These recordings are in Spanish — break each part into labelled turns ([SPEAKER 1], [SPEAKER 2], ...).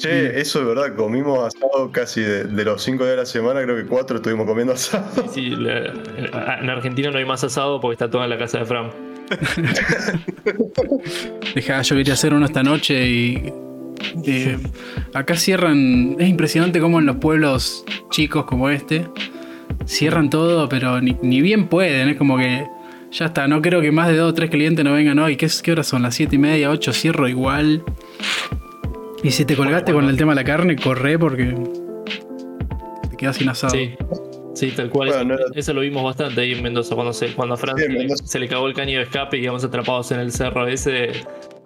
[SPEAKER 1] Che, eso es verdad, comimos asado casi de, de los cinco días de la semana, creo que cuatro estuvimos comiendo asado.
[SPEAKER 2] Sí, sí, la- en Argentina no hay más asado porque está todo en la casa de Fran.
[SPEAKER 3] Dejá, yo quería hacer uno esta noche y. eh, acá cierran. Es impresionante cómo en los pueblos chicos como este cierran todo, pero ni, ni bien pueden. Es como que ya está. No creo que más de dos o tres clientes no vengan hoy. ¿Qué, qué horas son? Las siete y media, ocho. Cierro igual. Y si te colgaste con el tema de la carne, corre porque te quedas sin asado.
[SPEAKER 2] Sí. Sí, tal cual.
[SPEAKER 1] Bueno,
[SPEAKER 2] eso,
[SPEAKER 1] no-
[SPEAKER 2] eso lo vimos bastante ahí en Mendoza. Cuando, se, cuando a Fran
[SPEAKER 1] Sí,
[SPEAKER 2] se, le,
[SPEAKER 1] Mendoza.
[SPEAKER 2] se le cagó el caño de escape y íbamos atrapados en el cerro ese. eh,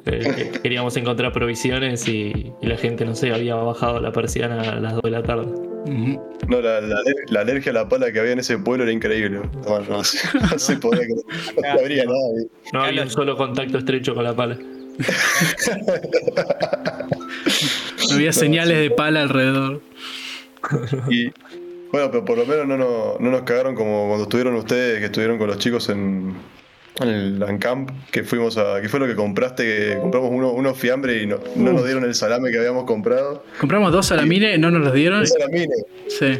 [SPEAKER 2] que queríamos encontrar provisiones y, y la gente, no sé, había bajado la persiana a las 2 de la tarde.
[SPEAKER 1] No, la, la aler- la alergia a la pala que había en ese pueblo era increíble. No, no, se- no se podía creer. No se abría nada.
[SPEAKER 2] No había un solo contacto estrecho con la pala.
[SPEAKER 3] No había señales de pala alrededor.
[SPEAKER 1] Y bueno, pero por lo menos no, nos- no nos cagaron como cuando estuvieron ustedes, que estuvieron con los chicos en, en el Ancamp, que fuimos a. ¿Qué fue lo que compraste? Que compramos uno, unos fiambre y no, no nos dieron el salame que habíamos comprado.
[SPEAKER 3] Compramos dos salamines, no nos los dieron.
[SPEAKER 1] El salamine,
[SPEAKER 3] Sí.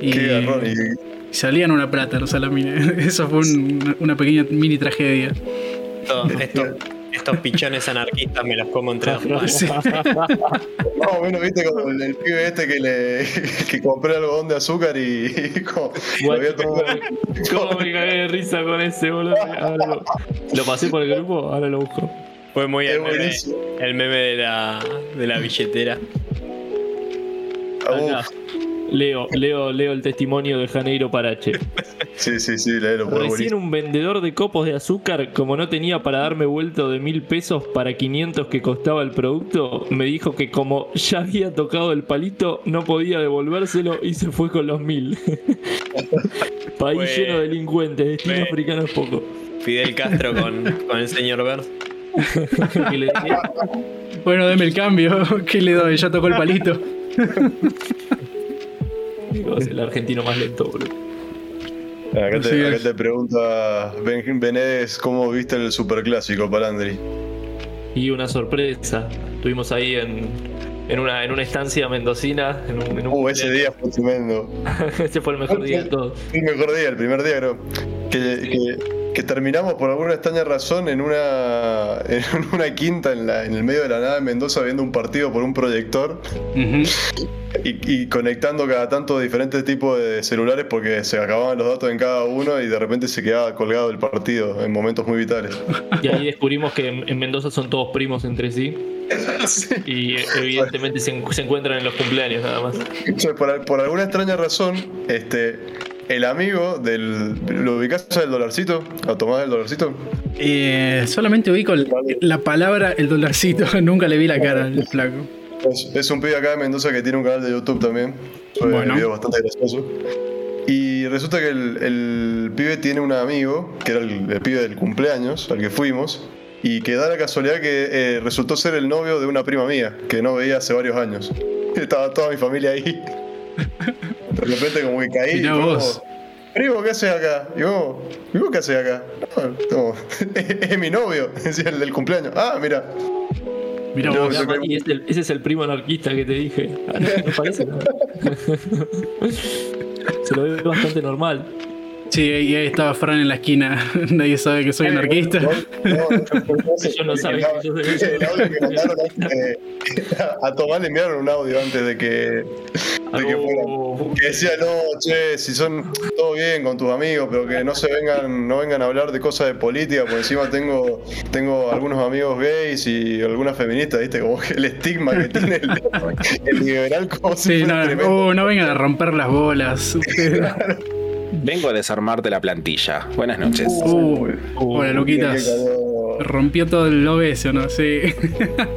[SPEAKER 3] Y,
[SPEAKER 1] qué garrón. Y,
[SPEAKER 3] y salían una plata los salamines. Eso fue un- una pequeña mini tragedia.
[SPEAKER 4] Estos, estos, estos pichones anarquistas me los como entre dos manos.
[SPEAKER 3] Sí.
[SPEAKER 1] más o menos, viste, como el, pibe este que le que compré algodón de azúcar y, y como, lo había tomado-
[SPEAKER 2] ¿Cómo me cagué de risa con ese, boludo? Ahora lo, lo pasé por el grupo, ahora lo busco.
[SPEAKER 4] Fue muy el meme, el meme de, la, de la billetera.
[SPEAKER 1] Ah, uf,
[SPEAKER 2] Leo, leo, leo el testimonio de Janeiro Parache.
[SPEAKER 1] sí, sí, sí, léelo,
[SPEAKER 2] Recién
[SPEAKER 1] buenísimo.
[SPEAKER 2] un vendedor de copos de azúcar, como no tenía para darme vuelto de mil pesos para 500 que costaba el producto, me dijo que como ya había tocado el palito, no podía devolvérselo y se fue con los mil. País lleno de delincuentes, destino africano es poco.
[SPEAKER 4] Fidel Castro con, con el señor
[SPEAKER 2] decía,
[SPEAKER 3] Bueno, deme el cambio. ¿Qué le doy? Ya tocó el palito.
[SPEAKER 2] el argentino más lento, boludo.
[SPEAKER 1] Acá te, acá te pregunta Ben Benedes cómo viste el superclásico, Palandri.
[SPEAKER 2] Y una sorpresa, estuvimos ahí en, en, una, en una estancia mendocina. En un, en un
[SPEAKER 1] Uh, ese día fue tremendo.
[SPEAKER 2] ese fue el mejor día de todos.
[SPEAKER 1] El mejor día, el primer día creo. Que, que- que terminamos por alguna extraña razón en una, en una quinta en, la- en el medio de la nada en Mendoza viendo un partido por un proyector y, y conectando cada tanto diferentes tipos de celulares porque se acababan los datos en cada uno y de repente se quedaba colgado el partido en momentos muy vitales.
[SPEAKER 2] Y ahí descubrimos que en, en Mendoza son todos primos entre sí. Y eh, evidentemente se, en- se encuentran en los cumpleaños nada más.
[SPEAKER 1] Por, por alguna extraña razón, este, el amigo del. ¿Lo ubicás del dolarcito? ¿A Tomás del dolarcito?
[SPEAKER 3] Eh, solamente ubico el- la palabra el dolarcito. Nunca le vi la cara al flaco.
[SPEAKER 1] Es, es un pibe acá de Mendoza que tiene un canal de YouTube también.
[SPEAKER 3] Bueno.
[SPEAKER 1] videos bastante gracioso. Y resulta que el, el pibe tiene un amigo, que era el, el pibe del cumpleaños al que fuimos, y que da la casualidad que eh, resultó ser el novio de una prima mía, que no veía hace varios años. Estaba toda mi familia ahí. De repente como que caí.
[SPEAKER 3] Mirá vos.
[SPEAKER 1] Primo, ¿qué haces acá? Y vos, ¿y vos qué haces acá? No, no, es, es mi novio, es el del cumpleaños. Ah, mira.
[SPEAKER 3] Mira
[SPEAKER 1] No,
[SPEAKER 3] vos.
[SPEAKER 1] yo creo-
[SPEAKER 2] Y es el- ese es el primo anarquista que te dije. Ah, no, ¿No parece? no? Se lo ve bastante normal.
[SPEAKER 3] Sí, y ahí estaba Fran en la esquina. Nadie sabe que soy anarquista.
[SPEAKER 1] No, no,
[SPEAKER 2] no yo
[SPEAKER 1] mandaron eh, a Tomás le enviaron un audio antes de que, de que fuera. Que decía, no, che, si son todo bien con tus amigos, pero que no se vengan, no vengan a hablar de cosas de política, por encima tengo, tengo algunos amigos gays y algunas feministas, viste, como que el estigma que tiene el, el liberal como si
[SPEAKER 3] Sí,
[SPEAKER 1] fuera
[SPEAKER 3] no,
[SPEAKER 1] tremendo.
[SPEAKER 3] oh, no vengan a romper las bolas.
[SPEAKER 5] Vengo a desarmarte la plantilla. Buenas noches.
[SPEAKER 3] Uh, hola, Luquitas. Rompió todo el OBS, ¿no? Sí.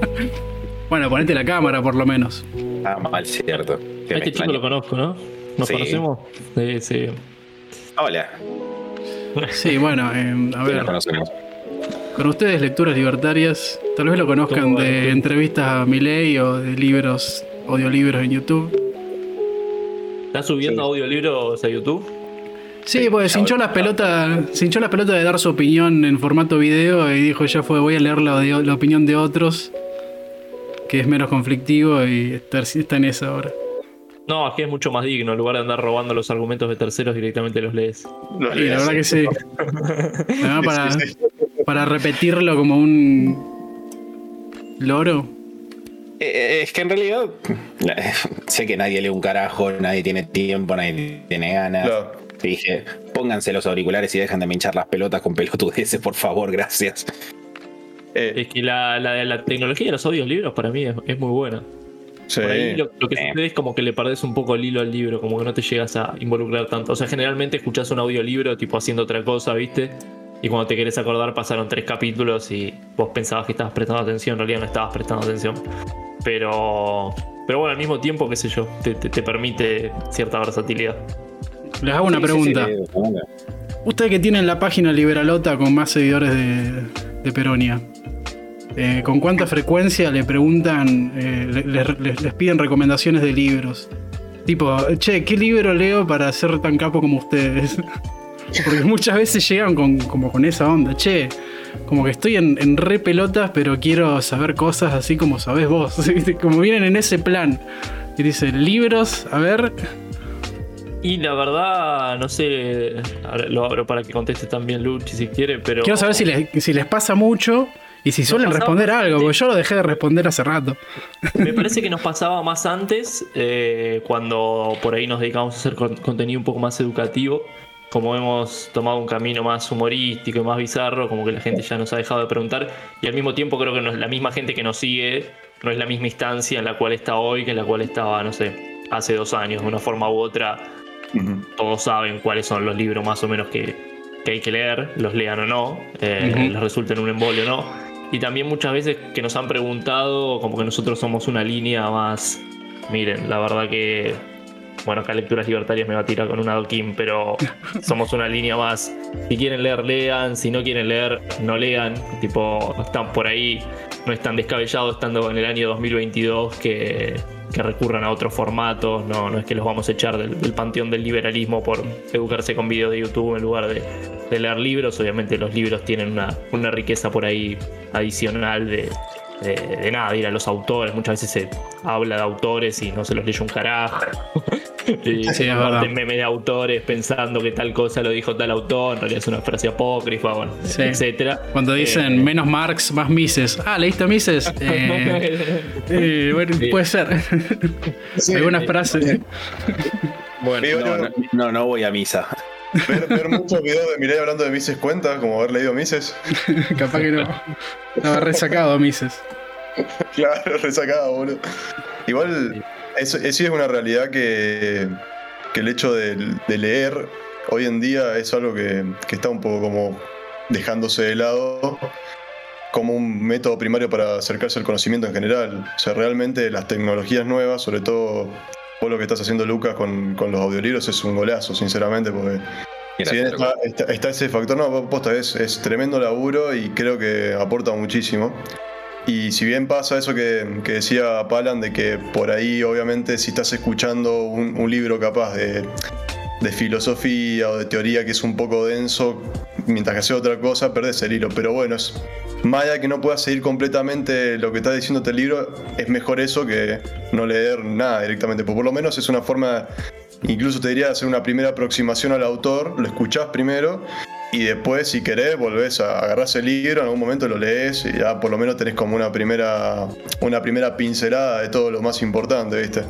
[SPEAKER 3] bueno, ponete la cámara por lo menos.
[SPEAKER 5] Ah, mal cierto. Que
[SPEAKER 2] este chico lo conozco, ¿no? ¿Nos
[SPEAKER 5] Sí.
[SPEAKER 2] conocemos? Sí, sí.
[SPEAKER 5] Hola.
[SPEAKER 3] Sí, bueno, eh, a ver.
[SPEAKER 5] nos conocemos.
[SPEAKER 3] Con ustedes, lecturas libertarias, tal vez lo conozcan
[SPEAKER 2] ¿Cómo va
[SPEAKER 3] de entrevistas a Milei o de libros, audiolibros en YouTube.
[SPEAKER 2] ¿Estás subiendo audiolibros a YouTube?
[SPEAKER 3] Sí, pues se hinchó las pelotas, se hinchó las pelotas de dar su opinión en formato video y dijo ya fue, voy a leer la opinión de otros. Que es menos conflictivo y está, está en eso ahora.
[SPEAKER 2] No, que es mucho más digno. En lugar de andar robando los argumentos de terceros, directamente los lees.
[SPEAKER 1] Los
[SPEAKER 3] Y la verdad que sí. Además, para, para repetirlo como un loro.
[SPEAKER 5] Eh, Es que en realidad sé que nadie lee un carajo, nadie tiene tiempo, nadie tiene ganas. Dije, pónganse los auriculares y dejan de me hinchar las pelotas con pelotudeces, por favor, gracias.
[SPEAKER 1] Eh,
[SPEAKER 2] Es que la, la, la tecnología de los audiolibros para mí es, es muy buena.
[SPEAKER 1] sí.
[SPEAKER 2] Por ahí lo, lo que
[SPEAKER 5] Eh.
[SPEAKER 2] sucede es como que le perdés un poco el hilo al libro, como que no te llegas a involucrar tanto. O sea, generalmente escuchás un audiolibro tipo haciendo otra cosa, ¿viste? Y cuando te querés acordar pasaron tres capítulos y vos pensabas que estabas prestando atención, en realidad no estabas prestando atención. Pero, pero bueno, al mismo tiempo, qué sé yo, te, te- te permite cierta versatilidad.
[SPEAKER 3] Les hago una pregunta. Ustedes que tienen la página Liberalota con más seguidores de, de Peronia, eh, ¿con cuánta frecuencia le preguntan, eh, le- les, les- les piden recomendaciones de libros? Tipo, che, ¿qué libro leo para ser tan capo como ustedes? Porque muchas veces llegan con, como con esa onda, che, como que estoy en, en re pelotas, pero quiero saber cosas así como sabés vos. Como vienen en ese plan. Y dice, libros, a ver,
[SPEAKER 2] Y la verdad, no sé, lo abro para que conteste también Luchi si quiere, pero...
[SPEAKER 3] Quiero saber si les, si les pasa mucho y si suelen
[SPEAKER 2] pasaba
[SPEAKER 3] responder algo, porque yo lo dejé de responder hace rato.
[SPEAKER 2] Me parece que nos pasaba más antes, eh, cuando por ahí nos dedicamos a hacer con- contenido un poco más educativo. Como hemos tomado un camino más humorístico y más bizarro, como que la gente ya nos ha dejado de preguntar. Y al mismo tiempo creo que no es la misma gente que nos sigue, no es la misma instancia en la cual está hoy que en la cual estaba, no sé, hace dos años. De una forma u otra, todos saben cuáles son los libros más o menos que, que hay que leer, los lean o no, eh,
[SPEAKER 3] Ujú.
[SPEAKER 2] les resulten un embolio o no. Y también muchas veces que nos han preguntado, como que nosotros somos una línea más. Miren, la verdad que. Bueno, acá Lecturas Libertarias me va a tirar con un adoquín, pero somos una línea más. Si quieren leer, lean. Si no quieren leer, no lean. Tipo, están por ahí. No es tan descabellado estando en el año 2022 que, que recurran a otros formatos. No, no es que los vamos a echar del, panteón del liberalismo por educarse con videos de YouTube en lugar de, leer libros. Obviamente los libros tienen una, una riqueza por ahí adicional de, nada, ir a los autores. Muchas veces se habla de autores y no se los lee un carajo. y
[SPEAKER 3] Sí, es verdad.
[SPEAKER 2] de autores pensando que tal cosa lo dijo tal autor, en realidad es una frase apócrifa, bueno,
[SPEAKER 3] Sí.
[SPEAKER 2] etcétera.
[SPEAKER 3] Cuando dicen
[SPEAKER 2] Eh,
[SPEAKER 3] menos Marx, más Mises. Ah, ¿leíste Mises? Eh, eh, bueno,
[SPEAKER 2] Sí.
[SPEAKER 3] puede ser. Algunas frases.
[SPEAKER 5] Bueno,
[SPEAKER 1] Sí,
[SPEAKER 5] no,
[SPEAKER 1] bueno.
[SPEAKER 5] no, no, no voy a misa.
[SPEAKER 1] Ver, ver muchos videos de hablando de Mises cuenta, como haber leído Mises.
[SPEAKER 3] Capaz que no. Estaba resacado Mises.
[SPEAKER 1] Claro, resacado, boludo. Igual, eso, eso sí es una realidad que, que el hecho de, de leer hoy en día es algo que, que está un poco como dejándose de lado como un método primario para acercarse al conocimiento en general. O sea, realmente las tecnologías nuevas, sobre todo vos lo que estás haciendo Lucas con, con los audiolibros, es un golazo, sinceramente, porque si bien está, está- está ese factor, no, posta, es, es tremendo laburo y creo que aporta muchísimo. Y si bien pasa eso que, que decía Palan, de que por ahí, obviamente, si estás escuchando un, libro capaz de, de filosofía o de teoría que es un poco denso, mientras que haces otra cosa, perdés el hilo. Pero bueno, es más allá de que no puedas seguir completamente lo que está diciéndote el libro, es mejor eso que no leer nada directamente. Porque por lo menos es una forma, incluso te diría, de hacer una primera aproximación al autor, lo escuchás primero y después, si querés, volvés a agarrar el libro, en algún momento lo lees y ya por lo menos tenés como una primera, una primera pincelada de todo lo más importante, ¿viste?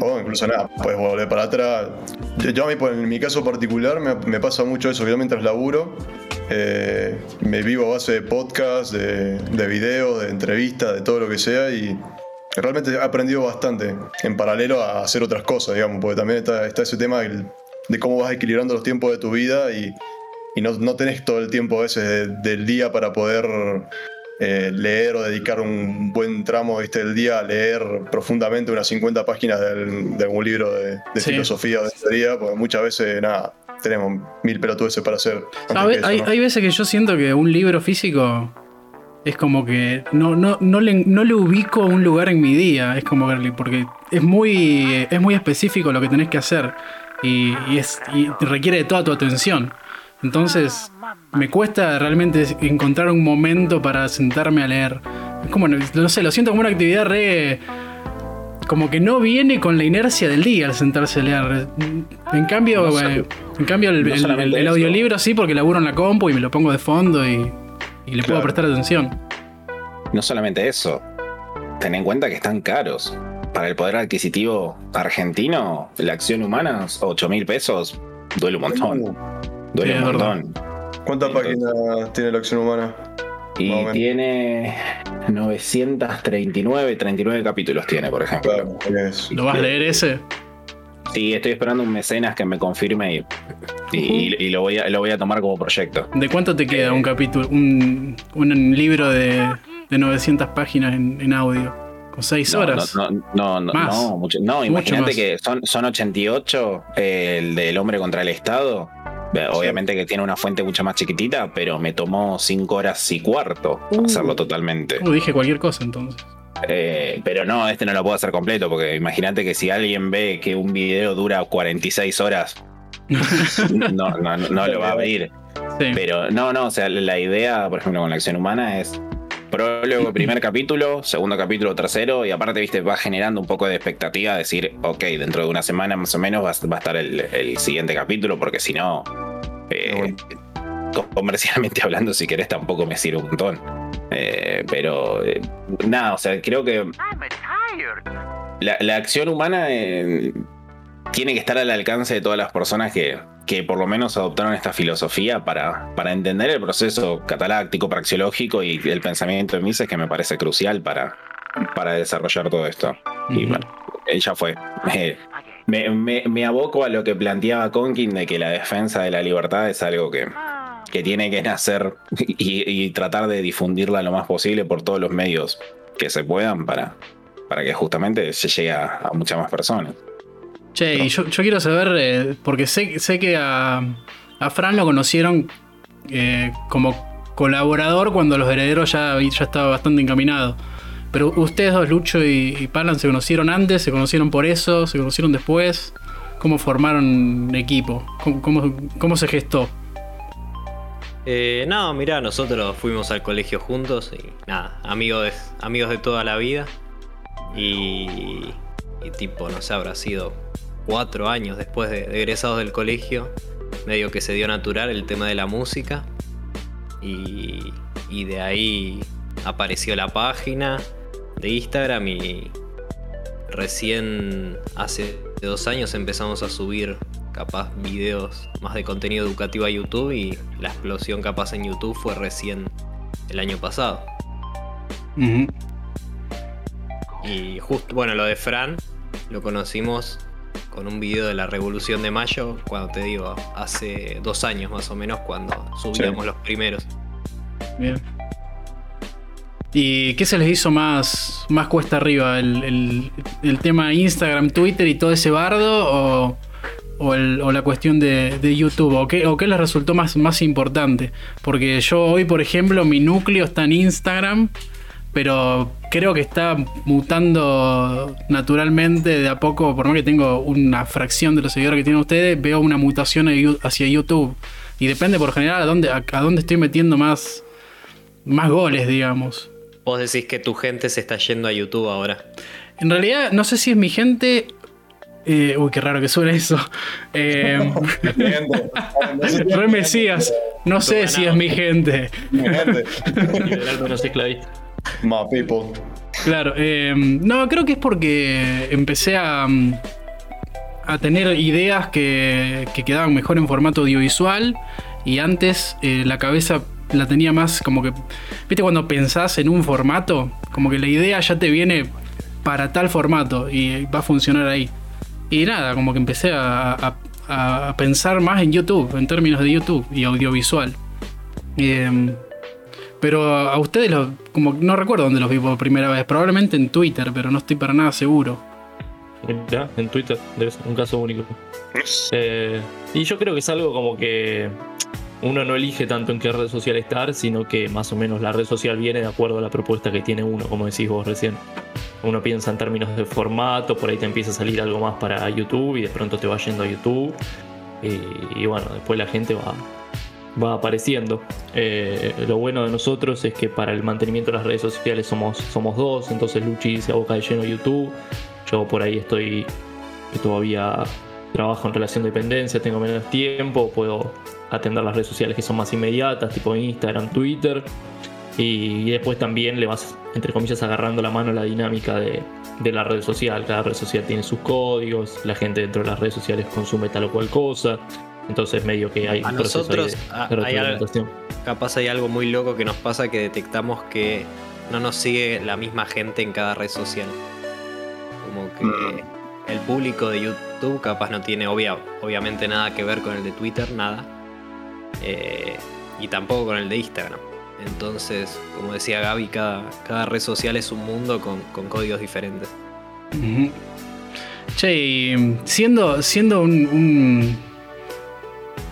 [SPEAKER 1] O incluso nada, puedes volver para atrás. Yo, yo a mí, por- en mi caso particular, me, me pasa mucho eso, yo mientras laburo, eh, me vivo a base de podcast, de, de videos, de entrevistas, de todo lo que sea y realmente he aprendido bastante en paralelo a hacer otras cosas, digamos, porque también está, está ese tema del- de cómo vas equilibrando los tiempos de tu vida y, y no, no tenés todo el tiempo ese de- del día para poder eh, leer o dedicar un buen tramo ¿viste? del día a leer profundamente unas 50 páginas del- de algún libro de, de
[SPEAKER 3] Sí.
[SPEAKER 1] filosofía o de teoría, porque muchas veces, nada, tenemos mil pelotudeces para hacer.
[SPEAKER 3] Hay, hay veces que yo siento que un libro físico es como que no, no, no, le, no le ubico un lugar en mi día. Es como que, porque es muy, es muy específico lo que tenés que hacer y, y es, y requiere de toda tu atención. Entonces me cuesta realmente encontrar un momento para sentarme a leer. Es como, no sé, lo siento como una actividad re. Como que no viene con la inercia del día al sentarse a leer. En cambio,
[SPEAKER 5] No
[SPEAKER 3] eh, en cambio el,
[SPEAKER 5] no
[SPEAKER 3] el-
[SPEAKER 5] solamente
[SPEAKER 3] el- el
[SPEAKER 5] eso.
[SPEAKER 3] audiolibro sí, porque laburo en la compu y me lo pongo de fondo y, y le puedo prestar atención.
[SPEAKER 5] No solamente eso, ten en cuenta que están caros. Para el poder adquisitivo argentino, la acción humana, 8 mil pesos, duele un montón. Duele
[SPEAKER 3] Sí,
[SPEAKER 5] un montón.
[SPEAKER 1] ¿Cuántas páginas tiene la acción humana?
[SPEAKER 5] Y tiene 939, 39 capítulos tiene, por ejemplo.
[SPEAKER 1] Claro.
[SPEAKER 3] ¿Lo vas a leer ese?
[SPEAKER 5] Sí, estoy esperando un mecenas que me confirme y, y- y lo, voy a, lo voy a tomar como proyecto.
[SPEAKER 3] ¿De cuánto te queda un capítulo, un, un libro de, de 900 páginas en, en audio? ¿Con 6
[SPEAKER 5] No,
[SPEAKER 3] horas?
[SPEAKER 5] No, no, no, no,
[SPEAKER 3] Más.
[SPEAKER 5] no, mucho- no,
[SPEAKER 3] Mucho
[SPEAKER 5] imagínate
[SPEAKER 3] más.
[SPEAKER 5] que son, son 88 eh, el del hombre contra el Estado. Obviamente que tiene una fuente mucho más chiquitita, pero me tomó 5 horas y cuarto
[SPEAKER 3] Uh.
[SPEAKER 5] hacerlo totalmente.
[SPEAKER 3] Uh, dije cualquier cosa entonces.
[SPEAKER 5] Eh, pero no, este no lo puedo hacer completo, porque imagínate que si alguien ve que un video dura 46 horas, no, no, no, no lo va a abrir.
[SPEAKER 3] Sí.
[SPEAKER 5] Pero no, no, o sea, la idea, por ejemplo, con la acción humana es prólogo, primer capítulo, segundo capítulo, tercero, y aparte, viste, va generando un poco de expectativa, decir, ok, dentro de una semana más o menos va, a- va a estar el, el siguiente capítulo, porque si no, eh, co- comercialmente hablando, si querés, tampoco me sirve un montón. Eh, pero eh, nada, o sea, creo que la, la acción humana tiene que estar al alcance de todas las personas que, que por lo menos adoptaron esta filosofía para, para entender el proceso cataláctico, praxeológico y el pensamiento de Mises, que me parece crucial para, para desarrollar todo esto. Y bueno, eh, ya fue. Eh, me, me- me aboco a lo que planteaba Conkin de que la defensa de la libertad es algo que, que tiene que nacer y, y tratar de difundirla lo más posible por todos los medios que se puedan para, para que justamente se llegue a, a muchas más personas.
[SPEAKER 3] Che, y yo, yo quiero saber, eh, porque sé, sé que a, a Fran lo conocieron eh, como colaborador cuando los herederos ya, ya estaba bastante encaminado. Pero ustedes dos, Lucho y, y Palan, ¿se conocieron antes? ¿Se conocieron por eso? ¿Se conocieron después? ¿Cómo formaron equipo? ¿Cómo, cómo, cómo se gestó?
[SPEAKER 4] Eh, no, mirá, nosotros fuimos al colegio juntos y nada, amigos, amigos de toda la vida. Y, y tipo, no sé, habrá sido cuatro años después de, de egresados del colegio, medio que se dio natural el tema de la música. Y, y de ahí apareció la página de Instagram y recién hace dos años empezamos a subir capaz videos más de contenido educativo a YouTube y la explosión capaz en YouTube fue recién el año pasado. Y justo, bueno, lo de Fran lo conocimos con un video de la Revolución de Mayo, cuando te digo, hace dos años más o menos, cuando subíamos los primeros.
[SPEAKER 3] Bien. ¿Y qué se les hizo más, más cuesta arriba? ¿El, el- el tema Instagram, Twitter y todo ese bardo? ¿O, o el- o la cuestión de, de YouTube? ¿O qué, o qué les resultó más, más importante? Porque yo hoy, por ejemplo, mi núcleo está en Instagram, pero creo que está mutando naturalmente de a poco. Por más que tengo una fracción de los seguidores que tienen ustedes, veo una mutación hacia YouTube. Y depende por general a dónde, a, a dónde estoy metiendo más, más goles, digamos.
[SPEAKER 4] Vos decís que tu gente se está yendo a YouTube ahora.
[SPEAKER 3] En realidad, no sé si es mi gente. eh, uy, qué raro que suena eso. Eh, Re Mesías. No sé si es mi gente.
[SPEAKER 2] Menos esclavista.
[SPEAKER 1] My people.
[SPEAKER 3] Claro. eh, no, creo que es porque empecé a. a tener ideas que, que quedaban mejor en formato audiovisual. Y antes eh, la cabeza la tenía más como que. ¿Viste cuando pensás en un formato? Como que la idea ya te viene para tal formato y va a funcionar ahí. Y nada, como que empecé a, a- pensar más en YouTube, en términos de YouTube y audiovisual. Eh, pero a ustedes, lo- como no recuerdo dónde los vi por primera vez, probablemente en Twitter, pero no estoy para nada seguro.
[SPEAKER 2] Mirá, en Twitter debe ser un caso único. Eh, y yo creo que es algo como que uno no elige tanto en qué red social estar, sino que más o menos la red social viene de acuerdo a la propuesta que tiene uno, como decís vos recién. Uno piensa en términos de formato, por ahí te empieza a salir algo más para YouTube y de pronto te va yendo a YouTube. Y, y bueno, después la gente va, va apareciendo. Eh, lo bueno de nosotros es que para el mantenimiento de las redes sociales somos, somos dos, entonces Luchi se aboca de lleno YouTube, yo por ahí estoy todavía trabajo en relación de dependencia, tengo menos tiempo, puedo atender las redes sociales que son más inmediatas, tipo Instagram, Twitter. Y, después también le vas, entre comillas, agarrando la mano a la dinámica de, la red social. Cada red social tiene sus códigos, la gente dentro de las redes sociales consume tal o cual cosa. Entonces medio que hay
[SPEAKER 4] a nosotros hay algo, capaz hay algo muy loco que nos pasa que detectamos que no nos sigue la misma gente en cada red social. Como que mm. el público de YouTube capaz no tiene obviamente nada que ver con el de Twitter, nada. Eh, y tampoco con el de Instagram. Entonces, como decía Gaby, cada, cada red social es un mundo con, códigos diferentes.
[SPEAKER 3] Che, siendo, siendo un,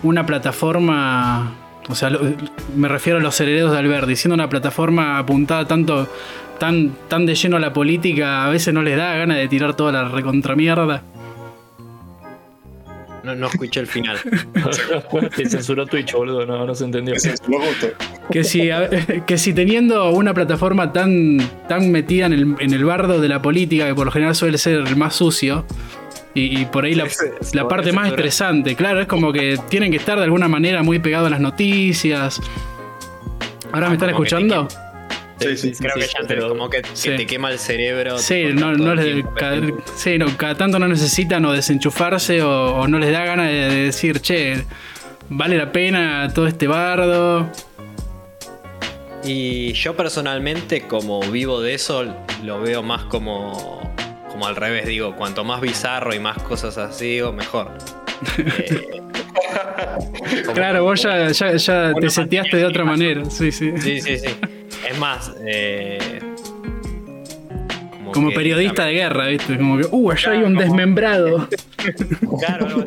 [SPEAKER 3] una plataforma, o sea, me refiero a los herederos de Alberti, siendo una plataforma apuntada tanto, tan, tan de lleno a la política, a veces no les da ganas de tirar toda la recontramierda.
[SPEAKER 4] No, no escuché el final.
[SPEAKER 2] Te censuró Twitch, boludo, no, no se entendió.
[SPEAKER 3] Que si, que si teniendo una plataforma tan, tan metida en el, en el bardo de la política, que por lo general suele ser el más sucio, y, por ahí la, la parte más estresante, claro, es como que tienen que estar de alguna manera muy pegados a las noticias. ¿Ahora me están escuchando?
[SPEAKER 4] Sí, sí, Creo que ya pero, como que, te quema el cerebro.
[SPEAKER 3] Sí, no, no les, cada, sí no, cada tanto no necesitan o desenchufarse o, no les da ganas de, decir, che, vale la pena todo este bardo.
[SPEAKER 4] Y yo personalmente, como vivo de eso, lo veo más como, como al revés. Digo, cuanto más bizarro y más cosas así, digo, mejor.
[SPEAKER 3] Eh, claro, vos ya, ya, ya te seteaste de otra manera. Sí, sí.
[SPEAKER 4] Sí, sí, sí. Es más, eh,
[SPEAKER 3] como, periodista de guerra, ¿viste? Como que, uh, allá hay un desmembrado.
[SPEAKER 4] Claro,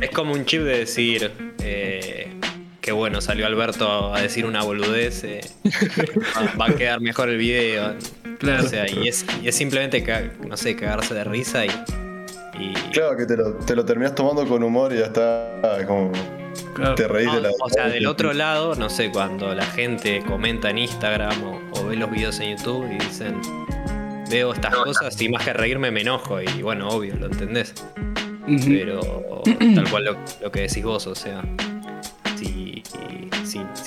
[SPEAKER 4] es como un chip de decir, eh, que bueno, salió Alberto a decir una boludez, eh, va, a quedar mejor el video. Claro. O sea, y es, simplemente, no sé, cagarse de risa y,
[SPEAKER 1] Claro, que te lo, te lo terminas tomando con humor y ya está como te reís de la.
[SPEAKER 4] O sea, del otro lado, no sé, cuando la gente comenta en Instagram o, ve los videos en YouTube y dicen, veo estas cosas y más que reírme me enojo. Y bueno, obvio, lo entendés. Pero tal cual lo, que decís vos, o sea,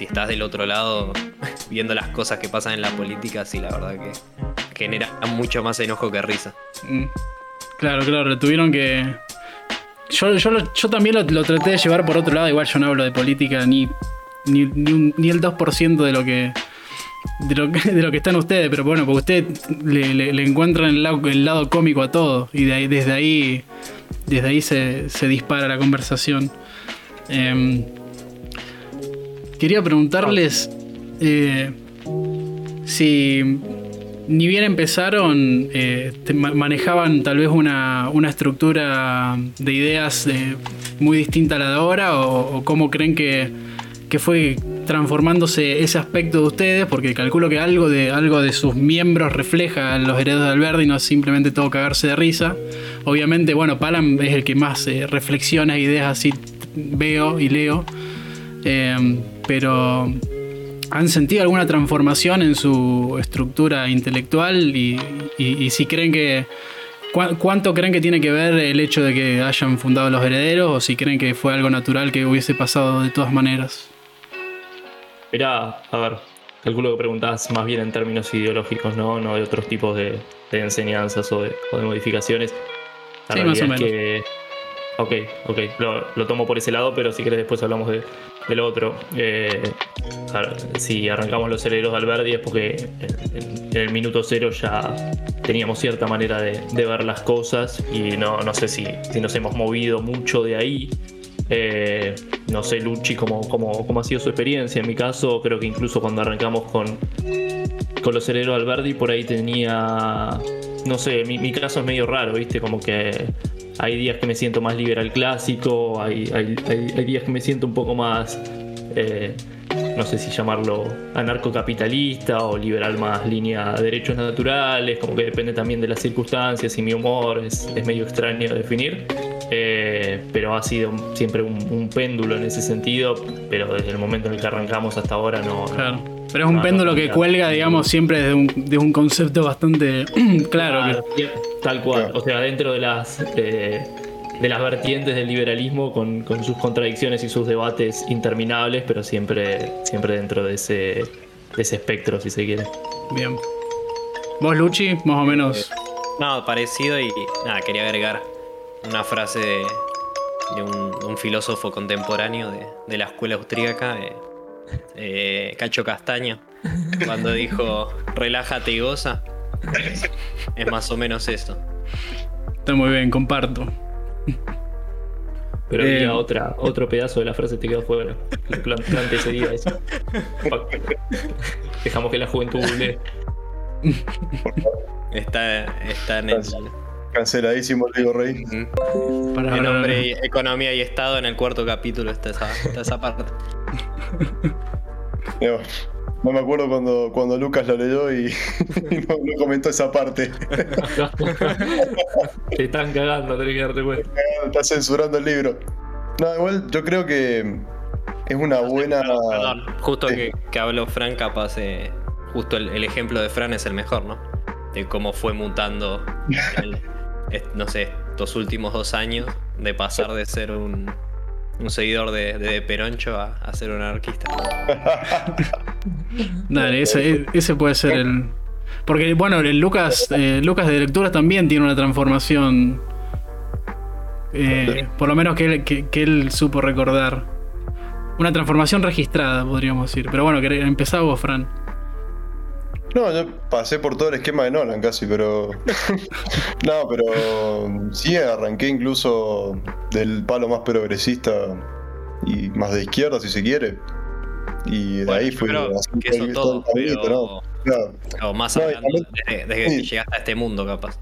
[SPEAKER 4] estás del otro lado viendo las cosas que pasan en la política, sí, la verdad que genera mucho más enojo que risa. Mm.
[SPEAKER 3] Claro, claro, tuvieron que yo, yo, también lo, traté de llevar por otro lado, igual yo no hablo de política ni, ni, el 2% de lo que de lo, de lo que están ustedes, pero bueno, porque ustedes le, encuentran el lado, el lado cómico a todo y ahí, desde ahí desde ahí se, dispara la conversación. Em, quería preguntarles eh, si ni bien empezaron, eh, manejaban tal vez una, estructura de ideas eh, muy distinta a la de ahora, o, cómo creen que, fue transformándose ese aspecto de ustedes, porque calculo que algo de, algo de sus miembros refleja los herederos de Alberti no simplemente todo cagarse de risa. Obviamente, bueno, Palam es el que más eh, reflexiona ideas así veo y leo, pero ¿Han sentido alguna transformación en su estructura intelectual? Y, si creen que. ¿Cuánto creen que tiene que ver el hecho de que hayan fundado los herederos? ¿O si creen que fue algo natural que hubiese pasado de todas maneras?
[SPEAKER 2] Mirá, a ver, calculo que preguntás más bien en términos ideológicos, ¿no? No de otros tipos de, enseñanzas o de, modificaciones.
[SPEAKER 3] sí, más o menos.
[SPEAKER 2] Ok, ok, lo, tomo por ese lado, pero si querés después hablamos de, del otro. Eh, si arrancamos los herederos de Alberdi es porque en, el minuto cero ya teníamos cierta manera de, ver las cosas y no, no sé si, si, nos hemos movido mucho de ahí. Eh, no sé, Luchi, cómo, cómo, cómo, ha sido su experiencia. En mi caso, creo que incluso cuando arrancamos con, con los herederos de Alberdi, por ahí tenía. No sé, mi, mi caso es medio raro, ¿viste? Como que hay días que me siento más liberal clásico, hay, hay, días que me siento un poco más eh, no sé si llamarlo anarcocapitalista o liberal más línea derechos naturales, como que depende también de las circunstancias y mi humor es, es medio extraño de definir. Eh, pero ha sido siempre un, un péndulo en ese sentido, pero desde el momento en el que arrancamos hasta ahora no, no-
[SPEAKER 3] Claro. Pero es un
[SPEAKER 2] No,
[SPEAKER 3] péndulo
[SPEAKER 2] no,
[SPEAKER 3] que cuelga, digamos, siempre desde un, de un concepto bastante claro.
[SPEAKER 2] Claro,
[SPEAKER 3] que-
[SPEAKER 2] tal cual.
[SPEAKER 1] Claro.
[SPEAKER 2] O sea, dentro de las eh, de las vertientes del liberalismo con, con sus contradicciones y sus debates interminables, pero siempre, siempre dentro de ese, de ese espectro, si se quiere.
[SPEAKER 3] Bien. Vos, Luchi, más o menos.
[SPEAKER 4] No, parecido y nada, quería agregar una frase de, de un, filósofo contemporáneo de, de la escuela austríaca, eh, eh, Cacho Castaño, cuando dijo relájate y goza. Es, es más o menos esto.
[SPEAKER 3] Está muy bien, comparto.
[SPEAKER 2] Pero
[SPEAKER 3] Eh,
[SPEAKER 2] había otra, otro pedazo de la frase te quedó fuera. El plan, plan te seguía eso. Dejamos que la juventud googlee.
[SPEAKER 4] Está, está en el,
[SPEAKER 1] Canceladísimo, Diego Rey.
[SPEAKER 3] Para,
[SPEAKER 4] en nombre y economía y estado en el cuarto capítulo está esa, está esa parte.
[SPEAKER 1] No, me acuerdo cuando, cuando Lucas lo leyó y, y no, no comentó esa parte.
[SPEAKER 2] te están cagando, tenés que darte cuenta.
[SPEAKER 1] Está censurando el libro. No, igual yo creo que es una buena.
[SPEAKER 4] Perdón, justo que, que habló Fran, capaz, eh, justo el, el ejemplo de Fran es el mejor, ¿no? De cómo fue mutando, el- no sé, estos últimos dos años, de pasar de ser un, un seguidor de, de Peroncho a, a ser un anarquista.
[SPEAKER 3] Dale, ese, ese puede ser el. Porque, bueno, el Lucas, eh, Lucas de lecturas también tiene una transformación. eh, por lo menos que él, que, que él supo recordar. Una transformación registrada, podríamos decir. Pero bueno, empezá vos, Fran.
[SPEAKER 1] No, yo pasé por todo el esquema de Nolan casi, pero. no, pero sí arranqué incluso del palo más progresista y más de izquierda, si se quiere. Y de
[SPEAKER 4] Bueno,
[SPEAKER 1] ahí fui
[SPEAKER 4] que eso todo, pero,
[SPEAKER 1] ¿no? Claro,
[SPEAKER 4] o más
[SPEAKER 1] No,
[SPEAKER 4] hablando
[SPEAKER 1] también-
[SPEAKER 4] desde, desde que llegaste a este mundo, capaz.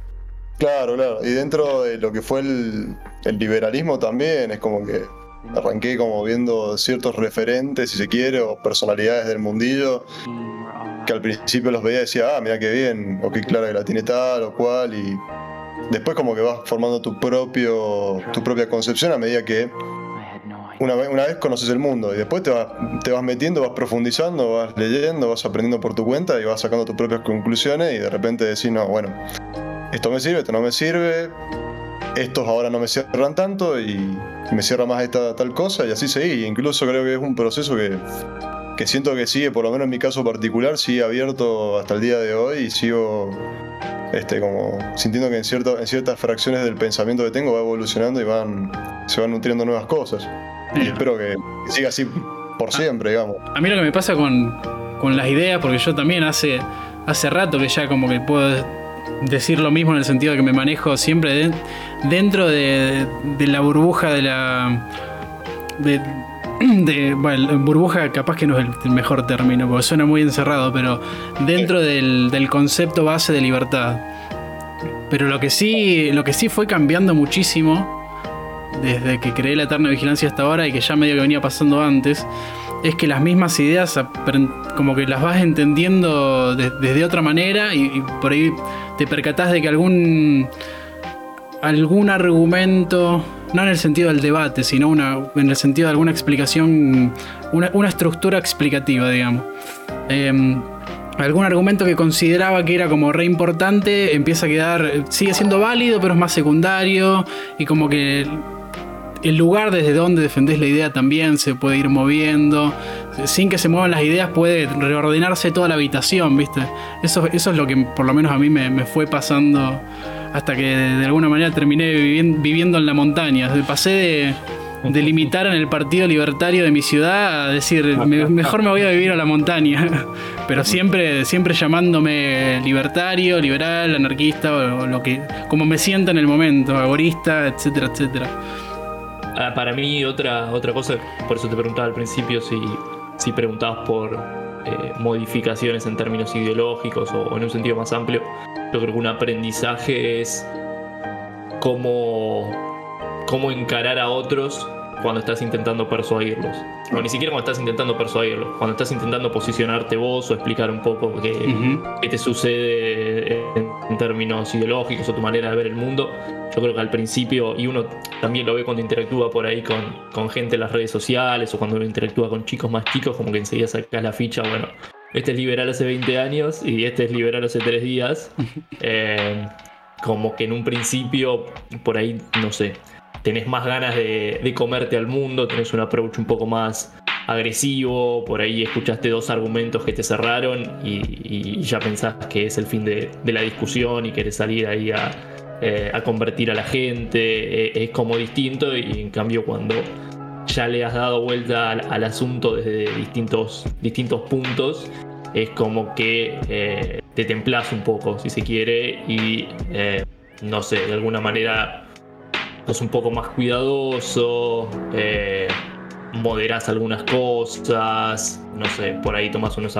[SPEAKER 1] claro, claro. Y dentro de lo que fue el, el liberalismo también, es como que arranqué como viendo ciertos referentes, si se quiere, o personalidades del mundillo, que al principio los veía y decía, ah, mira qué bien, o qué clara que la tiene tal o cual, y después como que vas formando tu propio tu propia concepción a medida que una vez, una vez conoces el mundo y después te vas, te vas metiendo, vas profundizando, vas leyendo, vas aprendiendo por tu cuenta y vas sacando tus propias conclusiones y de repente decís, no, bueno, esto me sirve, esto no me sirve, estos ahora no me cierran tanto y me cierra más esta tal cosa y así seguí. Incluso creo que es un proceso que, que siento que sigue, por lo menos en mi caso particular, sigue abierto hasta el día de hoy y sigo este, como sintiendo que en, cierto, en ciertas fracciones del pensamiento que tengo va evolucionando y van, se van nutriendo nuevas cosas. Y espero que, siga así por siempre, digamos.
[SPEAKER 3] A mí lo que me pasa con, con las ideas, porque yo también hace, hace rato que ya como que puedo decir lo mismo en el sentido de que me manejo siempre de- dentro de, de la burbuja de la... De, de- bueno, burbuja capaz que no es el, mejor término, porque suena muy encerrado, pero dentro del, del concepto base de libertad. Pero lo que sí, lo que sí fue cambiando muchísimo desde que creé la Eterna Vigilancia hasta ahora y que ya medio que venía pasando antes, es que las mismas ideas como que las vas entendiendo de- desde otra manera y, y por ahí te percatás de que algún algún argumento, no en el sentido del debate, sino una, en el sentido de alguna explicación, una, una estructura explicativa, digamos. Em, algún argumento que consideraba que era como re importante empieza a quedar, sigue siendo válido, pero es más secundario y como que el lugar desde donde defendés la idea también se puede ir moviendo. Sin que se muevan las ideas puede reordenarse toda la habitación, ¿viste? Eso, eso es lo que por lo menos a mí me, me fue pasando hasta que de, alguna manera terminé vivien- viviendo en la montaña. Pasé de, de limitar en el Partido Libertario de mi ciudad a decir, "Me- mejor me voy a vivir a la montaña. Pero siempre, siempre llamándome libertario, liberal, anarquista, o lo que, como me sienta en el momento, agorista, etcétera, etcétera.
[SPEAKER 2] Ah, para mí, otra, otra cosa, por eso te preguntaba al principio si, si preguntabas por eh, modificaciones en términos ideológicos o, o en un sentido más amplio. Yo creo que un aprendizaje es cómo, cómo encarar a otros cuando estás intentando persuadirlos. O ni siquiera cuando estás intentando persuadirlos, cuando estás intentando posicionarte vos o explicar un poco qué, qué te sucede en, en términos ideológicos o tu manera de ver el mundo. Yo creo que al principio, y uno también lo ve cuando interactúa por ahí con, con gente en las redes sociales o cuando uno interactúa con chicos más chicos, como que enseguida sacas la ficha, bueno, este es liberal hace 20 años y este es liberal hace 3 días. Eh, como que en un principio, por ahí, no sé, tenés más ganas de, comerte al mundo, tenés un approach un poco más agresivo, por ahí escuchaste dos argumentos que te cerraron y, ya pensás que es el fin de, la discusión y querés salir ahí a, eh, convertir a la gente, eh, es como distinto y en cambio cuando ya le has dado vuelta al, asunto desde distintos, distintos puntos, es como que eh, te templas un poco, si se quiere, y no sé, de alguna manera sos un poco más cuidadoso, eh, moderás algunas cosas, no sé, por ahí tomas unos,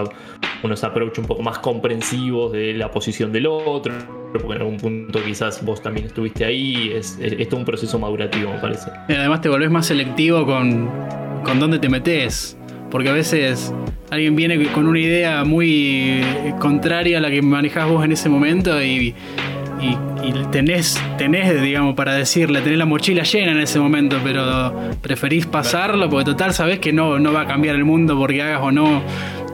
[SPEAKER 2] unos un poco más comprensivos de la posición del otro, porque en algún punto quizás vos también estuviste ahí, es, es, es todo un proceso madurativo, me parece.
[SPEAKER 3] Además te volvés más selectivo con, con dónde te metes. Porque a veces alguien viene con una idea muy eh, contraria a la que manejás vos en ese momento y, y- y tenés, tenés, digamos, para decirle, tenés la mochila llena en ese momento, pero preferís pasarlo porque total sabés que no, no va a cambiar el mundo porque hagas o no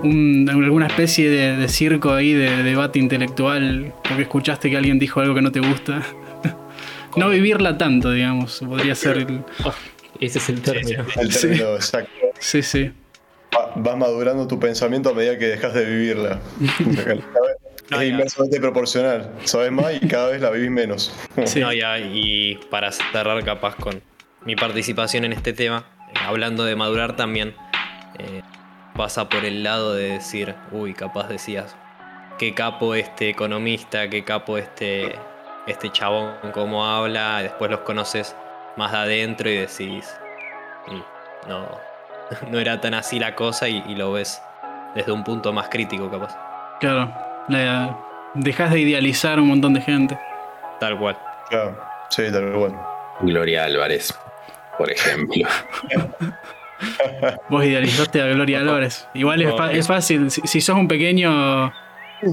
[SPEAKER 3] un- alguna especie de, de circo ahí de debate intelectual porque escuchaste que alguien dijo algo que no te gusta. No vivirla tanto, digamos, podría ser el...
[SPEAKER 2] Ese es el término.
[SPEAKER 1] El
[SPEAKER 3] Sí.
[SPEAKER 1] término exacto.
[SPEAKER 3] Sí, sí.
[SPEAKER 1] Va- Vas madurando tu pensamiento a medida que dejas de vivirla.
[SPEAKER 4] No,
[SPEAKER 1] es inversamente proporcional. Sabes más y cada vez la vivís menos.
[SPEAKER 3] Sí.
[SPEAKER 4] No, ya, y para cerrar capaz con mi participación en este tema, eh, hablando de madurar también, eh, pasa por el lado de decir, uy, capaz decías, qué capo este economista, qué capo este, este chabón, cómo habla, después los conoces más de adentro y decís, "Mm, no, no era tan así la cosa y, y lo ves desde un punto más crítico capaz,
[SPEAKER 3] Claro. La- dejas de idealizar un montón de gente.
[SPEAKER 4] tal cual.
[SPEAKER 1] Claro, sí, tal cual.
[SPEAKER 5] Gloria Álvarez, por ejemplo.
[SPEAKER 3] Vos idealizaste a Gloria Álvarez. Igual es, fa- es fácil. Si, si sos un pequeño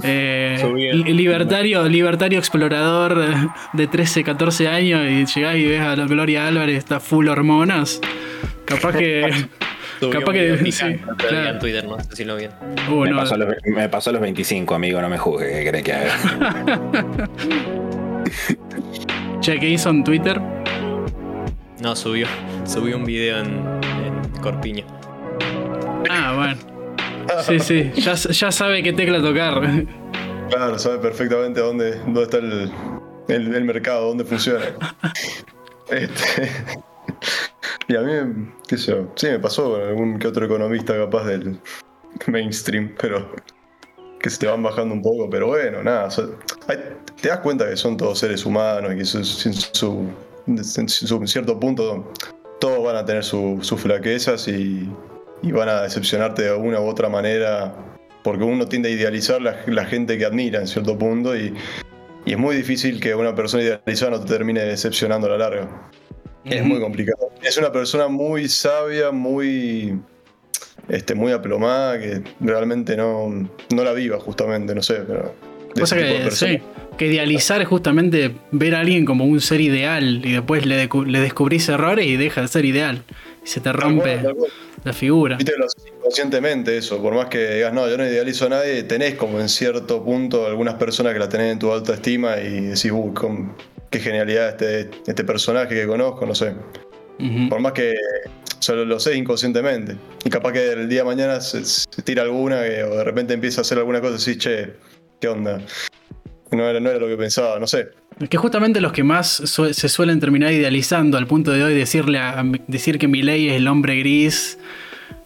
[SPEAKER 3] eh, libertario, libertario explorador de 13, 14 años y llegás y ves a la Gloria Álvarez, está full hormonas. Capaz que. Capaz que- sí,
[SPEAKER 4] picante
[SPEAKER 3] claro.
[SPEAKER 4] en Twitter, no sé si lo vieron.
[SPEAKER 3] Uh,
[SPEAKER 5] Me
[SPEAKER 3] no.
[SPEAKER 5] pasó, a los, me pasó a los 25, amigo, no me juzgue, ¿qué crees que haga?
[SPEAKER 3] Che, ¿qué hizo en Twitter?
[SPEAKER 4] No, subió, subió un video en, en Corpiño.
[SPEAKER 3] Ah, bueno. Sí, sí. Ya, ya sabe qué tecla tocar.
[SPEAKER 1] Claro, sabe perfectamente dónde, dónde está el, el- el mercado, dónde funciona. Este, y a mí, qué sé yo, sí me pasó con algún que otro economista capaz del mainstream, pero que se te van bajando un poco, pero bueno, nada, te das cuenta que son todos seres humanos y que en cierto punto todos van a tener su- sus flaquezas y, y van a decepcionarte de alguna u otra manera porque uno tiende a idealizar la, gente que admira en cierto punto y es muy difícil que una persona idealizada no te termine decepcionando a la larga. Es muy complicado. Es una persona muy sabia, muy, este, muy aplomada, que realmente no, no la viva justamente, no sé, pero... de
[SPEAKER 3] Cosa
[SPEAKER 1] de
[SPEAKER 3] que, sí, que idealizar es justamente ver a alguien como un ser ideal y después le, le descubrís errores y deja de ser ideal. Y se te
[SPEAKER 1] Tal
[SPEAKER 3] rompe
[SPEAKER 1] cual, tal cual.
[SPEAKER 3] la figura.
[SPEAKER 1] Viste, lo inconscientemente eso, por más que digas, no, yo no idealizo a nadie, tenés como en cierto punto algunas personas que la tenés en tu alta estima y decís, uy, con- qué genialidad este, este personaje que conozco, no sé. Por más que solo lo sé inconscientemente. Y capaz que el día de mañana se, se tira alguna que- o de repente empieza a hacer alguna cosa y decís, che, ¿qué onda? No era, no era lo que pensaba, no sé.
[SPEAKER 3] Es que justamente los que más su- se suelen terminar idealizando al punto de hoy decirle a, a decir que Milei es el hombre gris.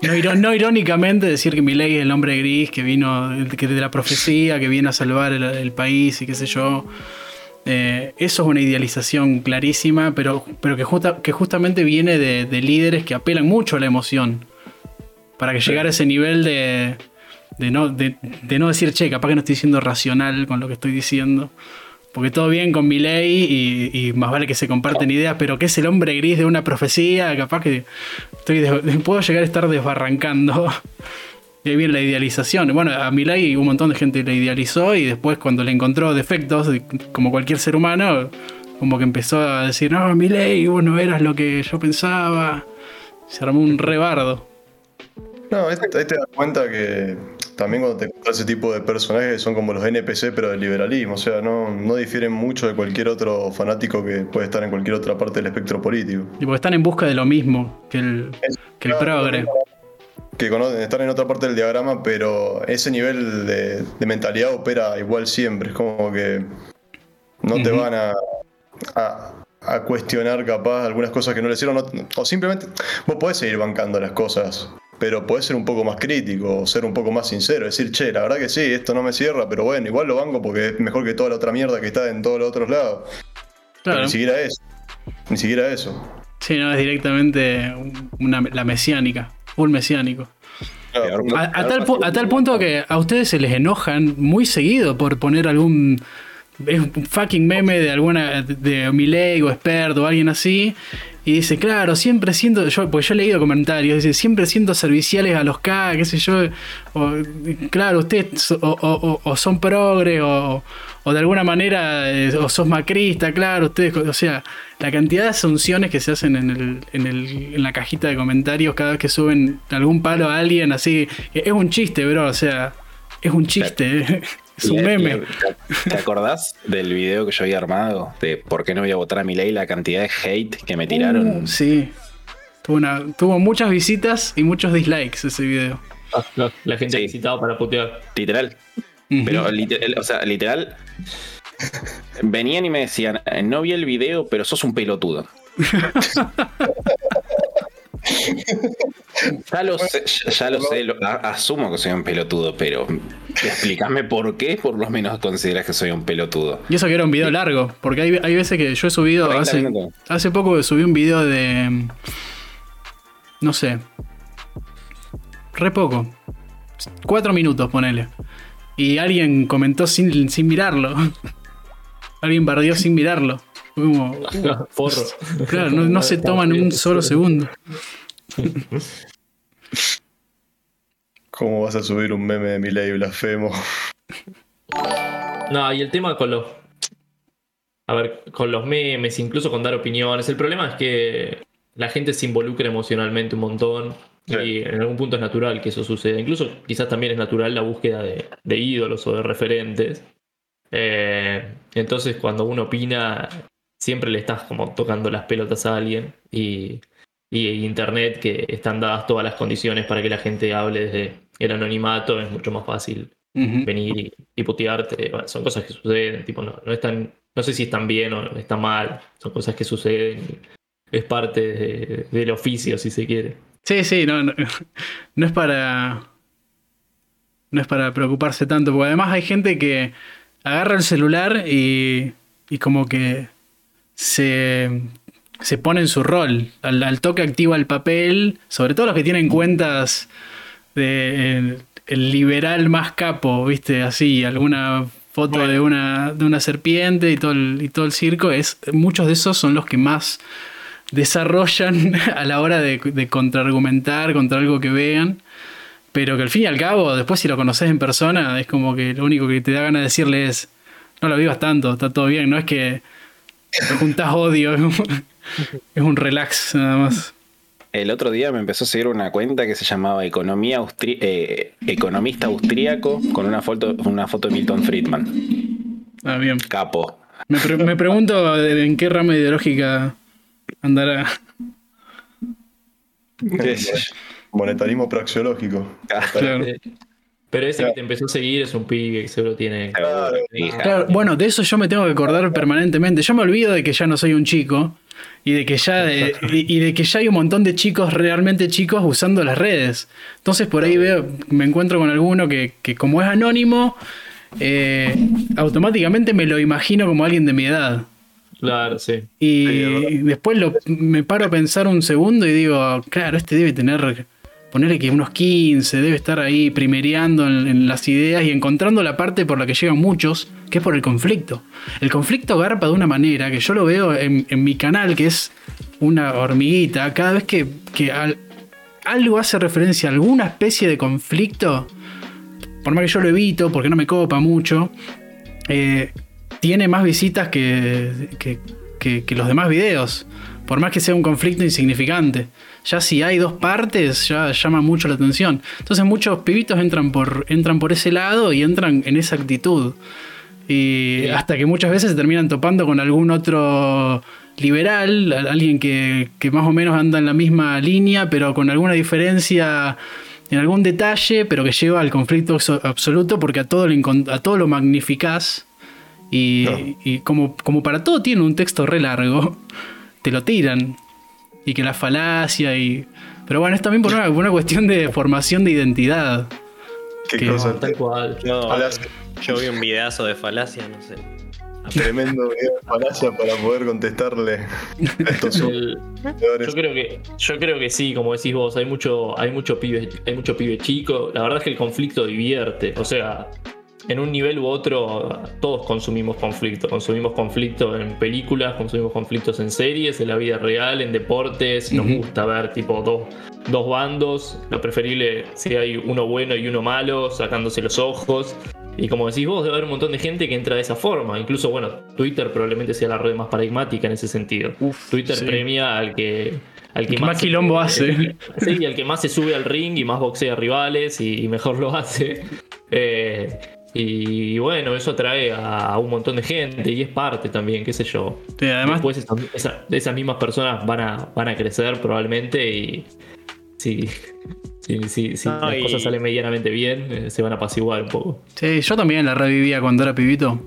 [SPEAKER 3] No, iro- no irónicamente decir que Milei es el hombre gris que vino que de la profecía, que viene a salvar el, el país y qué sé yo. Eh, eso es una idealización clarísima, pero, pero que, justa- que justamente viene de, de líderes que apelan mucho a la emoción. Para que llegar a ese nivel de, de no, de, de no decir, che, capaz que no estoy siendo racional con lo que estoy diciendo. porque todo bien con Milei y, y más vale que se comparten ideas, pero que es el hombre gris de una profecía, capaz que estoy puedo llegar a estar desbarrancando. Y ahí viene la idealización. Bueno, a Milei un montón de gente le idealizó y después cuando le encontró defectos, como cualquier ser humano, como que empezó a decir, no, Milei, vos no eras lo que yo pensaba. Se armó un rebardo.
[SPEAKER 1] No, ahí ahí te das cuenta que también cuando te encuentras ese tipo de personajes son como los NPC, pero del liberalismo. O sea, no, no difieren mucho de cualquier otro fanático que puede estar en cualquier otra parte del espectro político.
[SPEAKER 3] Y porque están en busca de lo mismo que el, que el progre.
[SPEAKER 1] Que conocen, están en otra parte del diagrama, pero ese nivel de, de mentalidad opera igual siempre. Es como que no te van a, a, a cuestionar capaz algunas cosas que no le hicieron. no- o simplemente vos podés seguir bancando las cosas, pero podés ser un poco más crítico, o ser un poco más sincero. Decir, che, la verdad que sí, esto no me cierra, pero bueno, igual lo banco porque es mejor que toda la otra mierda que está en todos los otros lados. Pero ni siquiera eso. Ni siquiera eso.
[SPEAKER 3] Sí, no, es directamente una, la mesiánica. Full mesiánico.
[SPEAKER 1] Claro,
[SPEAKER 3] A, a tal, pu- a tal punto que a ustedes se les enojan muy seguido por poner algún es un fucking meme de alguna de Milei o Expert o alguien así y dice, claro, siempre siento, yo, porque yo he leído comentarios, dice, siempre siento serviciales a los K, qué sé yo, o, claro, ustedes o- o son progres o, o de alguna manera eh, o sos macrista, claro, ustedes, o sea, la cantidad de asunciones que se hacen en, el, en, el, en la cajita de comentarios cada vez que suben algún palo a alguien, así, es un chiste, bro, o sea, es un chiste, es un
[SPEAKER 5] Y-
[SPEAKER 3] meme.
[SPEAKER 5] ¿Te acordás del video que yo había armado de por qué no voy a votar a mi ley? La cantidad de hate que me tiraron.
[SPEAKER 3] Uh, sí. Tuvo, una, tuvo muchas visitas y muchos dislikes ese video.
[SPEAKER 2] Ah, La gente
[SPEAKER 5] Sí.
[SPEAKER 2] visitaba para putear.
[SPEAKER 5] Literal. Pero literal, o sea, literal. Venían y me decían, "Eh, no vi el video, pero sos un pelotudo. ya lo sé, ya, ya lo sé, lo- a- asumo que soy un pelotudo, pero explícame por qué por lo menos consideras que soy un pelotudo.
[SPEAKER 3] Y eso que era un video largo, porque hay, hay veces que yo he subido,
[SPEAKER 5] 30
[SPEAKER 3] hace, hace poco subí un video de, no sé, re poco, cuatro minutos ponele, y alguien comentó sin, sin mirarlo, alguien bardeó sin mirarlo, Fue como,
[SPEAKER 2] Forro.
[SPEAKER 3] claro, no, no se toman un solo segundo.
[SPEAKER 1] ¿Cómo vas a subir un meme de mi ley blasfemo?
[SPEAKER 2] No, y el tema con los. A ver, con los memes, incluso con dar opiniones. El problema es que la gente se involucra emocionalmente un montón.
[SPEAKER 1] Sí.
[SPEAKER 2] Y en algún punto es natural que eso suceda. Incluso quizás también es natural la búsqueda de, de ídolos o de referentes. Eh, entonces cuando uno opina, siempre le estás como tocando las pelotas a alguien. Y, y internet, que están dadas todas las condiciones para que la gente hable desde el anonimato, es mucho más fácil venir y, y putearte. Bueno, son cosas que suceden, tipo, no, no están, no sé si están bien o están mal, son cosas que suceden. Es parte de- del oficio, si se quiere.
[SPEAKER 3] Sí, sí, no, no, no es para. No es para preocuparse tanto, porque además hay gente que agarra el celular y, y como que se, se pone en su rol. Al, al toque activa el papel, sobre todo los que tienen cuentas de el, el liberal más capo, ¿viste? Así, alguna foto de una, de una serpiente y todo el, y todo el circo. Es, muchos de esos son los que más desarrollan a la hora de, de contraargumentar contra algo que vean. Pero que al fin y al cabo, después si lo conoces en persona, es como que lo único que te da ganas de decirle es, no lo vivas tanto, está todo bien, no es que te juntás odio, es un, relax nada más.
[SPEAKER 5] El otro día me empezó a seguir una cuenta que se llamaba Economía Austri- eh, Economista Austríaco con una foto, una foto de Milton Friedman.
[SPEAKER 3] Ah, bien.
[SPEAKER 5] Capo.
[SPEAKER 3] Me, pre- me pregunto en qué rama ideológica andará.
[SPEAKER 5] ¿Qué sé yo?
[SPEAKER 1] Monetarismo praxeológico.
[SPEAKER 3] Claro.
[SPEAKER 2] Pero ese que te empezó a seguir es un pibe que seguro tiene.
[SPEAKER 5] Hija.
[SPEAKER 3] Claro, bueno, de eso yo me tengo que acordar permanentemente. Yo me olvido de que ya no soy un chico y de que ya y, y de que ya hay un montón de chicos realmente chicos usando las redes. Entonces por ahí veo, me encuentro con alguno que, que como es anónimo, eh, automáticamente me lo imagino como alguien de mi edad.
[SPEAKER 2] Claro, sí.
[SPEAKER 3] Y
[SPEAKER 1] Sí,
[SPEAKER 3] después lo, me paro a pensar un segundo y digo, claro, este debe tener ponerle que unos 15, debe estar ahí primereando en, en las ideas y encontrando la parte por la que llegan muchos, que es por el conflicto. El conflicto garpa de una manera que yo lo veo en, en mi canal, que es una hormiguita, cada vez que, que al- algo hace referencia a alguna especie de conflicto, por más que yo lo evito, porque no me copa mucho, eh, tiene más visitas que, que- que- que los demás videos. Por más que sea un conflicto insignificante. Ya si hay dos partes, ya llama mucho la atención. Entonces muchos pibitos entran por, entran por ese lado y entran en esa actitud. Y hasta que muchas veces se terminan topando con algún otro liberal, alguien que, que más o menos anda en la misma línea, pero con alguna diferencia en algún detalle, pero que lleva al conflicto abso- absoluto, porque a todo lo, a todo lo magnificás. Y,
[SPEAKER 1] No.
[SPEAKER 3] y como, como para todo tiene un texto re largo, te lo tiran. Y que la falacia y... Pero bueno, es también por una, por una cuestión de formación de identidad.
[SPEAKER 1] Qué
[SPEAKER 3] Que-
[SPEAKER 1] cosa.
[SPEAKER 2] Tal cual.
[SPEAKER 4] Yo,
[SPEAKER 1] Falacia.
[SPEAKER 4] yo vi un videazo de falacia, no sé.
[SPEAKER 1] Tremendo video de falacia para poder contestarle a estos
[SPEAKER 2] El-. Yo creo que, yo creo que sí, como decís vos, hay mucho, hay mucho pibe, hay mucho pibe chico. La verdad es que el conflicto divierte. O sea, en un nivel u otro, todos consumimos conflicto. Consumimos conflicto en películas, consumimos conflictos en series, en la vida real, en deportes. Nos gusta ver tipo dos, dos bandos. Lo preferible si hay uno bueno y uno malo, sacándose los ojos. Y como decís vos, debe haber un montón de gente que entra de esa forma. Incluso, bueno, Twitter probablemente sea la red más paradigmática en ese sentido. Twitter
[SPEAKER 3] sí.
[SPEAKER 2] premia al que, al que
[SPEAKER 3] que más quilombo hace.
[SPEAKER 2] Sí, al que más se sube al ring y más boxea rivales y, y mejor lo hace. Eh, y bueno, eso atrae a, un montón de gente y es parte también, qué sé yo.
[SPEAKER 3] Sí, además,
[SPEAKER 2] Después esas, esa- esas mismas personas van a, van a crecer probablemente y si, si, si- si
[SPEAKER 4] No,
[SPEAKER 2] las
[SPEAKER 4] y-
[SPEAKER 2] cosas salen medianamente bien, eh, se van a apaciguar un poco.
[SPEAKER 3] sí, yo también la revivía cuando era pibito.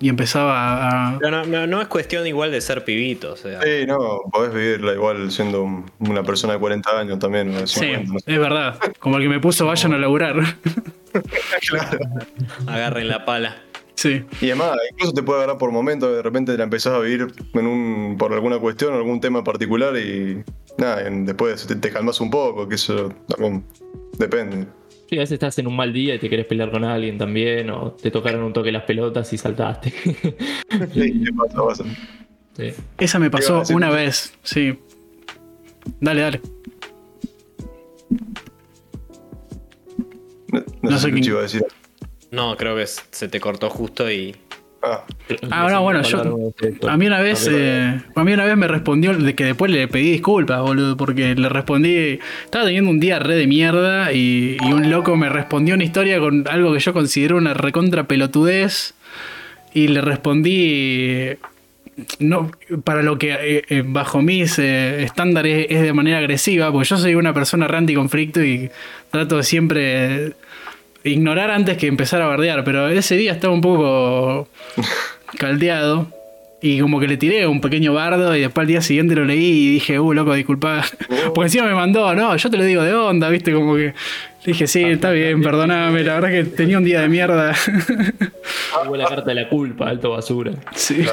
[SPEAKER 3] Y empezaba a...
[SPEAKER 4] Pero no, no, no es cuestión igual de ser pibito, o sea.
[SPEAKER 1] Sí, no, podés vivirla igual siendo un- una persona de 40 años también,
[SPEAKER 3] Sí,
[SPEAKER 1] 50, no sé.
[SPEAKER 3] es verdad. Como el que me puso vayan a laburar.
[SPEAKER 1] Claro.
[SPEAKER 4] Agarren la pala.
[SPEAKER 3] Sí.
[SPEAKER 1] Y además, incluso te puede agarrar por momentos, de repente la empezás a vivir en un, por alguna cuestión, algún tema en particular y nada, en- después te, te calmas un poco, que eso también depende.
[SPEAKER 2] Sí, a veces estás en un mal día y te querés pelear con alguien también, o te tocaron un toque las pelotas y saltaste.
[SPEAKER 1] Sí, ¿qué pasa? Pasa.
[SPEAKER 2] Sí.
[SPEAKER 3] Esa me pasó una vez, sí. Dale, dale.
[SPEAKER 1] No, no
[SPEAKER 3] No
[SPEAKER 1] sé qué iba a decir.
[SPEAKER 4] No, creo que se te cortó justo y.
[SPEAKER 1] Ah,
[SPEAKER 3] Ah, no, bueno, yo- A mí una vez, eh, a mí una vez me respondió de que después le pedí disculpas, boludo, porque le respondí, estaba teniendo un día re de mierda y, y un loco me respondió una historia con algo que yo considero una recontra pelotudez y le respondí no para lo que eh, eh, bajo mis eh, estándares es de manera agresiva, porque yo soy una persona anticonflicto y trato de siempre ignorar antes que empezar a bardear, pero ese día estaba un poco caldeado. Y como que le tiré un pequeño bardo y después al día siguiente lo leí y dije, uh, loco, disculpa. Porque encima me mandó, no, yo te lo digo de onda, viste, como que. Le dije, sí, está bien, perdoname, la verdad que tenía un día de mierda.
[SPEAKER 2] Hubo la carta de la culpa, alto basura.
[SPEAKER 3] sí.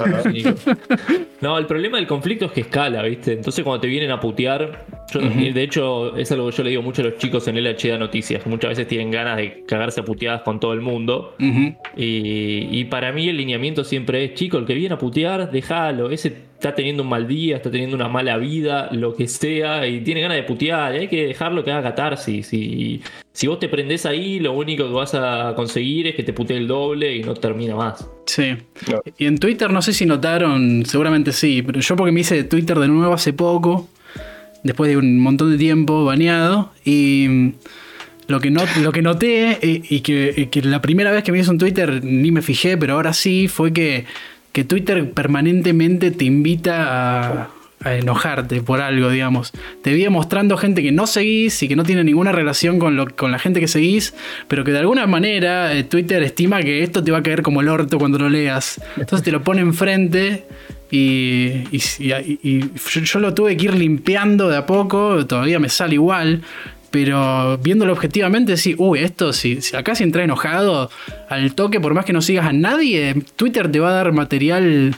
[SPEAKER 2] No, el problema del conflicto es que escala, ¿viste? Entonces cuando te vienen a putear, yo- de hecho es algo que yo le digo mucho a los chicos en LHA Noticias, que muchas veces tienen ganas de cagarse a puteadas con todo el mundo. Y, y para mí el lineamiento siempre es, chico, el que viene a putear, déjalo. Ese está teniendo un mal día, está teniendo una mala vida, lo que sea, y tiene ganas de putear. y hay que dejarlo que haga catarsis. Y si vos te prendés ahí, lo único que vas a conseguir es que te putee el doble y no termina más.
[SPEAKER 3] Sí.
[SPEAKER 1] No.
[SPEAKER 3] Y en Twitter no sé si notaron, seguramente sí, pero yo porque me hice Twitter de nuevo hace poco, después de un montón de tiempo baneado, y mm, lo que, no, lo que noté, eh, y que, y que la primera vez que me hice un Twitter ni me fijé, pero ahora sí, fue que, que Twitter permanentemente te invita a, enojarte por algo, digamos. Te viene mostrando gente que no seguís y que no tiene ninguna relación con, lo, con la gente que seguís, pero que de alguna manera eh, Twitter estima que esto te va a caer como el orto cuando lo leas. Entonces te lo pone enfrente y, y, yo lo tuve que ir limpiando de a poco, todavía me sale igual. Pero viéndolo objetivamente, sí, uy, esto, si, si acá si entras enojado al toque, por más que no sigas a nadie, Twitter te va a dar material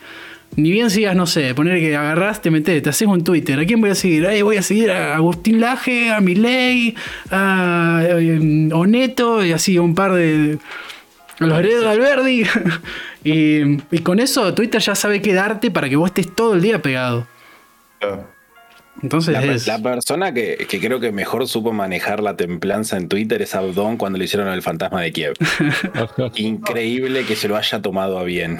[SPEAKER 3] Ni bien sigas, no sé, poner que agarrás, te metes, te haces un Twitter. ¿A quién voy a seguir? Ay, voy a seguir a Agustín Laje, a Milei, a eh, Oneto y así un par de. a Los heredos de Alberdi. y, y con eso Twitter ya sabe qué darte para que vos estés todo el día pegado.
[SPEAKER 1] Claro.
[SPEAKER 3] Entonces
[SPEAKER 5] La,
[SPEAKER 3] es.
[SPEAKER 5] la persona que, que creo que mejor supo manejar la templanza en Twitter es Abdón cuando le hicieron el fantasma de Kiev. Increíble que se lo haya tomado a bien.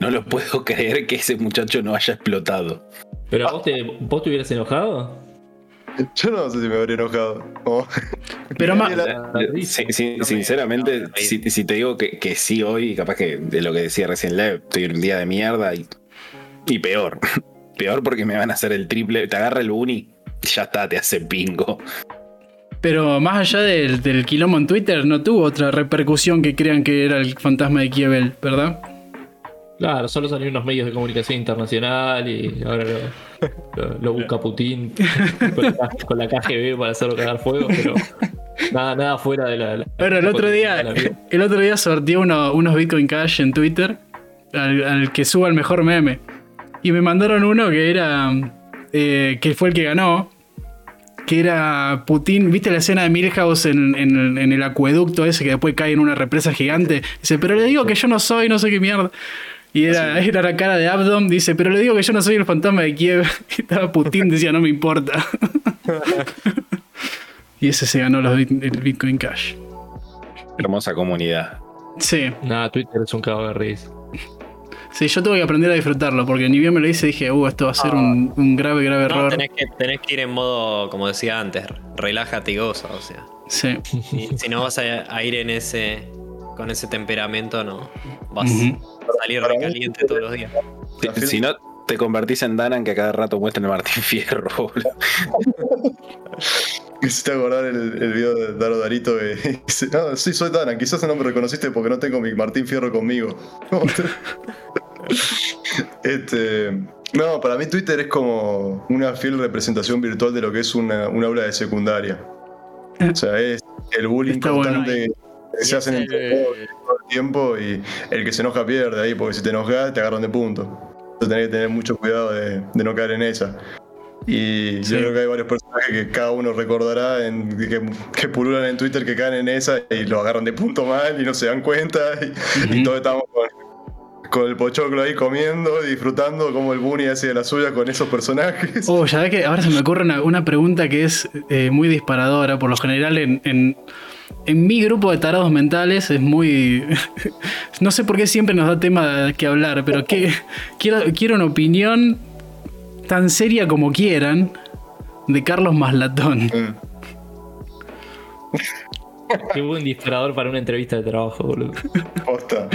[SPEAKER 5] No lo puedo creer que ese muchacho no haya explotado.
[SPEAKER 2] Pero vos te, vos te hubieras enojado.
[SPEAKER 1] Yo no sé si me habría enojado. Como-
[SPEAKER 3] Pero
[SPEAKER 5] sí, sinceramente, si, si te digo que, que sí hoy, capaz que de lo que decía recién Lev, estoy en un día de mierda y, y peor. Peor porque me van a hacer el triple. Te agarra el uni y ya está, te hace pingo.
[SPEAKER 3] Pero más allá del, del quilombo en Twitter, no tuvo otra repercusión que crean que era el fantasma de Kievel, ¿verdad?
[SPEAKER 2] Claro, solo salieron unos medios de comunicación internacional y ahora lo, lo- lo busca Putin con la, con la KGB para hacerlo cagar fuego, pero nada, nada fuera de la. la-
[SPEAKER 3] Bueno, el otro día, el otro día sorteé uno- unos Bitcoin Cash en Twitter al, al que suba el mejor meme. Y me mandaron uno que era. eh, que fue el que ganó. Que era Putin. ¿Viste la escena de Milhouse en, en- en el acueducto ese que después cae en una represa gigante? Dice, pero le digo que yo no soy, no sé qué mierda. Y era, era la cara de Abdom, dice, pero le digo que yo no soy el fantasma de Kiev. Y estaba Putin, decía, no me importa. y ese se ganó los el Bitcoin Cash.
[SPEAKER 5] Hermosa comunidad.
[SPEAKER 3] Sí.
[SPEAKER 2] Nada, Twitter es un cago de risa.
[SPEAKER 3] Sí, yo tuve que aprender a disfrutarlo, porque ni bien me lo hice dije, uh, esto va a ser un, un grave, grave
[SPEAKER 4] No,
[SPEAKER 3] error.
[SPEAKER 4] tenés que, tenés que ir en modo, como decía antes, relájate y goza, o sea.
[SPEAKER 3] Sí.
[SPEAKER 4] Y si no vas a, a ir en ese con ese temperamento, no. Vas a salir recaliente todos los días.
[SPEAKER 5] Si, si no, te convertís en Danan que a cada rato muestran el Martín Fierro. boludo.
[SPEAKER 1] Me hiciste acordar el, el video de Daro Darito que dice, no, sí, soy Dana, quizás no me reconociste porque no tengo mi Martín Fierro conmigo. este, no, para mí Twitter es como una fiel representación virtual de lo que es una, un aula de secundaria. O sea, es el bullying
[SPEAKER 3] Está bueno.
[SPEAKER 1] constante que se hacen entre todos todo el tiempo y el que se enoja pierde ahí, porque si te enojas te agarran de punto. Entonces tenés que tener mucho cuidado de, de no caer en esa. Y
[SPEAKER 3] Sí.
[SPEAKER 1] yo creo que hay varios personajes que cada uno recordará en, que, que pululan en Twitter que caen en esa y lo agarran de punto mal y no se dan cuenta. Y, y
[SPEAKER 3] Ujú.
[SPEAKER 1] todos estamos con, con el pochoclo ahí comiendo y disfrutando como el Bunny hace de la suya con esos personajes.
[SPEAKER 3] Oh, ya ves que ahora se me ocurre una, una pregunta que es eh, muy disparadora. Por lo general, en, en, en mi grupo de tarados mentales es muy. no sé por qué siempre nos da tema que hablar, pero que, quiero, quiero una opinión tan seria como quieran de Carlos Maslatón.
[SPEAKER 1] Mm.
[SPEAKER 2] Qué buen disparador para una entrevista de trabajo, boludo.
[SPEAKER 1] Posta.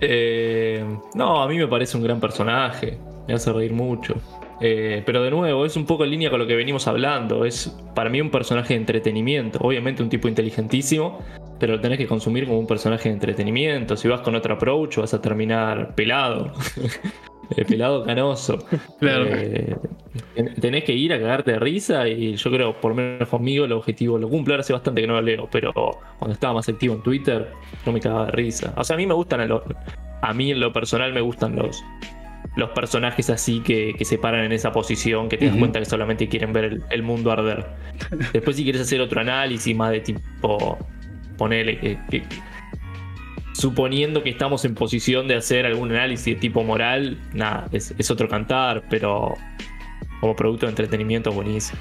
[SPEAKER 2] Eh, no, a mí me parece un gran personaje. Me hace reír mucho. Eh, pero de nuevo, es un poco en línea con lo que venimos hablando. Es para mí un personaje de entretenimiento. Obviamente un tipo inteligentísimo, pero lo tenés que consumir como un personaje de entretenimiento. Si vas con otro approach, vas a terminar pelado. Eh, pelado canoso.
[SPEAKER 3] Claro.
[SPEAKER 2] Eh, ten- tenés que ir a cagarte de risa y yo creo, por lo menos conmigo, el objetivo lo cumple. Ahora hace bastante que no lo leo, pero cuando estaba más activo en Twitter, no me cagaba de risa. O sea, a mí me gustan, a, lo- a mí en lo personal me gustan los, los personajes así que, que se paran en esa posición, que te das cuenta que solamente quieren ver el, el mundo arder. Después si quieres hacer otro análisis más de tipo, ponele que, que- suponiendo que estamos en posición de hacer algún análisis de tipo moral, nada, es, es otro cantar, pero como producto de entretenimiento buenísimo.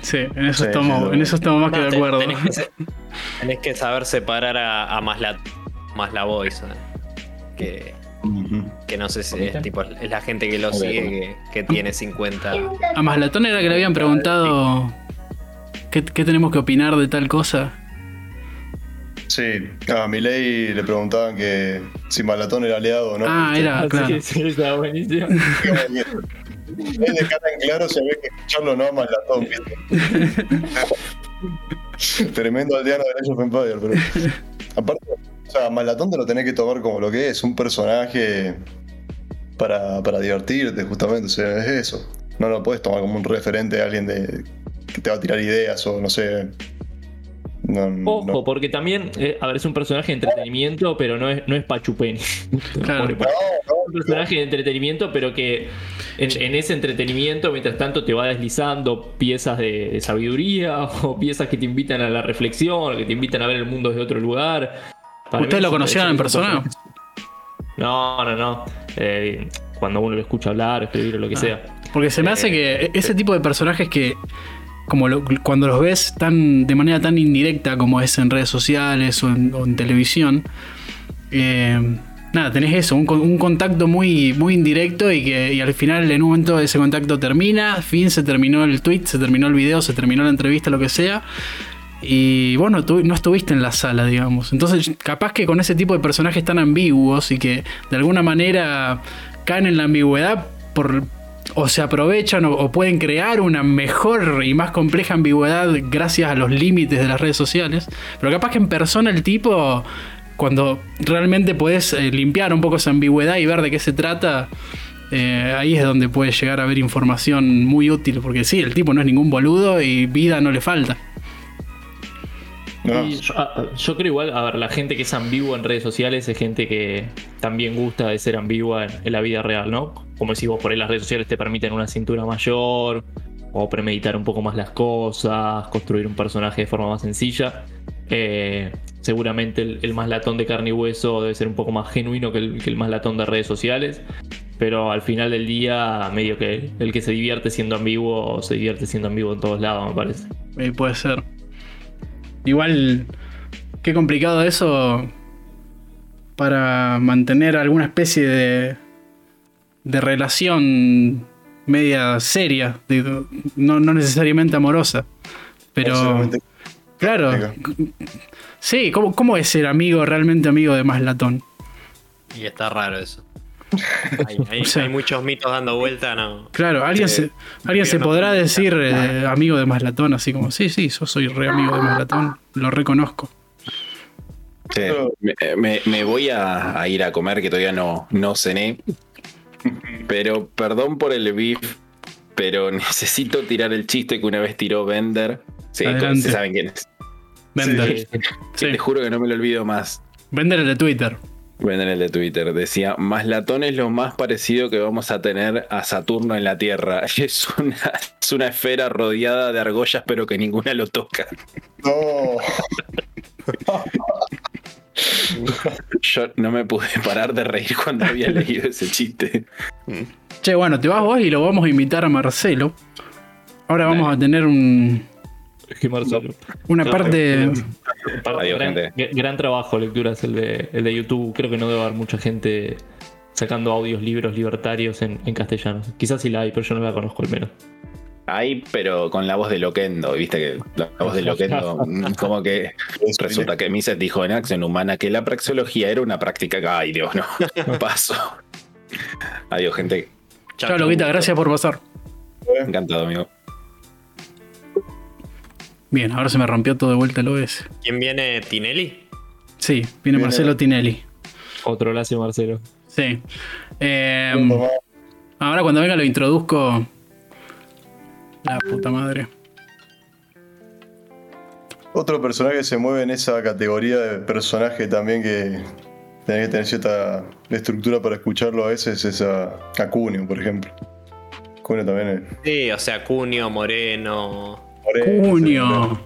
[SPEAKER 3] Sí, en eso,
[SPEAKER 1] Sí,
[SPEAKER 3] estamos,
[SPEAKER 1] sí,
[SPEAKER 3] en eso estamos más
[SPEAKER 4] No,
[SPEAKER 3] que de acuerdo.
[SPEAKER 4] Tenés que, se- tenés que saber separar a, a más la más la voice. ¿eh? Que, que no sé si es tipo es la gente que lo sigue que, que tiene 50.
[SPEAKER 3] A Maslatón era que le habían preguntado qué, qué tenemos que opinar de tal cosa.
[SPEAKER 1] Sí, a Milei le preguntaban que si Malatón era aliado o no.
[SPEAKER 3] Ah, era, claro.
[SPEAKER 2] Sí, sí, está buenísimo.
[SPEAKER 1] Es dejar en claro si había que escucharlo o no a Malatón. Tremendo aldeano de Age of Empire, pero. Aparte, o sea, Malatón te lo tenés que tomar como lo que es, un personaje para, para divertirte, justamente. O sea, es eso. No lo puedes tomar como un referente de alguien de, que te va a tirar ideas o no sé. No, no-
[SPEAKER 2] Ojo, porque también, eh, a ver, es un personaje de entretenimiento, pero no es, no es Pachupeni.
[SPEAKER 3] Claro.
[SPEAKER 2] Pachu. un personaje de entretenimiento, pero que en, en ese entretenimiento, mientras tanto, te va deslizando piezas de, de sabiduría o piezas que te invitan a la reflexión, que te invitan a ver el mundo desde otro lugar. Para
[SPEAKER 3] ¿Ustedes lo
[SPEAKER 2] es-
[SPEAKER 3] conocieron
[SPEAKER 2] es
[SPEAKER 3] en persona?
[SPEAKER 2] personaje- No, no, no. Eh, cuando uno lo escucha hablar, escribir o lo que sea.
[SPEAKER 3] Porque se me hace que ese tipo de personajes que, como cuando los ves tan de manera tan indirecta como es en redes sociales o en, televisión, eh, nada, tenés eso, un, con- un contacto muy, muy indirecto y que al final en un momento ese contacto termina, fin, se terminó el tweet, se terminó el video, se terminó la entrevista, lo que sea. Y bueno, tú no estuviste en la sala, digamos. Entonces, capaz que con ese tipo de personajes tan ambiguos y que de alguna manera caen en la ambigüedad por, o se aprovechan o, pueden crear una mejor y más compleja ambigüedad gracias a los límites de las redes sociales. Pero capaz que en persona el tipo, cuando realmente puedes eh, limpiar un poco esa ambigüedad y ver de qué se trata, eh, ahí es donde puedes llegar a ver información muy útil. Porque sí, el tipo no es ningún boludo y vida no le falta.
[SPEAKER 1] No.
[SPEAKER 2] Y yo, ah, yo creo igual, a ver, la gente que es ambigua en redes sociales es gente que también gusta de ser ambigua en, en la vida real, ¿no? Como decís vos, por ahí las redes sociales te permiten una cintura mayor, o premeditar un poco más las cosas, construir un personaje de forma más sencilla. Eh, seguramente el, el más latón de carne y hueso debe ser un poco más genuino que el, que el más latón de redes sociales. Pero al final del día, medio que el que se divierte siendo ambiguo, se divierte siendo ambiguo en todos lados, me parece.
[SPEAKER 3] Eh, puede ser. Igual, qué complicado eso para mantener alguna especie de, de relación media seria, digo, no, no necesariamente amorosa. Pero, claro, sí, ¿cómo, ¿cómo es ser amigo, realmente amigo de más latón?
[SPEAKER 4] Y está raro eso. Hay, hay-
[SPEAKER 3] O sea-
[SPEAKER 4] hay muchos mitos dando vuelta, no.
[SPEAKER 3] Claro, alguien se, alguien se
[SPEAKER 4] no-
[SPEAKER 3] podrá decir eh, amigo de más latón, así como, sí, sí, yo soy re amigo de más latón, lo reconozco.
[SPEAKER 5] Sí, me, me- me voy a, a ir a comer, que todavía no, no cené. Pero perdón por el beef, pero necesito tirar el chiste que una vez tiró Bender. Sí, se saben quién es.
[SPEAKER 2] Sí.
[SPEAKER 3] Sí.
[SPEAKER 5] Te juro que no me lo olvido más.
[SPEAKER 3] Vender el de Twitter.
[SPEAKER 5] Bender el de Twitter decía: Maslatón es lo más parecido que vamos a tener a Saturno en la Tierra. Es una, es una esfera rodeada de argollas, pero que ninguna lo toca.
[SPEAKER 1] No.
[SPEAKER 5] Yo no me pude parar de reír cuando había leído ese chiste.
[SPEAKER 3] Che, bueno, te vas vos y lo vamos a invitar a Marcelo. Ahora vamos a tener un,
[SPEAKER 2] Marcelo.
[SPEAKER 3] una
[SPEAKER 2] Claro,
[SPEAKER 3] parte.
[SPEAKER 2] Par-
[SPEAKER 5] Adiós,
[SPEAKER 2] gran,
[SPEAKER 5] gente.
[SPEAKER 2] gra- gran trabajo, lecturas el de, el de YouTube. Creo que no debe haber mucha gente sacando audios, libros libertarios en, en castellano. Quizás sí la hay, pero yo no la conozco al menos.
[SPEAKER 5] Hay, pero con la voz de Loquendo, viste que la voz de Loquendo, como que resulta que Mises dijo en Acción Humana que la praxeología era una práctica. Ay, Dios, no. Paso. Adiós, gente.
[SPEAKER 3] Chao, Loquita, gracias por pasar.
[SPEAKER 5] Encantado, amigo.
[SPEAKER 3] Bien, ahora se me rompió todo de vuelta el OS.
[SPEAKER 4] ¿Quién viene? ¿Tinelli?
[SPEAKER 3] Sí, viene
[SPEAKER 1] Viene-
[SPEAKER 3] Marcelo Tinelli.
[SPEAKER 2] Otro lacio Marcelo.
[SPEAKER 3] Sí. Eh, ahora cuando venga lo introduzco. La puta madre.
[SPEAKER 1] Otro personaje que se mueve en esa categoría de personaje también que tenés que tener cierta estructura para escucharlo a veces es a, a Cunio, por ejemplo. Cunio también es.
[SPEAKER 4] Sí, o sea, Cunio, Moreno.
[SPEAKER 1] Moreno,
[SPEAKER 3] Junio.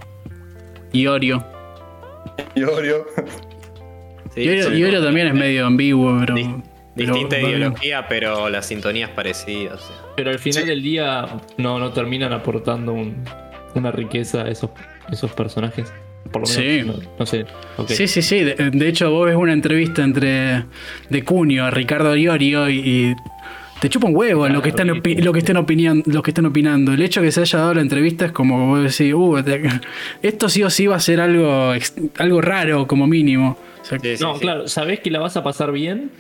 [SPEAKER 3] Iorio.
[SPEAKER 1] Iorio.
[SPEAKER 4] Sí,
[SPEAKER 3] Iorio,
[SPEAKER 4] son
[SPEAKER 3] Iorio también es medio ambiguo, pero.
[SPEAKER 4] Dis-
[SPEAKER 3] pero-
[SPEAKER 4] Distinta
[SPEAKER 3] pero-
[SPEAKER 4] ideología, pero la sintonía es parecida. o sea.
[SPEAKER 2] Pero al final
[SPEAKER 1] Sí.
[SPEAKER 2] del día no, no terminan aportando un- una riqueza a esos, esos personajes. Por lo menos,
[SPEAKER 3] Sí.
[SPEAKER 2] no, no sé.
[SPEAKER 3] Sí, sí, sí. De, de hecho, vos ves una entrevista entre de Cunio a Ricardo Iorio y, y te chupa un huevo lo que están
[SPEAKER 2] Claro,
[SPEAKER 3] opi- lo que estén opiniando, lo que estén opinando. El hecho de que se haya dado la entrevista es como vos decís, uh, te- esto sí o sí va a ser algo, algo raro como mínimo. O sea,
[SPEAKER 4] Sí, sí,
[SPEAKER 2] No,
[SPEAKER 4] sí.
[SPEAKER 2] claro, sabés que la vas a pasar bien.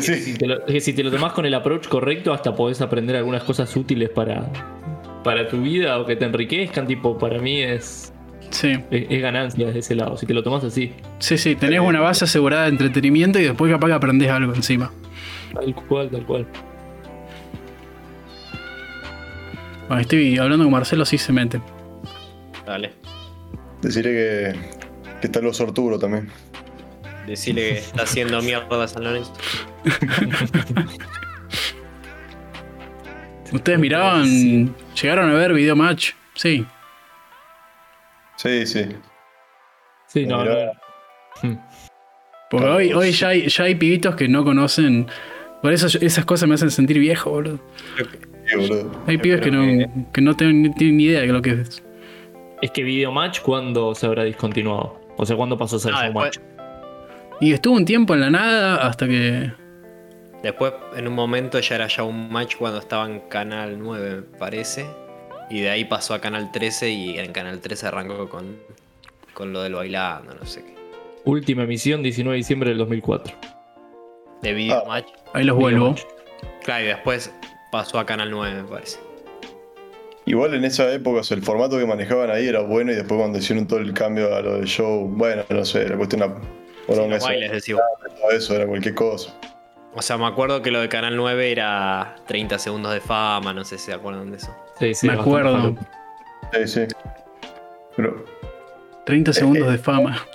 [SPEAKER 1] Sí,
[SPEAKER 2] Si te lo, que si te lo tomás con el approach correcto, hasta podés aprender algunas cosas útiles para, para tu vida o que te enriquezcan. Tipo, para mí es,
[SPEAKER 3] sí,
[SPEAKER 2] es, es ganancia desde ese lado. Si te lo tomás así,
[SPEAKER 3] sí, sí. Tenés una base asegurada de entretenimiento y después capaz que aprendés algo encima.
[SPEAKER 2] tal cual, tal cual.
[SPEAKER 3] Bueno, estoy hablando con Marcelo, sí se mete.
[SPEAKER 4] Dale.
[SPEAKER 1] Deciré que Que está el oso Arturo también.
[SPEAKER 4] Decirle que está haciendo mierda a San Lorenzo.
[SPEAKER 3] ¿Ustedes miraban?
[SPEAKER 2] Sí.
[SPEAKER 3] ¿Llegaron a ver Video Match? Sí.
[SPEAKER 1] Sí, sí.
[SPEAKER 2] Sí, no, no.
[SPEAKER 3] Porque
[SPEAKER 1] Claro,
[SPEAKER 3] hoy, hoy ya, hay, ya hay pibitos que no conocen. Por eso esas cosas me hacen sentir viejo, boludo.
[SPEAKER 1] Sí, boludo.
[SPEAKER 3] Hay pibes que no, que no tienen, ni tienen ni idea de lo que es.
[SPEAKER 2] Es que Videomatch, ¿cuándo se habrá discontinuado? O sea, ¿cuándo pasó a ser
[SPEAKER 4] Ah,
[SPEAKER 2] Showmatch?
[SPEAKER 3] Y estuvo un tiempo en la nada hasta que.
[SPEAKER 4] después, en un momento, ya era ya un match cuando estaba en Canal 9, me parece. Y de ahí pasó a Canal 13 y en Canal 13 arrancó con, con lo del bailando, no sé qué.
[SPEAKER 2] Última emisión, 19 de diciembre del 2004.
[SPEAKER 4] De video
[SPEAKER 1] Ah.
[SPEAKER 4] match.
[SPEAKER 3] Ahí los vuelvo.
[SPEAKER 4] Claro, y después pasó a Canal 9, me parece.
[SPEAKER 1] Igual en esa época, o sea, el formato que manejaban ahí era bueno y después cuando hicieron todo el cambio a lo del show, bueno, no sé, la cuestión
[SPEAKER 4] Sí, los bailes, decís vos.
[SPEAKER 1] todo eso era cualquier cosa.
[SPEAKER 4] O sea, me acuerdo que lo de Canal 9 era 30 segundos de fama, no sé si se acuerdan de eso.
[SPEAKER 2] Sí, sí,
[SPEAKER 3] Me acuerdo.
[SPEAKER 1] Sí, sí. Pero
[SPEAKER 3] 30 segundos de fama.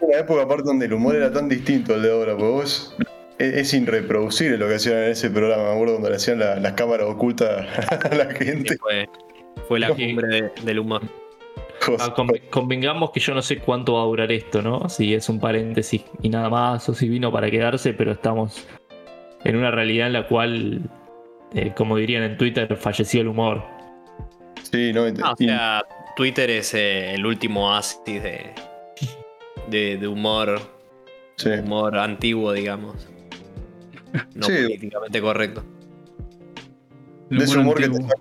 [SPEAKER 1] una época aparte donde el humor era tan distinto al de ahora, porque vos es, irreproducible lo que hacían en ese programa. Me acuerdo cuando le hacían la- las cámaras ocultas a la
[SPEAKER 4] Sí,
[SPEAKER 1] gente.
[SPEAKER 4] fue, fue la cumbre de- del humor.
[SPEAKER 2] Ah, conve- convengamos que yo no sé cuánto va a durar esto, ¿no? Si es un paréntesis y nada más, o si vino para quedarse, pero estamos en una realidad en la cual, eh, como dirían en Twitter, falleció el humor.
[SPEAKER 1] Sí, no,
[SPEAKER 4] Ah, o sea, Twitter es eh, el último oasis de, de, de humor,
[SPEAKER 1] sí.
[SPEAKER 4] humor antiguo, digamos. No
[SPEAKER 1] Sí.
[SPEAKER 4] políticamente correcto.
[SPEAKER 3] El
[SPEAKER 1] de ese humor que te sale,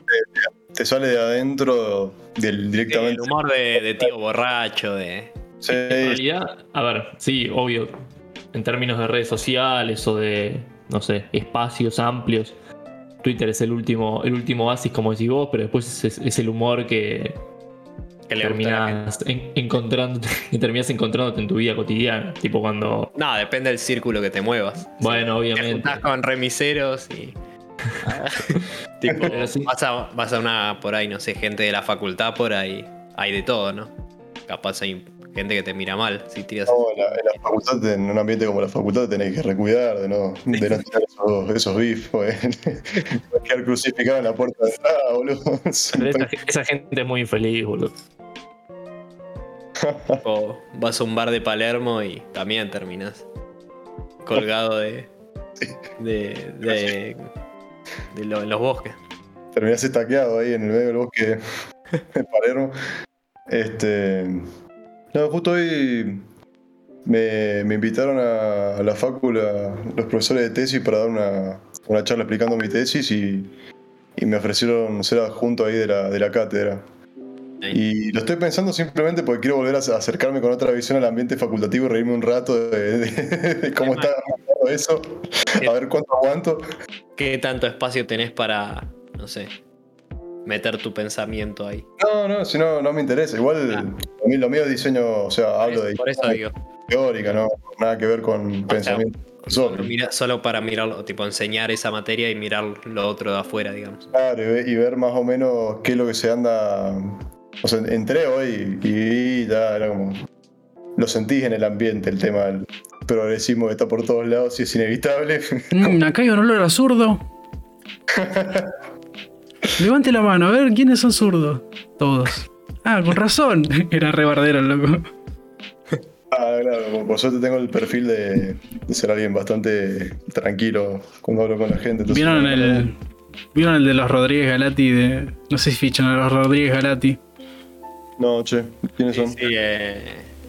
[SPEAKER 1] te sale de adentro del, directamente.
[SPEAKER 4] el humor de, de tío borracho, de.
[SPEAKER 1] Sí,
[SPEAKER 2] En realidad, a ver, sí, obvio, en términos de redes sociales o de, no sé, espacios amplios, Twitter es el último, el último oasis, como decís vos, pero después es, es el humor que
[SPEAKER 4] que
[SPEAKER 2] terminas en- encontrándote, que terminas encontrándote en tu vida cotidiana. Tipo cuando,
[SPEAKER 4] No, depende del círculo que te muevas.
[SPEAKER 2] bueno,
[SPEAKER 4] Te
[SPEAKER 2] obviamente.
[SPEAKER 4] juntás con remiseros y. tipo,
[SPEAKER 2] sí.
[SPEAKER 4] vas, a, vas a una por ahí, no sé, gente de la facultad por ahí. Hay de todo, ¿no? Capaz hay gente que te mira mal si tiras.
[SPEAKER 1] No, en la, en la facultad, en un ambiente como la facultad, tenés que recuidar de no, de no tirar esos, esos beef, pues. Quedar crucificado en la puerta de entrada, boludo.
[SPEAKER 2] Pero esa, esa gente es muy infeliz, boludo.
[SPEAKER 4] O vas a un bar de Palermo y también terminas colgado de. de. de. de lo- en los bosques.
[SPEAKER 1] Terminás estaqueado ahí en el medio del bosque de Palermo. Este. No, justo hoy me, me invitaron a, a la facu la- los profesores de tesis para dar una, una charla explicando mi tesis y, y me ofrecieron ser adjunto ahí de la, de la cátedra. Y lo estoy pensando simplemente porque quiero volver a acercarme con otra visión al ambiente facultativo y reírme un rato de, de- de cómo está eso. A ver cuánto aguanto.
[SPEAKER 4] ¿Qué tanto espacio tenés para. no sé. Meter tu pensamiento ahí?
[SPEAKER 1] No, no, si no, no me interesa. Igual
[SPEAKER 4] Ah.
[SPEAKER 1] a mí lo mío es diseño, o sea, hablo de
[SPEAKER 4] Por eso digo.
[SPEAKER 1] teórica, no nada que ver con pensamiento
[SPEAKER 4] Solo,
[SPEAKER 1] filosófico.
[SPEAKER 4] mira- solo para mirarlo, tipo enseñar esa materia y mirar lo otro de afuera, digamos.
[SPEAKER 1] Claro, y ver más o menos qué es lo que se anda. O sea, entré hoy y ya era como. Lo sentís en el ambiente, el tema del progresismo que está por todos lados y es inevitable.
[SPEAKER 3] Mm, acá hay un olor a zurdo. Levante la mano, a ver quiénes son zurdos. Todos. Ah, con razón. Era rebardero el loco.
[SPEAKER 1] Ah, claro, por- suerte tengo el perfil de, de ser alguien bastante tranquilo cuando hablo con la gente. entonces-
[SPEAKER 3] ¿Vieron el. ¿Vieron el de los Rodríguez Galati de. No sé si fichan a los Rodríguez Galati.
[SPEAKER 1] No, che, ¿quiénes
[SPEAKER 4] Sí,
[SPEAKER 1] son?
[SPEAKER 4] sí, eh,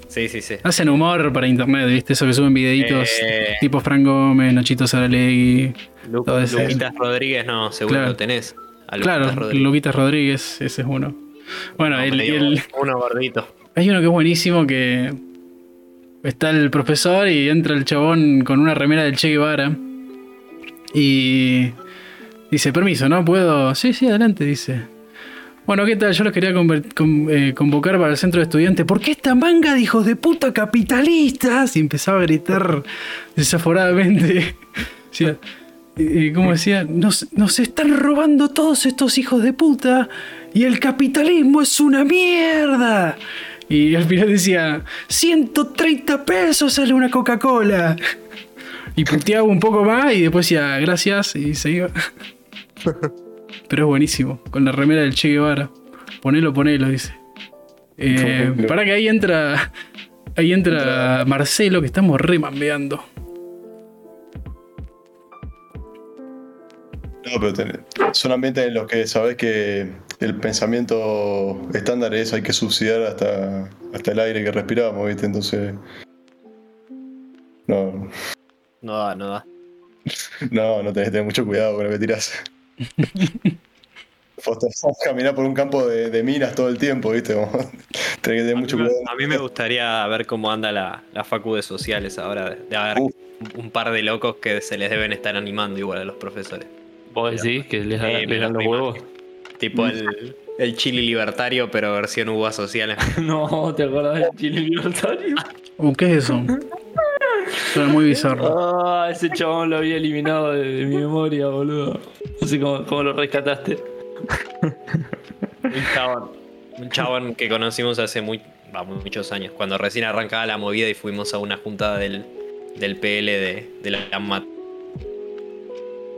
[SPEAKER 4] sí, sí, sí.
[SPEAKER 3] Hacen humor para internet, ¿viste? Eso que suben videitos
[SPEAKER 4] Eh.
[SPEAKER 3] tipo Fran Gómez, Nachito Saralegui.
[SPEAKER 4] Lu- Luquitas Rodríguez, no, seguro
[SPEAKER 3] Claro.
[SPEAKER 4] lo tenés. A Luquitas
[SPEAKER 3] Claro,
[SPEAKER 4] Rodríguez.
[SPEAKER 3] Luquitas Rodríguez, ese es uno. Bueno,
[SPEAKER 4] No,
[SPEAKER 3] el-
[SPEAKER 4] uno gordito.
[SPEAKER 3] hay uno que es buenísimo que está el profesor y entra el chabón con una remera del Che Guevara y dice, permiso, ¿no? ¿Puedo? Sí, sí, adelante, dice. Bueno, ¿qué tal? Yo los quería con- eh, convocar para el centro de estudiantes. ¿Por qué esta manga de hijos de puta capitalistas? Y empezaba a gritar desaforadamente. Eh, ¿Cómo decía? Nos, nos están robando todos estos hijos de puta y el capitalismo es una mierda. Y al final decía, 130 pesos sale una Coca-Cola. Y puteaba un poco más y después decía, gracias, y se iba. Pero es buenísimo, con la remera del Che Guevara. Ponelo, ponelo, dice. Eh, para que ahí entra. Ahí entra Marcelo, que estamos remambeando.
[SPEAKER 1] No, pero ten- son ambientes en los que sabes que el pensamiento estándar es hay que subsidiar hasta, hasta el aire que respiramos, ¿viste? Entonces. No,
[SPEAKER 4] No da, no da.
[SPEAKER 1] no, no tenés que tener mucho cuidado con lo que tirás. Caminar por un campo de, de minas todo el tiempo, ¿viste? Como, tenés que tener mucho
[SPEAKER 4] a, mí,
[SPEAKER 1] cuidado.
[SPEAKER 4] me- a mí me gustaría ver cómo anda la, la facu de sociales ahora. De, haber un par de locos que se les deben estar animando igual a los profesores.
[SPEAKER 2] ¿Vos decís que les,
[SPEAKER 4] Eh,
[SPEAKER 2] les dan los huevos?
[SPEAKER 4] imagino. Tipo el, el chili libertario, pero versión uvas sociales.
[SPEAKER 2] No, ¿te acordás del chile libertario?
[SPEAKER 3] Uh, ¿Qué es eso? Suena muy bizarro.
[SPEAKER 2] Ah, ese chabón lo había eliminado de, de mi memoria, boludo. No sé cómo, cómo lo rescataste.
[SPEAKER 4] Un chabón. Un chabón que conocimos hace muy, va, muchos años. Cuando recién arrancaba la movida y fuimos a una juntada del, del PL de, de la MAT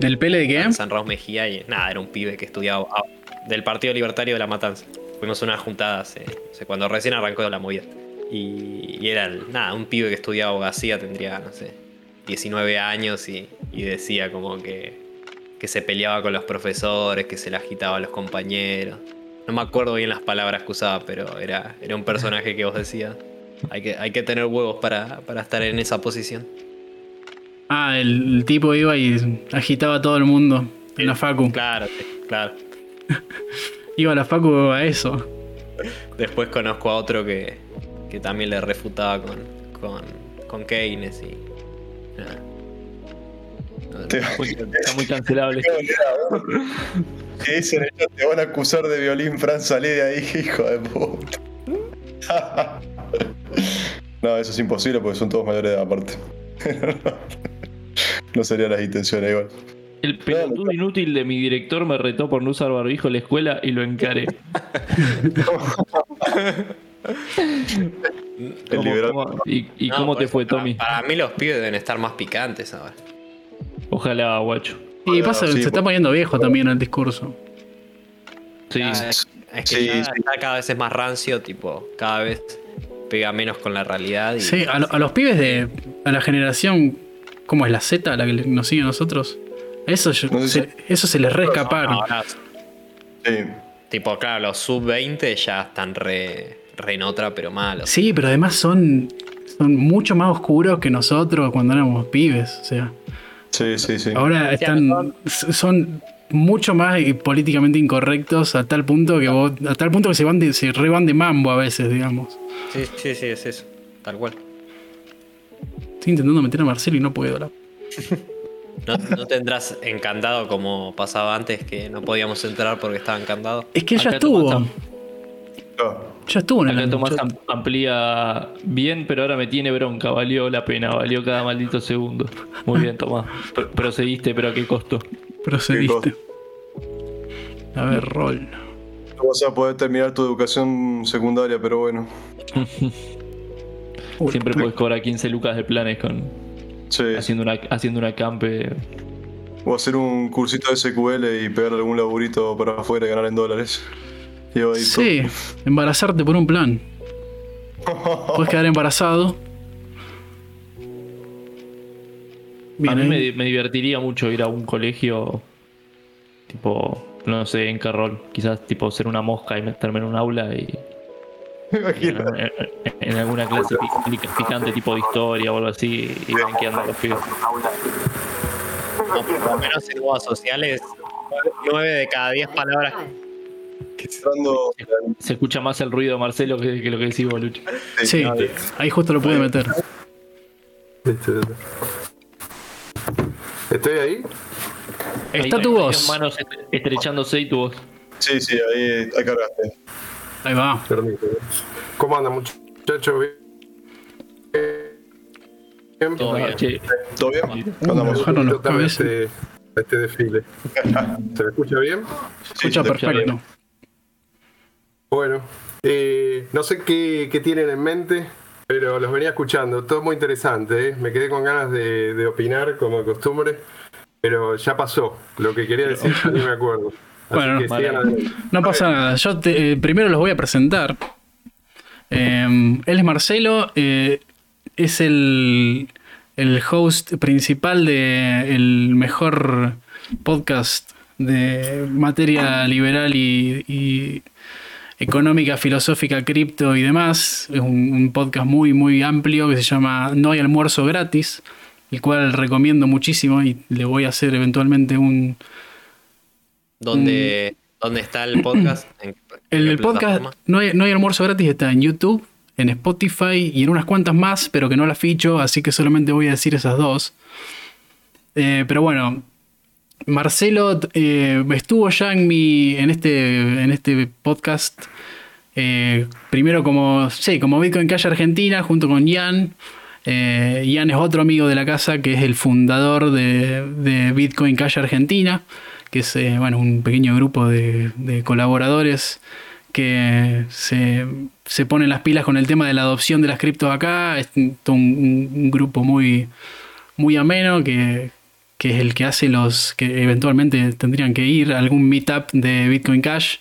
[SPEAKER 3] ¿Del pele de
[SPEAKER 4] San Raúl Mejía. Y nada, era un pibe que estudiaba del Partido Libertario de la Matanza. Fuimos a una juntada hace, cuando recién arrancó la movida. Y, era nada, un pibe que estudiaba abogacía, tendría, no sé, 19 años y, y decía como que, que se peleaba con los profesores, que se le agitaba a los compañeros. No me acuerdo bien las palabras que usaba, pero era, era un personaje que vos decías. Hay que, hay que tener huevos para, para estar en esa posición.
[SPEAKER 3] Ah, el, el tipo iba y agitaba a todo el mundo en la facu.
[SPEAKER 4] Claro, sí, claro.
[SPEAKER 3] Iba a la facu a eso.
[SPEAKER 4] Después conozco a otro que, que también le refutaba con, con, con Keynes y. nada.
[SPEAKER 2] Muy- Está muy cancelable.
[SPEAKER 1] Que dicen ellos te van a acusar de violín, Fran, salí de ahí, hijo de puta. No, eso es imposible porque son todos mayores de edad aparte. No serían las intenciones igual.
[SPEAKER 2] El pelotudo inútil de mi director me retó por no usar barbijo en la escuela y lo encaré.
[SPEAKER 1] El
[SPEAKER 2] ¿Cómo-
[SPEAKER 1] liberal.
[SPEAKER 2] cómo- ¿Y, y
[SPEAKER 4] No,
[SPEAKER 2] cómo te
[SPEAKER 4] eso,
[SPEAKER 2] fue, Tommy?
[SPEAKER 4] Para, mí los pibes deben estar más picantes ahora.
[SPEAKER 2] Ojalá, guacho.
[SPEAKER 3] Y pasa,
[SPEAKER 1] sí,
[SPEAKER 3] se está poniendo viejo también el discurso.
[SPEAKER 2] Sí,
[SPEAKER 4] Ya, es, es que
[SPEAKER 1] Sí,
[SPEAKER 4] ya,
[SPEAKER 1] sí.
[SPEAKER 4] ya cada vez es más rancio, tipo, cada vez pega menos con la realidad. Y,
[SPEAKER 3] Sí, a, lo- a los pibes de. a la generación. ¿Cómo es la Z, la que nos sigue a nosotros? Eso, yo-
[SPEAKER 1] No sé
[SPEAKER 3] se, eso se les reescaparon.
[SPEAKER 1] Sí.
[SPEAKER 4] tipo, claro, los sub-20 ya están re, re en otra, pero malos.
[SPEAKER 3] Sí, pero además son. son mucho más oscuros que nosotros cuando éramos pibes. O sea.
[SPEAKER 1] Sí, sí, sí.
[SPEAKER 3] Ahora están. son mucho más políticamente incorrectos a tal punto que vos. a tal punto que se van de, se re van de mambo a veces, digamos.
[SPEAKER 4] Sí, sí, sí, es eso. Tal cual.
[SPEAKER 3] Estoy intentando meter a Marcelo y no puedo. la-
[SPEAKER 4] No, no tendrás encantado como pasaba antes, que no podíamos entrar porque estaba encantado.
[SPEAKER 3] Es que ya estuvo.
[SPEAKER 2] Tomás
[SPEAKER 1] No.
[SPEAKER 3] Ya estuvo en el
[SPEAKER 2] Tomás am- amplía bien, pero ahora me tiene bronca. Valió la pena, valió cada maldito segundo. Muy bien, Tomás. Pr- procediste, pero a qué costo.
[SPEAKER 3] Procediste. A ver, rol.
[SPEAKER 1] No vas a poder terminar tu educación secundaria, pero bueno.
[SPEAKER 3] Uy,
[SPEAKER 2] Siempre puedes cobrar 15 lucas de planes con
[SPEAKER 1] Sí.
[SPEAKER 2] haciendo una haciendo una campe.
[SPEAKER 1] O hacer un cursito de SQL y pegar algún laburito para afuera y ganar en dólares. Y ahí
[SPEAKER 3] Sí, embarazarte por un plan. Puedes quedar embarazado. Bien,
[SPEAKER 2] a mí me divertiría mucho ir a un colegio tipo, no sé, en Carroll. Quizás tipo ser una mosca y meterme en un aula y
[SPEAKER 1] Me imagino.
[SPEAKER 2] en, alguna clase pi- pic- picante tipo de historia o algo así y ven que andan los pibes.
[SPEAKER 4] No, por lo menos en sociales, 9 de cada 10 palabras.
[SPEAKER 2] Se escucha más el ruido de Marcelo que, que lo que decís vos, Lucho.
[SPEAKER 3] Sí, ahí justo lo pude meter.
[SPEAKER 6] ¿Estoy ahí?
[SPEAKER 3] Está
[SPEAKER 2] Hay-
[SPEAKER 3] tu
[SPEAKER 2] hay
[SPEAKER 3] voz.
[SPEAKER 2] manos est- estrechándose y tu voz.
[SPEAKER 1] Sí, sí, ahí, ahí cargaste.
[SPEAKER 3] Ahí va.
[SPEAKER 6] Permíteme. ¿Cómo andan, muchachos? Bien.
[SPEAKER 4] Todo bien.
[SPEAKER 1] ¿Todo bien? Andamos.
[SPEAKER 6] Yo también este, a este desfile. ¿Se me escucha bien?
[SPEAKER 3] Escucha
[SPEAKER 1] sí,
[SPEAKER 3] perfecto.
[SPEAKER 6] Bueno, eh, no sé qué, qué tienen en mente, pero los venía escuchando. Todo muy interesante. ¿eh? Me quedé con ganas de, de opinar, como de costumbre, pero ya pasó. Lo que quería decir ni me acuerdo.
[SPEAKER 3] Bueno,
[SPEAKER 2] vale.
[SPEAKER 3] No pasa nada. Yo te- eh, primero los voy a presentar. Eh, él es Marcelo, eh, es el, el host principal de el mejor podcast de materia liberal y, y económica, filosófica, cripto y demás. Es un, un podcast muy, muy amplio que se llama No hay almuerzo gratis, el cual recomiendo muchísimo y le voy a hacer eventualmente un,
[SPEAKER 4] ¿Dónde, ¿Dónde está el podcast? ¿En
[SPEAKER 3] El, el podcast no hay, no hay almuerzo gratis, está en YouTube, en Spotify y en unas cuantas más, pero que no las ficho, así que solamente voy a decir esas dos. Eh, pero bueno, Marcelo eh, estuvo ya en mi. en este. en este podcast. eh, primero como. Sí, como Bitcoin Cash Argentina, junto con Ian. Eh, Ian es otro amigo de la casa que es el fundador de, de Bitcoin Cash Argentina, que es eh, bueno, un pequeño grupo de, de colaboradores que se, se ponen las pilas con el tema de la adopción de las criptos acá. Es un, un- grupo muy, muy ameno que, que es el que hace los que eventualmente tendrían que ir a algún meetup de Bitcoin Cash,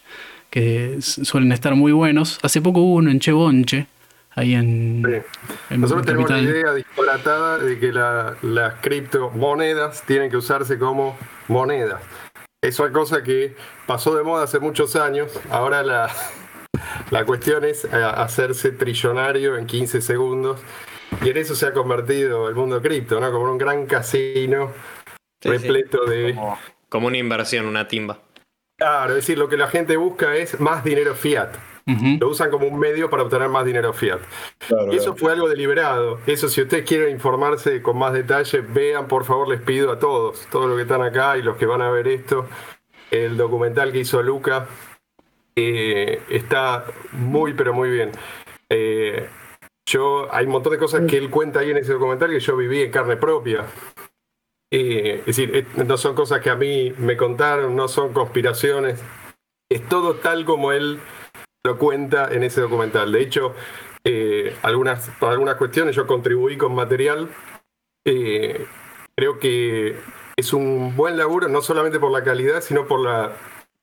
[SPEAKER 3] que suelen estar muy buenos. Hace poco hubo uno en Chebonche, ahí en,
[SPEAKER 6] Sí.
[SPEAKER 3] en
[SPEAKER 6] Nosotros tenemos la idea disparatada de que la- las criptomonedas tienen que usarse como monedas. Es una cosa que pasó de moda hace muchos años. Ahora la, la cuestión es eh, hacerse trillonario en 15 segundos. Y en eso se ha convertido el mundo cripto, ¿no? Como un gran casino
[SPEAKER 4] Sí, sí.
[SPEAKER 6] repleto de...
[SPEAKER 4] Como, como una inversión, una timba.
[SPEAKER 6] Claro, es decir, lo que la gente busca es más dinero fiat.
[SPEAKER 3] Ujú.
[SPEAKER 6] Lo usan como un medio para obtener más dinero fiat.
[SPEAKER 1] Claro,
[SPEAKER 6] Y eso
[SPEAKER 1] claro.
[SPEAKER 6] fue algo deliberado. Eso, si ustedes quieren informarse con más detalle, vean, por favor, les pido a todos, todos los que están acá y los que van a ver esto, el documental que hizo Luca eh, está muy, pero muy bien. Eh, yo, hay un montón de cosas que él cuenta ahí en ese documental que yo viví en carne propia. Eh, es decir, eh, no son cosas que a mí me contaron, no son conspiraciones. Es todo tal como él lo cuenta en ese documental. De hecho, eh, algunas, para algunas cuestiones yo contribuí con material. Eh, creo que es un buen laburo, no solamente por la calidad, sino por la,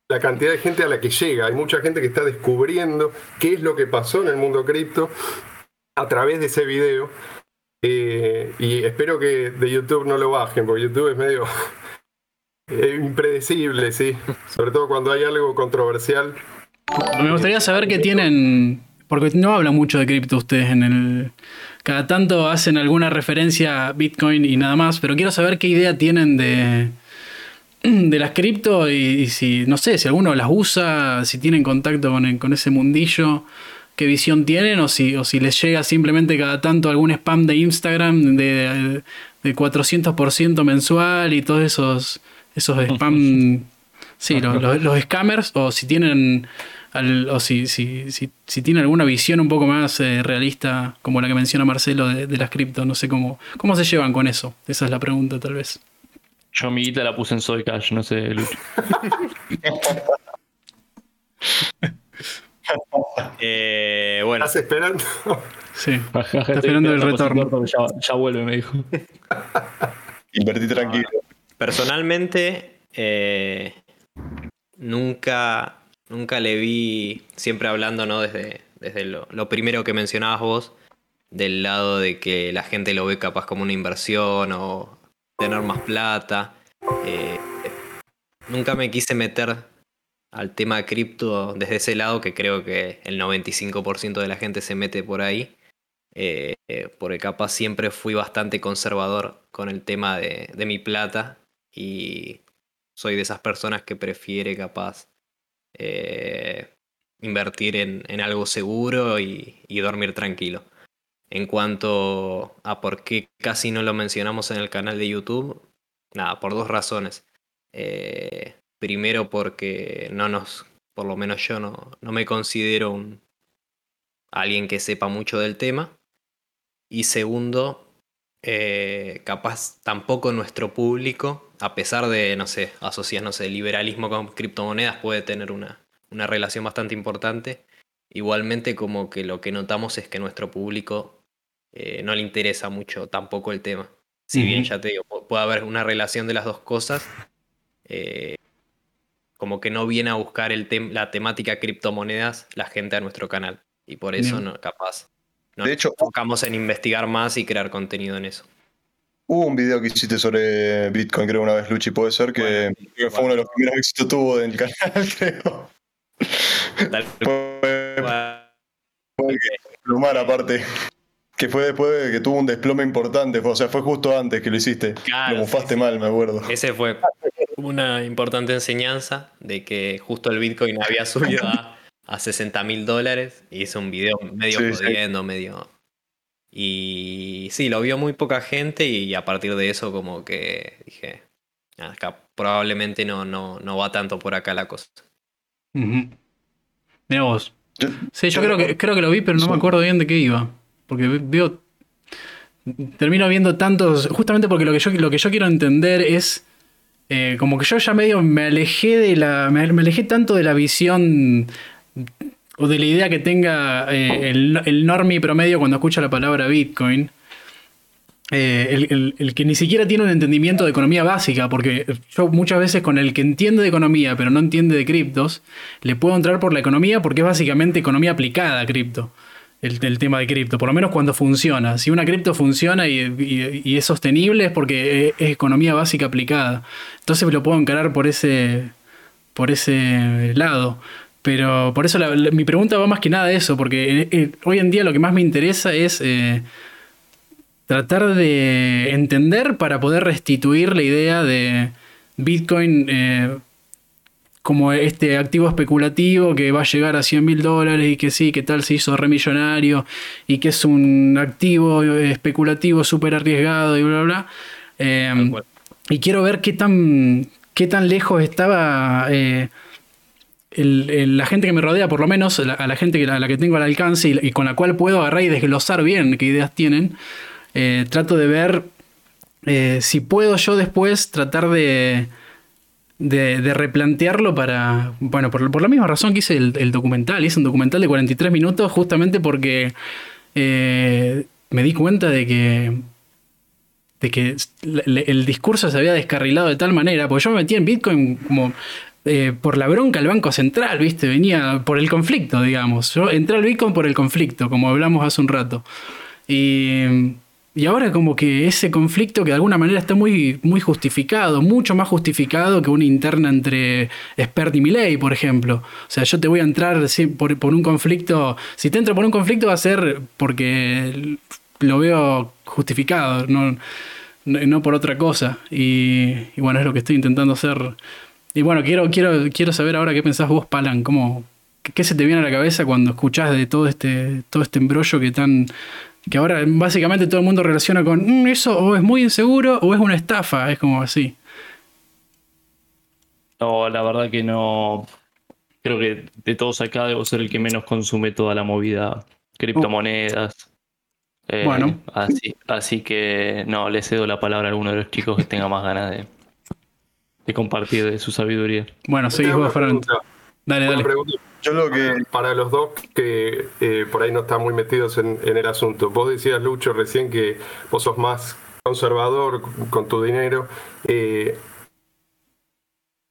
[SPEAKER 6] la cantidad de gente a la que llega. Hay mucha gente que está descubriendo qué es lo que pasó en el mundo cripto a través de ese video. Eh, y espero que de YouTube no lo bajen, porque YouTube es medio impredecible, sí. Sobre todo cuando hay algo controversial.
[SPEAKER 3] Me gustaría saber qué tienen, porque no hablan mucho de cripto ustedes en el... Cada tanto hacen alguna referencia a Bitcoin y nada más, pero quiero saber qué idea tienen de, de las cripto y, si, no sé, si alguno las usa, si tienen contacto con ese mundillo, qué visión tienen o si, o si les llega simplemente cada tanto algún spam de Instagram de, de 400% mensual y todos esos, esos spam... Sí, lo- lo- los, scammers, o si tienen al- o si, si, si, si tienen alguna visión un poco más eh, realista, como la que menciona Marcelo de, de las cripto, no sé cómo, cómo se llevan con eso. Esa es la pregunta, tal vez.
[SPEAKER 2] Yo mi guita la puse en Soy Cash, no sé, Lucho.
[SPEAKER 4] Eh, bueno,
[SPEAKER 6] ¿Estás esperando?
[SPEAKER 3] Sí.
[SPEAKER 2] Está
[SPEAKER 3] esperando el retorno.
[SPEAKER 2] Ya, ya vuelve, me dijo.
[SPEAKER 1] Invertí tranquilo.
[SPEAKER 4] personalmente eh, nunca, nunca le vi, siempre hablando, ¿no? Desde, desde lo, primero que mencionabas vos, del lado de que la gente lo ve capaz como una inversión o tener más plata. Eh, nunca me quise meter al tema cripto desde ese lado, que creo que el 95% de la gente se mete por ahí. Eh, eh, porque capaz siempre fui bastante conservador con el tema de, de mi plata y soy de esas personas que prefiere capaz eh, invertir en, algo seguro y, y dormir tranquilo. En cuanto a por qué casi no lo mencionamos en el canal de YouTube, nada, por dos razones. Eh, primero porque no nos, por lo menos yo no, no me considero un alguien que sepa mucho del tema. Y segundo, eh, capaz tampoco nuestro público, a pesar de, no sé, asociar, no sé, liberalismo con criptomonedas, puede tener una, una relación bastante importante. igualmente como que lo que notamos es que nuestro público eh, no le interesa mucho tampoco el tema. Si bien ya te digo, pu- puede haber una relación de las dos cosas, eh, como que no viene a buscar el tem- la temática criptomonedas la gente a nuestro canal. Y por eso
[SPEAKER 3] Bien.
[SPEAKER 4] no, capaz
[SPEAKER 1] De hecho-
[SPEAKER 4] enfocamos en investigar más y crear contenido en eso.
[SPEAKER 1] Hubo un video que hiciste sobre Bitcoin, creo, una vez, Luchi, puede ser, que,
[SPEAKER 4] Bueno,
[SPEAKER 1] fue uno de los primeros éxitos que tuvo en el canal, creo.
[SPEAKER 4] Tal
[SPEAKER 1] Fue desplomar aparte. Que fue después de que tuvo un desplome importante, o sea, fue justo antes que lo hiciste.
[SPEAKER 4] Claro,
[SPEAKER 1] lo
[SPEAKER 4] sí.
[SPEAKER 1] mal, me acuerdo.
[SPEAKER 4] Ese fue una importante enseñanza de que justo el Bitcoin había subido a, a 60 mil dólares y hizo un video medio
[SPEAKER 1] Sí, sí.
[SPEAKER 4] jodiendo, medio... Y sí, lo vio muy poca gente y a partir de eso como que dije, "Ah, acá probablemente no, no, no va tanto por acá la cosa.
[SPEAKER 3] Ujú. Mira vos. Sí, yo creo que, creo que lo vi, pero no me acuerdo bien de qué iba. Porque ve- veo. Termino viendo tantos. Justamente porque lo que yo, lo que yo quiero entender es. eh, como que yo ya medio me alejé de la. Me, me alejé tanto de la visión. O de la idea que tenga eh, el, el promedio cuando escucha la palabra Bitcoin. Eh, el, que ni siquiera tiene un entendimiento de economía básica, porque yo muchas veces con el que entiende de economía pero no entiende de criptos, le puedo entrar por la economía porque es básicamente economía aplicada a cripto, el, tema de cripto, por lo menos cuando funciona. Si una cripto funciona y es sostenible es porque es, es economía básica aplicada. Entonces lo puedo encarar por ese, por ese lado. Pero por eso la- la- mi pregunta va más que nada a eso, porque eh, eh, hoy en día lo que más me interesa es... eh, tratar de entender para poder restituir la idea de Bitcoin eh, como este activo especulativo que va a llegar a 100 mil dólares y que sí, que tal se hizo remillonario y que es un activo especulativo súper arriesgado y bla, bla, bla. Y quiero ver qué tan, qué tan lejos estaba la gente que me rodea, por lo menos a la gente a la que tengo al alcance y, con la cual puedo agarrar y desglosar bien qué ideas tienen. Eh, trato de ver eh, si puedo yo después tratar de, replantearlo para. Bueno, por, la misma razón que hice el, documental. Hice un documental de 43 minutos justamente porque eh, me di cuenta de que. de que el discurso se había descarrilado de tal manera. Porque yo me metí en Bitcoin como. Eh, por la bronca al Banco Central, ¿viste? Venía por el conflicto, digamos. Yo entré al Bitcoin por el conflicto, como hablamos hace un rato. Y, ahora como que ese conflicto que de alguna manera está muy, muy justificado, mucho más justificado que una interna entre Spert y Milley, por ejemplo. O sea, yo te voy a entrar por, un conflicto, si te entro por un conflicto va a ser porque lo veo justificado, no, no, por otra cosa. Y bueno, es lo que estoy intentando hacer. Y bueno, quiero, quiero, quiero saber ahora qué pensás vos, Palan, cómo, qué, se te viene a la cabeza cuando escuchás de todo este, todo este embrollo que tan que ahora básicamente todo el mundo relaciona con "Mm, eso o es muy inseguro o es una estafa, es como así.
[SPEAKER 2] No, la verdad que no. Creo que de todos acá debo ser el que menos consume toda la movida criptomonedas. Eh,
[SPEAKER 3] Bueno.
[SPEAKER 2] Así, así que no, le cedo la palabra a alguno de los chicos que tenga más ganas de, de compartir de su sabiduría.
[SPEAKER 3] Bueno, seguís vos, Fran. Dale, dale.
[SPEAKER 6] pregunta
[SPEAKER 1] Yo lo que.
[SPEAKER 6] para los dos que eh, por ahí no están muy metidos en, en el asunto. Vos decías, Lucho, recién que vos sos más conservador con tu dinero. Eh,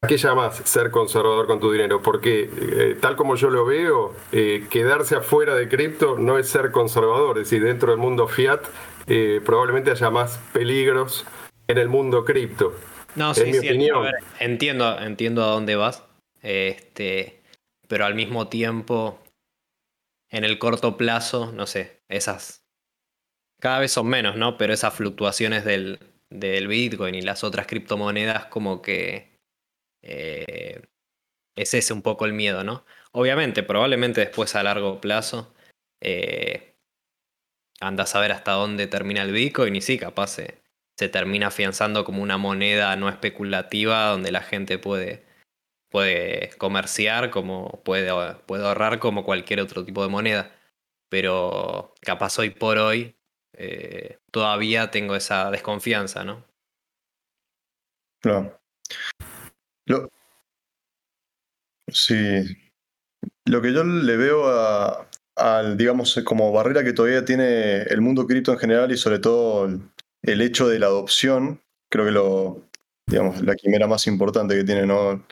[SPEAKER 6] ¿A qué llamas ser conservador con tu dinero? Porque eh, tal como yo lo veo, eh, quedarse afuera de cripto no es ser conservador. Es decir, dentro del mundo fiat eh, probablemente haya más peligros en el mundo cripto.
[SPEAKER 4] No, sí,
[SPEAKER 6] mi
[SPEAKER 4] sí,
[SPEAKER 6] opinión.
[SPEAKER 4] a ver, entiendo, entiendo a dónde vas. Este, pero al mismo tiempo, en el corto plazo, no sé, esas cada vez son menos, ¿no? Pero esas fluctuaciones del, del Bitcoin y las otras criptomonedas, como que eh, es ese un poco el miedo, ¿no? Obviamente, probablemente después a largo plazo, eh, anda a saber hasta dónde termina el Bitcoin y sí, capaz se, se termina afianzando como una moneda no especulativa donde la gente puede, puede comerciar, como puede, puede ahorrar como cualquier otro tipo de moneda. Pero capaz hoy por hoy eh, todavía tengo esa desconfianza, ¿no?
[SPEAKER 1] No. Lo- sí. lo que yo le veo a, al, digamos, como barrera que todavía tiene el mundo cripto en general y sobre todo el, hecho de la adopción, creo que lo, digamos, la quimera más importante que tiene, ¿no?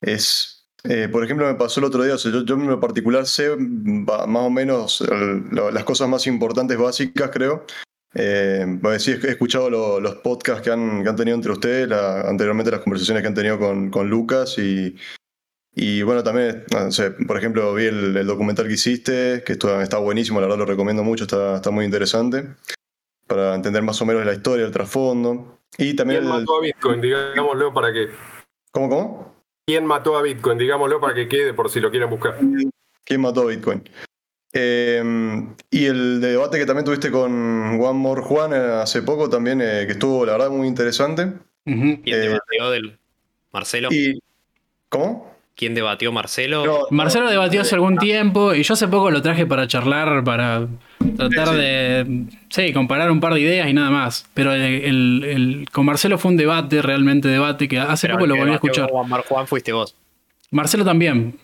[SPEAKER 1] Es, eh, por ejemplo, me pasó el otro día, o sea, yo, yo en lo particular sé ba- más o menos el- lo- las cosas más importantes básicas, creo. Eh, bueno, sí, he escuchado lo- los podcasts que han, que han tenido entre ustedes, la- anteriormente las conversaciones que han tenido con, con Lucas y, y bueno, también, no sé, por ejemplo, vi el, el documental que hiciste, que esto- está buenísimo, la verdad lo recomiendo mucho, está, está muy interesante, para entender más o menos la historia, el trasfondo. Y también
[SPEAKER 6] ¿Quién
[SPEAKER 1] el...
[SPEAKER 6] mató a Bitcoin? Digámoslo para que.
[SPEAKER 1] ¿Cómo, cómo?
[SPEAKER 6] ¿Quién mató a Bitcoin? Digámoslo para que quede por si lo quieren buscar.
[SPEAKER 1] ¿Quién mató a Bitcoin? Eh, y el debate que también tuviste con One More Juan eh, hace poco también, eh, que estuvo la verdad muy interesante.
[SPEAKER 4] ¿Quién
[SPEAKER 1] Eh,
[SPEAKER 4] debatió del Marcelo?
[SPEAKER 1] Y, ¿Cómo?
[SPEAKER 4] ¿Quién debatió Marcelo?
[SPEAKER 1] No,
[SPEAKER 3] Marcelo debatió hace algún tiempo y yo hace poco lo traje para charlar, para tratar de, sí, comparar un par de ideas y nada más. Pero el, el- el- con Marcelo fue un debate, realmente debate, que hace
[SPEAKER 4] Pero
[SPEAKER 3] poco
[SPEAKER 4] el
[SPEAKER 3] lo volví a escuchar.
[SPEAKER 4] con Juan Mar Juan fuiste vos.
[SPEAKER 3] Marcelo también.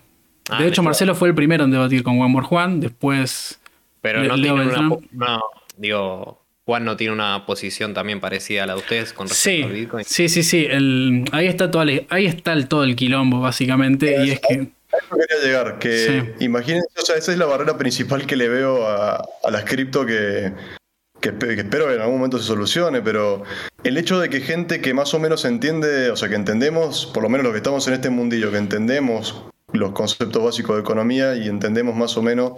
[SPEAKER 4] Ah,
[SPEAKER 3] de hecho. Marcelo fue el primero en debatir con Juan More Juan, después...
[SPEAKER 4] Pero no tiene una. No, digo, Juan no tiene una posición también parecida a la de ustedes con respecto
[SPEAKER 3] Sí,
[SPEAKER 4] al Bitcoin.
[SPEAKER 3] sí, sí, sí. el- ahí está toda la- ahí está el, todo el quilombo, básicamente. Y es que...
[SPEAKER 1] Quería llegar, que
[SPEAKER 3] Sí.
[SPEAKER 1] imagínense, o sea, esa es la barrera principal que le veo a, a las cripto que, que, espe- que espero que en algún momento se solucione, pero el hecho de que gente que más o menos entiende, o sea, que entendemos, por lo menos los que estamos en este mundillo, que entendemos los conceptos básicos de economía y entendemos más o menos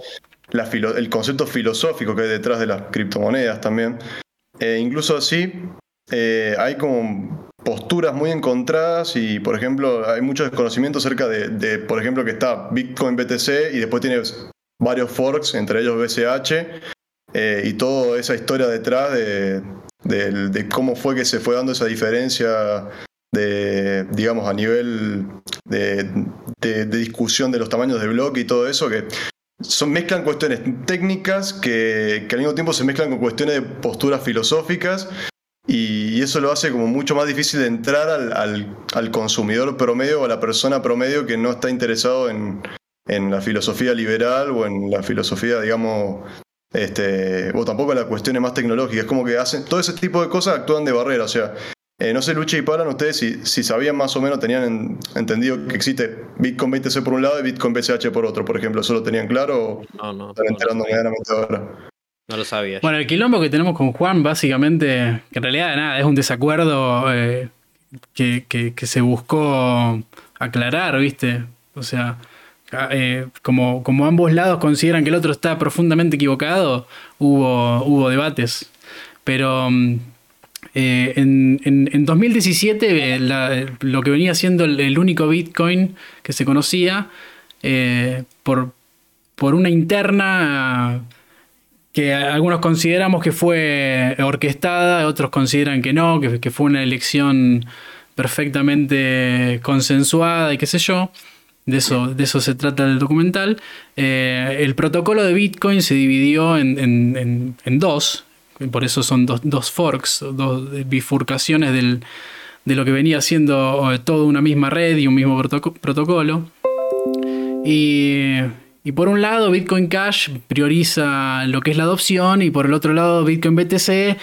[SPEAKER 1] la filo- el concepto filosófico que hay detrás de las criptomonedas también, eh, incluso así, eh, hay como posturas muy encontradas y, por ejemplo, hay mucho desconocimiento acerca de, por ejemplo, que está Bitcoin BTC y después tiene varios forks, entre ellos BCH, eh, y toda esa historia detrás de, cómo fue que se fue dando esa diferencia de, digamos, a nivel de discusión de los tamaños de bloque y todo eso, que son, mezclan cuestiones técnicas que, que al mismo tiempo se mezclan con cuestiones de posturas filosóficas y, eso lo hace como mucho más difícil de entrar al, al- al consumidor promedio o a la persona promedio que no está interesado en, en la filosofía liberal o en la filosofía, digamos, este, o tampoco en las cuestiones más tecnológicas. Es como que hacen todo ese tipo de cosas actúan de barrera. O sea, eh, no sé, Lucha y Palan, ustedes si, si sabían más o menos, tenían en- entendido que existe Bitcoin BTC por un lado y Bitcoin BCH por otro, por ejemplo. ¿Eso lo tenían claro o
[SPEAKER 4] No, no.
[SPEAKER 1] están
[SPEAKER 4] no,
[SPEAKER 1] enterando medianamente ahora?
[SPEAKER 4] No lo sabía.
[SPEAKER 3] Bueno, el quilombo que tenemos con Juan, básicamente, que en realidad nada, es un desacuerdo eh, que, se buscó aclarar, ¿viste? O sea, eh, como, ambos lados consideran que el otro está profundamente equivocado, hubo, debates. Pero mm, eh, en, en- en 2017, eh, la- lo que venía siendo el, único Bitcoin que se conocía, por una interna que algunos consideramos que fue orquestada, otros consideran que no, que, que fue una elección perfectamente consensuada y qué sé yo. De eso, de eso se trata el documental. Eh, el protocolo de Bitcoin se dividió en, en- en- en dos, por eso son dos, dos forks, dos bifurcaciones del- de lo que venía siendo eh, toda una misma red y un mismo protoco- protocolo. Y, y por un lado, Bitcoin Cash prioriza lo que es la adopción y por el otro lado, Bitcoin BTC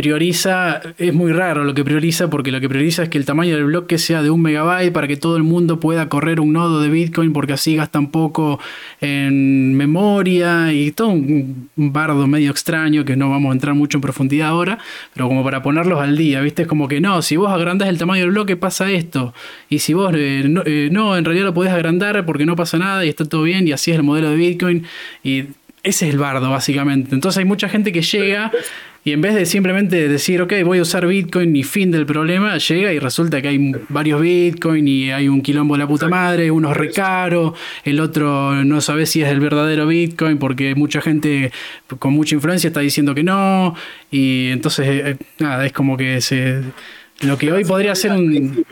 [SPEAKER 3] prioriza, es muy raro lo que prioriza porque lo que prioriza es que el tamaño del bloque sea de un megabyte para que todo el mundo pueda correr un nodo de Bitcoin porque así gastan poco en memoria y todo un bardo medio extraño que no vamos a entrar mucho en profundidad ahora, pero como para ponerlos al día, ¿viste? Es como que no, si vos agrandás el tamaño del bloque pasa esto y si vos eh, no, eh, no, en realidad lo podés agrandar porque no pasa nada y está todo bien y así es el modelo de Bitcoin y ese es el bardo básicamente. Entonces hay mucha gente que llega y en vez de simplemente decir, ok, voy a usar Bitcoin y fin del problema, llega y resulta que hay varios Bitcoin y hay un quilombo de la puta madre, uno es re caro, el otro no sabe si es el verdadero Bitcoin porque mucha gente con mucha influencia está diciendo que no. Y entonces, eh, nada, es como que se... Lo que hoy podría ser un...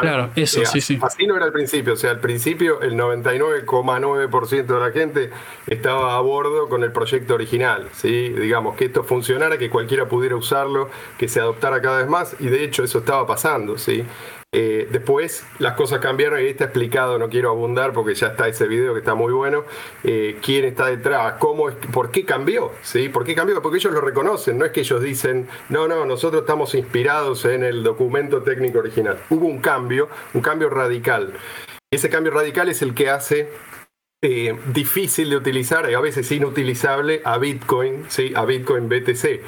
[SPEAKER 3] Claro, eso,
[SPEAKER 6] Eh,
[SPEAKER 3] sí, sí.
[SPEAKER 6] Así no era al principio, o sea, al principio el 99,9% de la gente estaba a bordo con el proyecto original, ¿sí? Digamos, que esto funcionara, que cualquiera pudiera usarlo, que se adoptara cada vez más, y de hecho eso estaba pasando, ¿sí? Eh, después las cosas cambiaron y está explicado, no quiero abundar porque ya está ese video que está muy bueno, eh, quién está detrás, cómo es, por qué cambió, ¿sí? ¿Por qué cambió? Porque ellos lo reconocen, no es que ellos dicen, no, no, nosotros estamos inspirados en el documento técnico original. Hubo un cambio, un cambio radical. Ese cambio radical es el que hace eh, difícil de utilizar y a veces inutilizable a Bitcoin, ¿sí? a Bitcoin BTC.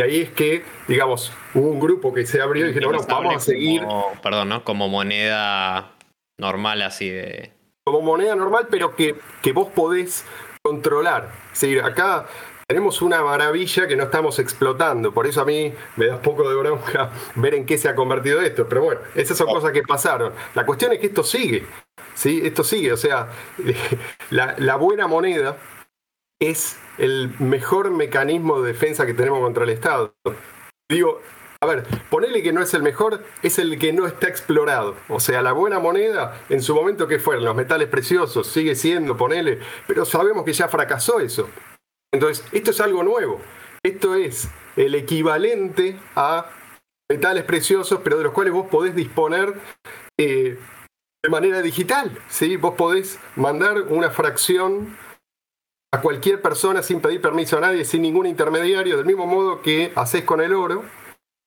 [SPEAKER 6] Y ahí es que, digamos, hubo un grupo que se abrió y dijeron, bueno, vamos a seguir.
[SPEAKER 4] perdón, ¿no? Como moneda normal así de.
[SPEAKER 6] Como moneda normal, pero que, que vos podés controlar. Sí, acá tenemos una maravilla que no estamos explotando. Por eso a mí me da poco de bronca ver en qué se ha convertido esto. Pero bueno, esas son cosas que pasaron. La cuestión es que esto sigue. ¿sí? Esto sigue. O sea, la, la buena moneda es el mejor mecanismo de defensa que tenemos contra el Estado. Digo, a ver, ponele que no es el mejor, es el que no está explorado. O sea, la buena moneda, en su momento que fueron los metales preciosos, sigue siendo, ponele, pero sabemos que ya fracasó eso. Entonces, esto es algo nuevo. Esto es el equivalente a metales preciosos, pero de los cuales vos podés disponer eh, de manera digital. ¿sí? Vos podés mandar una fracción a cualquier persona sin pedir permiso a nadie, sin ningún intermediario, del mismo modo que haces con el oro,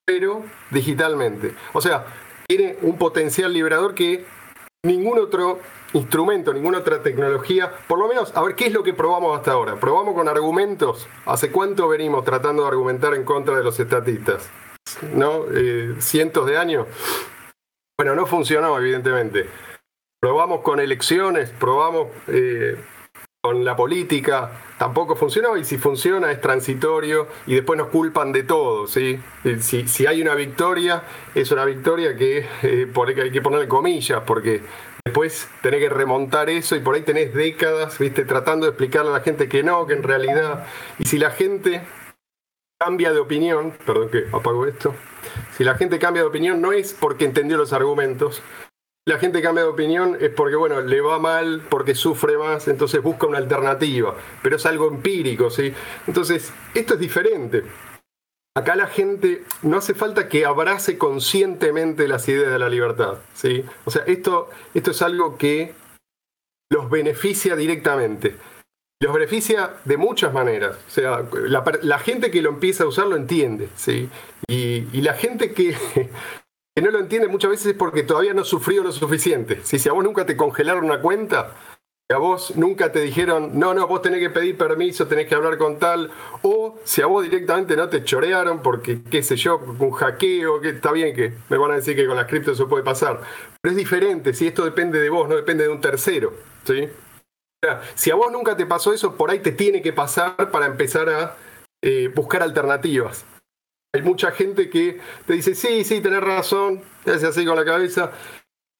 [SPEAKER 6] pero digitalmente. O sea, tiene un potencial liberador que ningún otro instrumento, ninguna otra tecnología, por lo menos, a ver, ¿qué es lo que probamos hasta ahora? ¿Probamos con argumentos? ¿Hace cuánto venimos tratando de argumentar en contra de los estatistas? ¿No? Eh, ¿Cientos de años? Bueno, no funcionó, evidentemente. Probamos con elecciones, probamos eh, con la política tampoco funcionó y si funciona es transitorio y después nos culpan de todo. ¿sí? Si, si hay una victoria, es una victoria que eh, por hay que ponerle comillas porque después tenés que remontar eso y por ahí tenés décadas ¿viste? tratando de explicarle a la gente que no, que en realidad... Y si la gente cambia de opinión, perdón que apago esto, si la gente cambia de opinión no es porque entendió los argumentos, la gente cambia de opinión es porque, bueno, le va mal, porque sufre más, entonces busca una alternativa, pero es algo empírico, ¿sí? Entonces, esto es diferente. Acá la gente no hace falta que abrace conscientemente las ideas de la libertad, ¿sí? O sea, esto, esto es algo que los beneficia directamente. Los beneficia de muchas maneras. O sea, la, gente que lo empieza a usar lo entiende, ¿sí? Y, y la gente que, que no lo entiende muchas veces es porque todavía no ha sufrido lo suficiente. Si, si a vos nunca te congelaron una cuenta, si a vos nunca te dijeron, no, no, vos tenés que pedir permiso, tenés que hablar con tal, o si a vos directamente no te chorearon porque, qué sé yo, un hackeo, que está bien que me van a decir que con las cripto eso puede pasar, pero es diferente, si esto depende de vos, no depende de un tercero, ¿sí? si a vos nunca te pasó eso, por ahí te tiene que pasar para empezar a eh, buscar alternativas. Hay mucha gente que te dice, sí, sí, tenés razón, te hace así con la cabeza,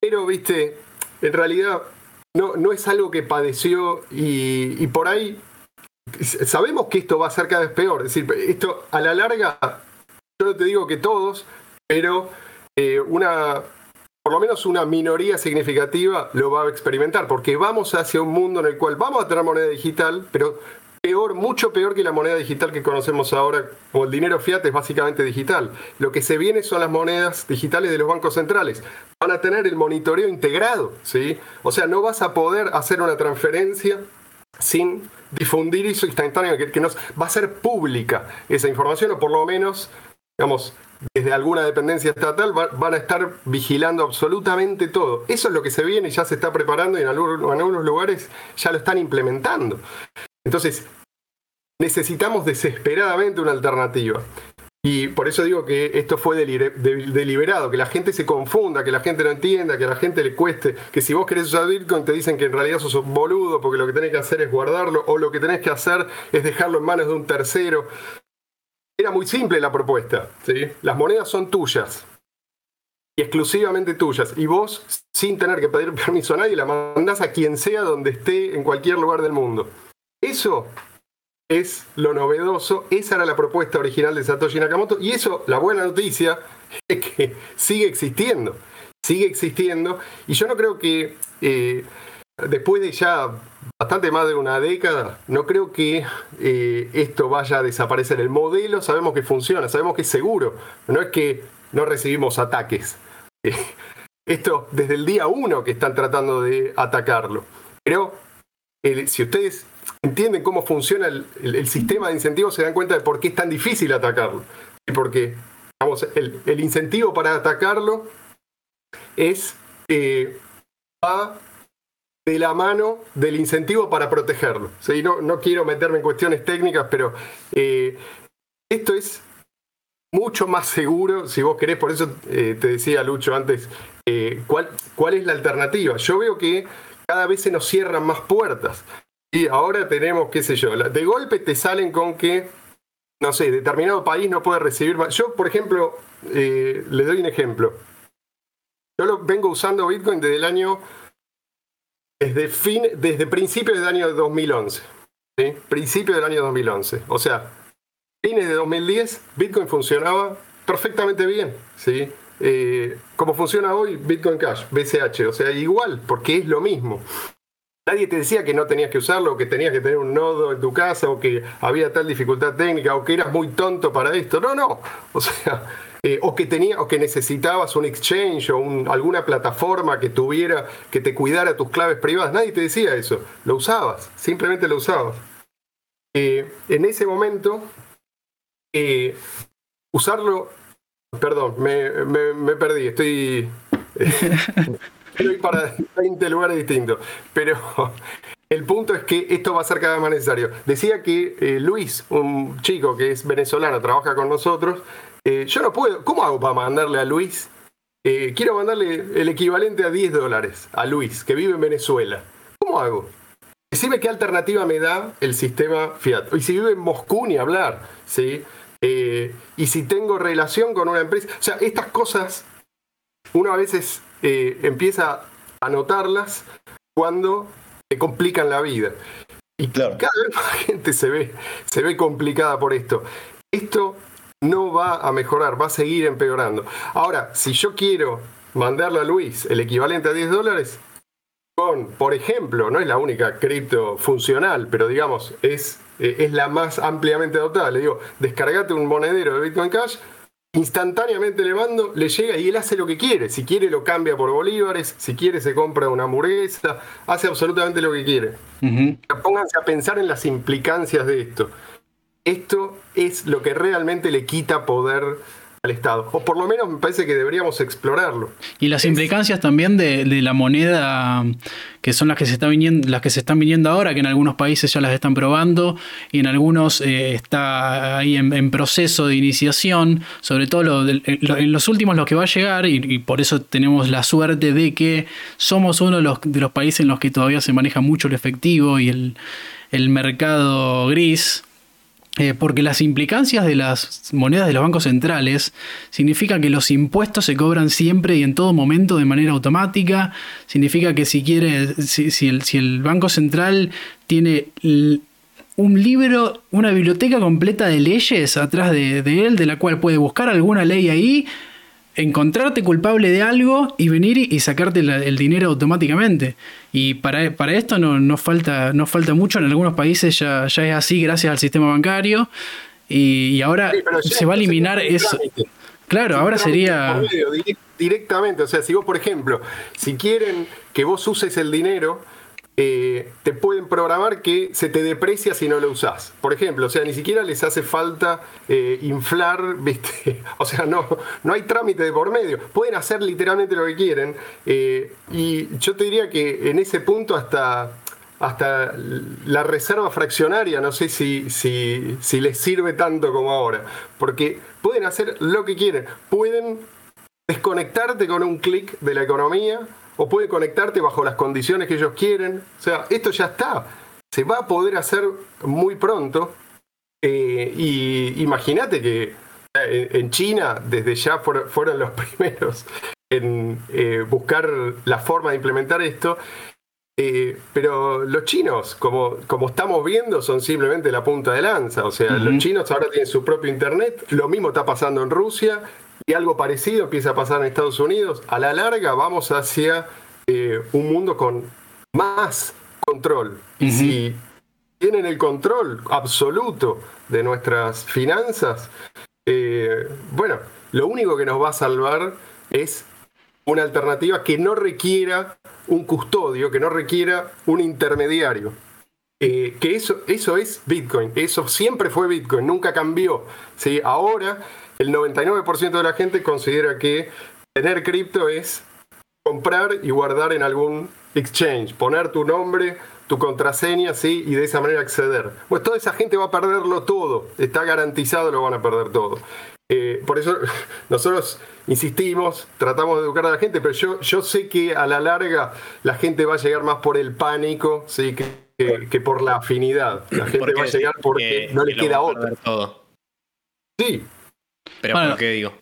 [SPEAKER 6] pero, viste, en realidad no, no es algo que padeció y, por ahí sabemos que esto va a ser cada vez peor. Es decir, esto a la larga, yo no te digo que todos, pero eh, una, por lo menos una minoría significativa lo va a experimentar, porque vamos hacia un mundo en el cual vamos a tener moneda digital, pero peor, mucho peor que la moneda digital que conocemos ahora, como el dinero fiat es básicamente digital. Lo que se viene son las monedas digitales de los bancos centrales. Van a tener el monitoreo integrado, ¿sí? O sea, no vas a poder hacer una transferencia sin difundir eso instantáneo, que, nos, va a ser pública esa información, o por lo menos, digamos, desde alguna dependencia estatal van a estar vigilando absolutamente todo. Eso es lo que se viene, y ya se está preparando y en algunos lugares ya lo están implementando. Entonces, necesitamos desesperadamente una alternativa. Y por eso digo que esto fue deliberado, que la gente se confunda, que la gente no entienda, que a la gente le cueste, que si vos querés usar Bitcoin te dicen que en realidad sos un boludo porque lo que tenés que hacer es guardarlo o lo que tenés que hacer es dejarlo en manos de un tercero. Era muy simple la propuesta, ¿sí? Las monedas son tuyas, y exclusivamente tuyas. Y vos, sin tener que pedir permiso a nadie, la mandás a quien sea donde esté en cualquier lugar del mundo. Eso es lo novedoso, esa era la propuesta original de Satoshi Nakamoto y eso, la buena noticia, es que sigue existiendo, sigue existiendo y yo no creo que eh, después de ya bastante más de una década, no creo que eh, esto vaya a desaparecer. El modelo sabemos que funciona, sabemos que es seguro, no es que no recibimos ataques. esto desde el día uno que están tratando de atacarlo. Pero si ustedes entienden cómo funciona el, sistema de incentivos, se dan cuenta de por qué es tan difícil atacarlo. Y porque vamos, el, incentivo para atacarlo es eh, va de la mano del incentivo para protegerlo. No, no, quiero meterme en cuestiones técnicas, pero eh, esto es mucho más seguro, si vos querés, por eso eh, te decía Lucho antes, ¿cuál, ¿cuál es la alternativa? Yo veo que cada vez se nos cierran más puertas. Y ahora tenemos, qué sé yo, de golpe te salen con que, no sé, determinado país no puede recibir más. Yo, por ejemplo, eh, les doy un ejemplo. Yo lo vengo usando Bitcoin desde el año, desde, fin, desde principios del año 2011. ¿sí? Principios del año 2011. O sea, fines de 2010, Bitcoin funcionaba perfectamente bien. ¿sí? Eh, como funciona hoy Bitcoin Cash, BCH. O sea, igual, porque es lo mismo. Nadie te decía que no tenías que usarlo, o que tenías que tener un nodo en tu casa, o que había tal dificultad técnica, o que eras muy tonto para esto. No, no. O sea, eh, o que tenía, o que necesitabas un exchange o alguna plataforma que tuviera, que te cuidara tus claves privadas. Nadie te decía eso. Lo usabas, simplemente lo usabas. Eh, en ese momento, eh, usarlo. Perdón, me, me perdí. Estoy. para 20 lugares distintos. Pero el punto es que esto va a ser cada vez más necesario. Decía que eh, Luis, un chico que es venezolano, trabaja con nosotros. Eh, yo no puedo. ¿Cómo hago para mandarle a Luis? Eh, quiero mandarle el equivalente a 10 dólares a Luis, que vive en Venezuela. ¿Cómo hago? Decime qué alternativa me da el sistema Fiat. Y si vive en Moscú, ni hablar. ¿sí? y si tengo relación con una empresa. O sea, estas cosas, uno a veces eh, empieza a notarlas cuando te complican la vida. Y cada vez más gente se ve, se ve complicada por esto. Esto no va a mejorar, va a seguir empeorando. Ahora, si yo quiero mandarle a Luis el equivalente a 10 dólares, con, por ejemplo, no es la única cripto funcional, pero digamos, es, eh, es la más ampliamente adoptada. Le digo, descargate un monedero de Bitcoin Cash, instantáneamente le mando, le llega y él hace lo que quiere. Si quiere lo cambia por bolívares, si quiere se compra una hamburguesa, hace absolutamente lo que quiere. Pónganse a pensar en las implicancias de esto. Esto es lo que realmente le quita poder al Estado. O por lo menos me parece que deberíamos explorarlo.
[SPEAKER 3] Y las implicancias también de, la moneda, que son las que, se están viniendo, las que se están viniendo ahora, que en algunos países ya las están probando y en algunos eh, está ahí en, proceso de iniciación, sobre todo en los últimos lo que va a llegar, y, por eso tenemos la suerte de que somos uno de los, de los países en los que todavía se maneja mucho el efectivo y el, el mercado gris eh, porque las implicancias de las monedas de los bancos centrales significa que los impuestos se cobran siempre y en todo momento de manera automática. Significa que si quiere, si, el, Banco Central tiene un libro, una biblioteca completa de leyes atrás de, él, de la cual puede buscar alguna ley ahí, encontrarte culpable de algo y venir y sacarte el dinero automáticamente. Y para, para esto no, no, falta, no falta mucho, en algunos países ya, ya es así gracias al sistema bancario y, ahora se va a eliminar eso. Claro, ahora sería...
[SPEAKER 6] Directamente, o sea, si vos, por ejemplo, si quieren que vos uses el dinero, eh, te pueden programar que se te deprecia si no lo usás. Por ejemplo, o sea, ni siquiera les hace falta eh, inflar. O sea, no, no hay trámite de por medio. Pueden hacer literalmente lo que quieren. Eh, y yo te diría que en ese punto hasta, hasta la reserva fraccionaria, no sé si, si, si les sirve tanto como ahora. Porque pueden hacer lo que quieren. Pueden desconectarte con un clic de la economía o puede conectarte bajo las condiciones que ellos quieren. O sea, esto ya está. Se va a poder hacer muy pronto. Eh, y imagínate que eh, en China desde ya fueron los primeros en eh, buscar la forma de implementar esto. pero los chinos, como, como estamos viendo, son simplemente la punta de lanza. O sea, los chinos ahora tienen su propio Internet. Lo mismo está pasando en Rusia y algo parecido empieza a pasar en Estados Unidos. A la larga vamos hacia eh, un mundo con más control. Y si tienen el control absoluto de nuestras finanzas, eh, bueno, lo único que nos va a salvar es una alternativa que no requiera un custodio, que no requiera un intermediario. Eh, que eso, eso es Bitcoin, eso siempre fue Bitcoin, nunca cambió. ¿sí? Ahora el 99% de la gente considera que tener cripto es comprar y guardar en algún exchange, poner tu nombre, tu contraseña, ¿sí? y de esa manera acceder. Pues toda esa gente va a perderlo todo, está garantizado lo van a perder todo. Eh, por eso nosotros insistimos, tratamos de educar a la gente, pero yo, yo sé que a la larga la gente va a llegar más por el pánico, ¿sí? que, que, por la afinidad. La gente va a llegar porque no le queda otra. Todo. Sí.
[SPEAKER 4] Pero ¿por qué digo?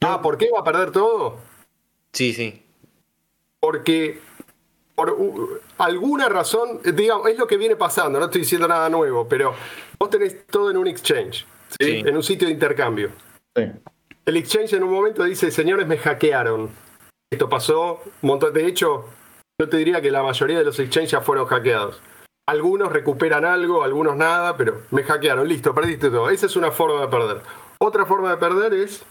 [SPEAKER 6] Ah, ¿por qué va a perder todo?
[SPEAKER 4] Sí, sí.
[SPEAKER 6] Porque por alguna razón, digamos, es lo que viene pasando, no estoy diciendo nada nuevo, pero vos tenés todo en un exchange, en un sitio de intercambio. El exchange en un momento dice, señores, me hackearon. Esto pasó un montón. De hecho, yo te diría que la mayoría de los exchanges ya fueron hackeados. Algunos recuperan algo, algunos nada, pero me hackearon, listo, perdiste todo. Esa es una forma de perder. Otra forma de perder es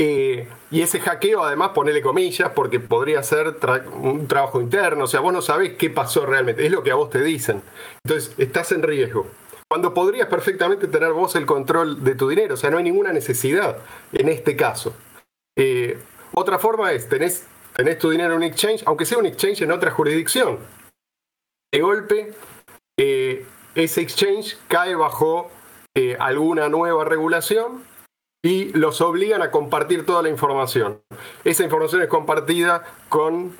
[SPEAKER 6] eh, y ese hackeo, además, ponele comillas, porque podría ser un trabajo interno. O sea, vos no sabés qué pasó realmente. Es lo que a vos te dicen. Entonces, estás en riesgo. Cuando podrías perfectamente tener vos el control de tu dinero. O sea, no hay ninguna necesidad en este caso. Eh, otra forma es, tenés, tenés tu dinero en un exchange, aunque sea un exchange en otra jurisdicción. De golpe, eh, ese exchange cae bajo alguna nueva regulación y los obligan a compartir toda la información. Esa información es compartida con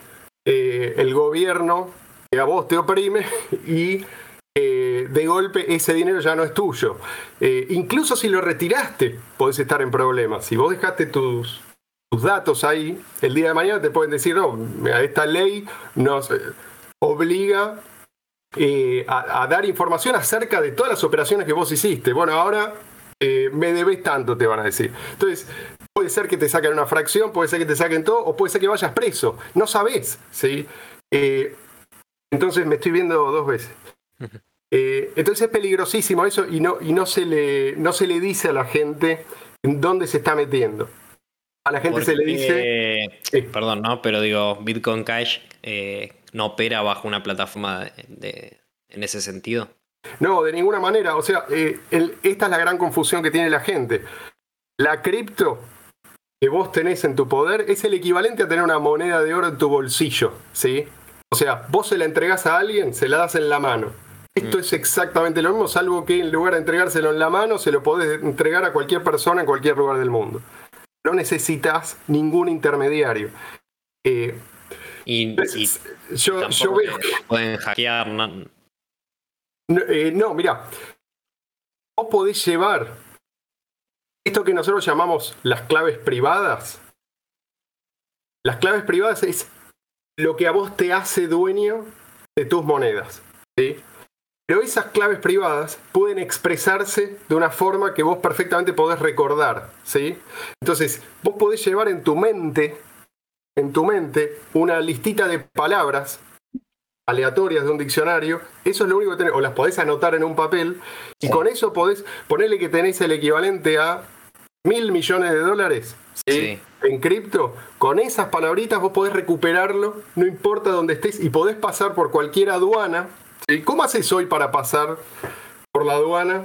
[SPEAKER 6] eh, el gobierno que a vos te oprime y eh, de golpe ese dinero ya no es tuyo. Eh, incluso si lo retiraste, podés estar en problemas. Si vos dejaste tus, tus datos ahí, el día de mañana te pueden decir, no, esta ley nos obliga a, a, dar información acerca de todas las operaciones que vos hiciste. Bueno, ahora eh, me debes tanto, te van a decir. Entonces, puede ser que te saquen una fracción, puede ser que te saquen todo, o puede ser que vayas preso. No sabes, ¿sí? Eh, entonces me estoy viendo dos veces. Eh, entonces es peligrosísimo eso y no, y no se le, no se le dice a la gente en dónde se está metiendo. A la gente se le dice.
[SPEAKER 4] Perdón, ¿no? Pero digo, Bitcoin Cash no opera bajo una plataforma en ese sentido.
[SPEAKER 6] No, de ninguna manera. O sea, eh, esta es la gran confusión que tiene la gente. La cripto que vos tenés en tu poder es el equivalente a tener una moneda de oro en tu bolsillo, ¿sí? O sea, vos se la entregás a alguien, se la das en la mano. Esto mm. es exactamente lo mismo, salvo que en lugar de entregárselo en la mano, se lo podés entregar a cualquier persona en cualquier lugar del mundo. No necesitas ningún intermediario.
[SPEAKER 4] Eh, y, yo, yo veo pueden hackear,
[SPEAKER 6] no, eh, no, mira, vos podés llevar esto que nosotros llamamos las claves privadas. Las claves privadas es lo que a vos te hace dueño de tus monedas. ¿sí? Pero esas claves privadas pueden expresarse de una forma que vos perfectamente podés recordar. ¿sí? Entonces, vos podés llevar en tu mente, en tu mente, una listita de palabras aleatorias de un diccionario, eso es lo único que tenés, o las podés anotar en un papel, y con eso podés ponerle que tenés el equivalente a mil millones de dólares en cripto, con esas palabritas vos podés recuperarlo, no importa dónde estés, y podés pasar por cualquier aduana. ¿Cómo haces hoy para pasar por la aduana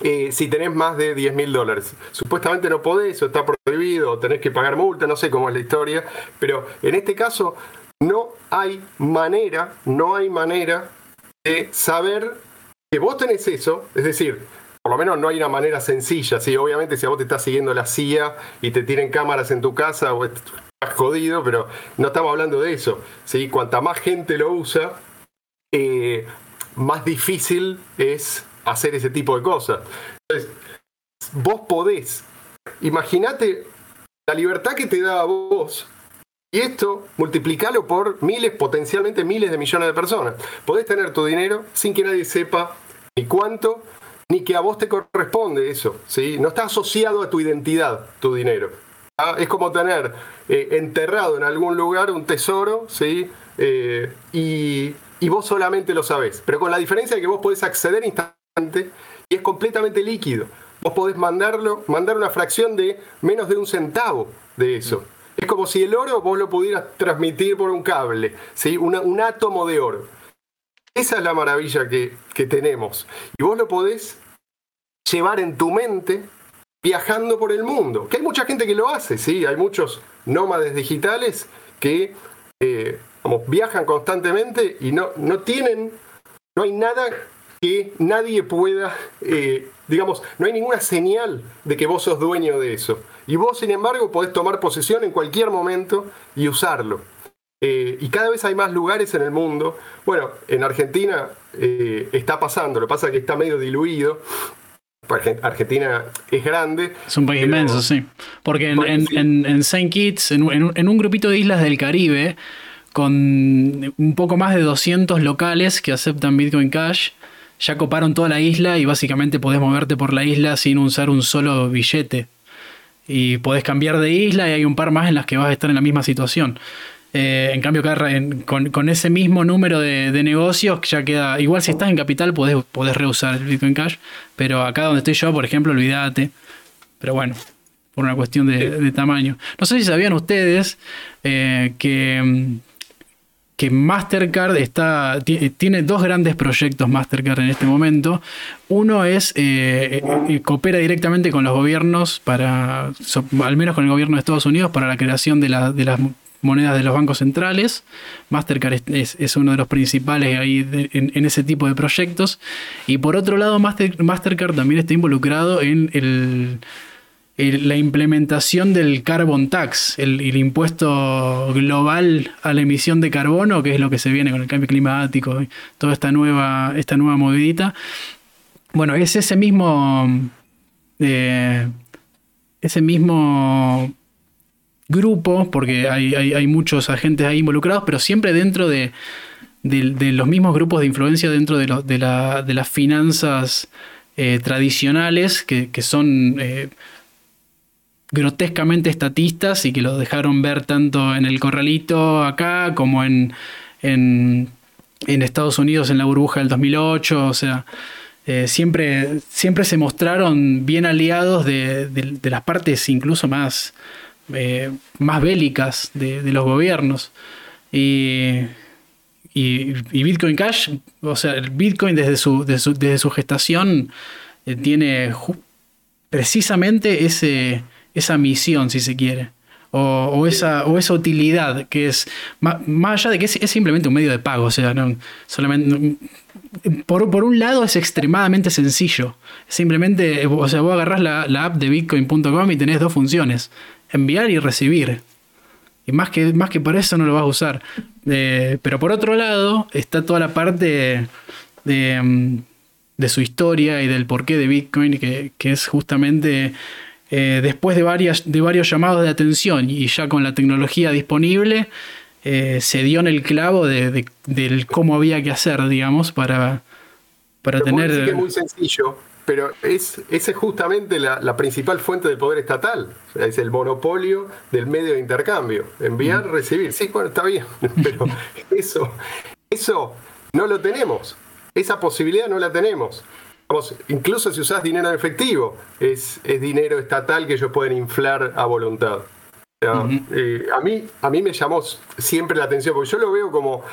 [SPEAKER 6] eh, si tenés más de 10 mil dólares. Supuestamente no podés, o está prohibido, o tenés que pagar multa, no sé cómo es la historia, pero en este caso no hay manera, no hay manera de saber que vos tenés eso, es decir, por lo menos no hay una manera sencilla, ¿sí? obviamente si a vos te está siguiendo la CIA y te tienen cámaras en tu casa, o estás jodido, pero no estamos hablando de eso, ¿sí? cuanta más gente lo usa, eh, más difícil es hacer ese tipo de cosas. Entonces, vos podés, imagínate la libertad que te da a vos y esto, multiplicalo por miles, potencialmente miles de millones de personas. Podés tener tu dinero sin que nadie sepa ni cuánto, ni que a vos te corresponde eso. ¿sí? No está asociado a tu identidad tu dinero. ¿ah? Es como tener eh, enterrado en algún lugar un tesoro, ¿sí? Eh, y, y, vos solamente lo sabés. Pero con la diferencia de que vos podés acceder instante y es completamente líquido. Vos podés mandarlo, mandar una fracción de menos de un centavo de eso. Es como si el oro vos lo pudieras transmitir por un cable, ¿sí? un átomo de oro. Esa es la maravilla que, que tenemos. Y vos lo podés llevar en tu mente viajando por el mundo. Que hay mucha gente que lo hace, ¿sí? Hay muchos nómades digitales que eh, viajan constantemente y no, no tienen, no hay nada que nadie pueda, eh, digamos, no hay ninguna señal de que vos sos dueño de eso. Y vos, sin embargo, podés tomar posesión en cualquier momento y usarlo. Eh, y cada vez hay más lugares en el mundo. Bueno, en Argentina eh, está pasando, lo que pasa es que está medio diluido. Argentina es grande.
[SPEAKER 3] Es un país inmenso, sí. Porque en, en, en, St. Kitts, en, en, un grupito de islas del Caribe, con un poco más de 200 locales que aceptan Bitcoin Cash, ya coparon toda la isla y básicamente podés moverte por la isla sin usar un solo billete. Y podés cambiar de isla y hay un par más en las que vas a estar en la misma situación. Eh, en cambio, con, ese mismo número de, negocios, ya queda. Igual si estás en capital, podés, podés reusar el Bitcoin Cash. Pero acá donde estoy yo, por ejemplo, olvídate. Pero bueno, por una cuestión de, tamaño. No sé si sabían ustedes eh, que mm, que Mastercard está, tiene dos grandes proyectos Mastercard en este momento. Uno es, eh, eh, coopera directamente con los gobiernos, para, al menos con el gobierno de Estados Unidos, para la creación de, las monedas de los bancos centrales. Mastercard es, uno de los principales ahí en, ese tipo de proyectos. Y por otro lado, Mastercard también está involucrado en el la implementación del carbon tax, el, impuesto global a la emisión de carbono, que es lo que se viene con el cambio climático, y toda esta nueva, esta nueva movidita. Bueno, es ese mismo. Eh, ese mismo grupo, porque hay, muchos agentes ahí involucrados, pero siempre dentro de, los mismos grupos de influencia dentro de, de, las finanzas eh, tradicionales, que, son eh, grotescamente estatistas y que lo dejaron ver tanto en el corralito acá como en, en, Estados Unidos en la burbuja del 2008. O sea, eh, siempre, siempre se mostraron bien aliados de, las partes incluso más, eh, más bélicas de, los gobiernos. Y, y, Bitcoin Cash, o sea, el Bitcoin desde su, desde su, gestación eh, tiene precisamente ese esa misión, si se quiere. O, esa, o esa utilidad que es, más, allá de que es, simplemente un medio de pago, o sea, no, solamente, por, un lado es extremadamente sencillo. Simplemente, o sea, vos agarrás la, app de bitcoin.com y tenés dos funciones, enviar y recibir. Y más que, más que por eso no lo vas a usar. Eh, pero por otro lado está toda la parte de, mm, de, su historia y del porqué de Bitcoin, que, que es justamente eh, después de, varias, de varios llamados de atención y ya con la tecnología disponible, eh, se dio en el clavo de, del cómo había que hacer, digamos, para, para tener...
[SPEAKER 6] es muy sencillo, pero es, esa es justamente la, principal fuente del poder estatal. es el monopolio del medio de intercambio. Enviar, mm. recibir. Sí, bueno, está bien, pero eso, eso no lo tenemos. Esa posibilidad no la tenemos incluso si usás dinero en efectivo, es, es, dinero estatal que ellos pueden inflar a voluntad. Eh, a, mí, a mí me llamó siempre la atención, porque yo lo veo como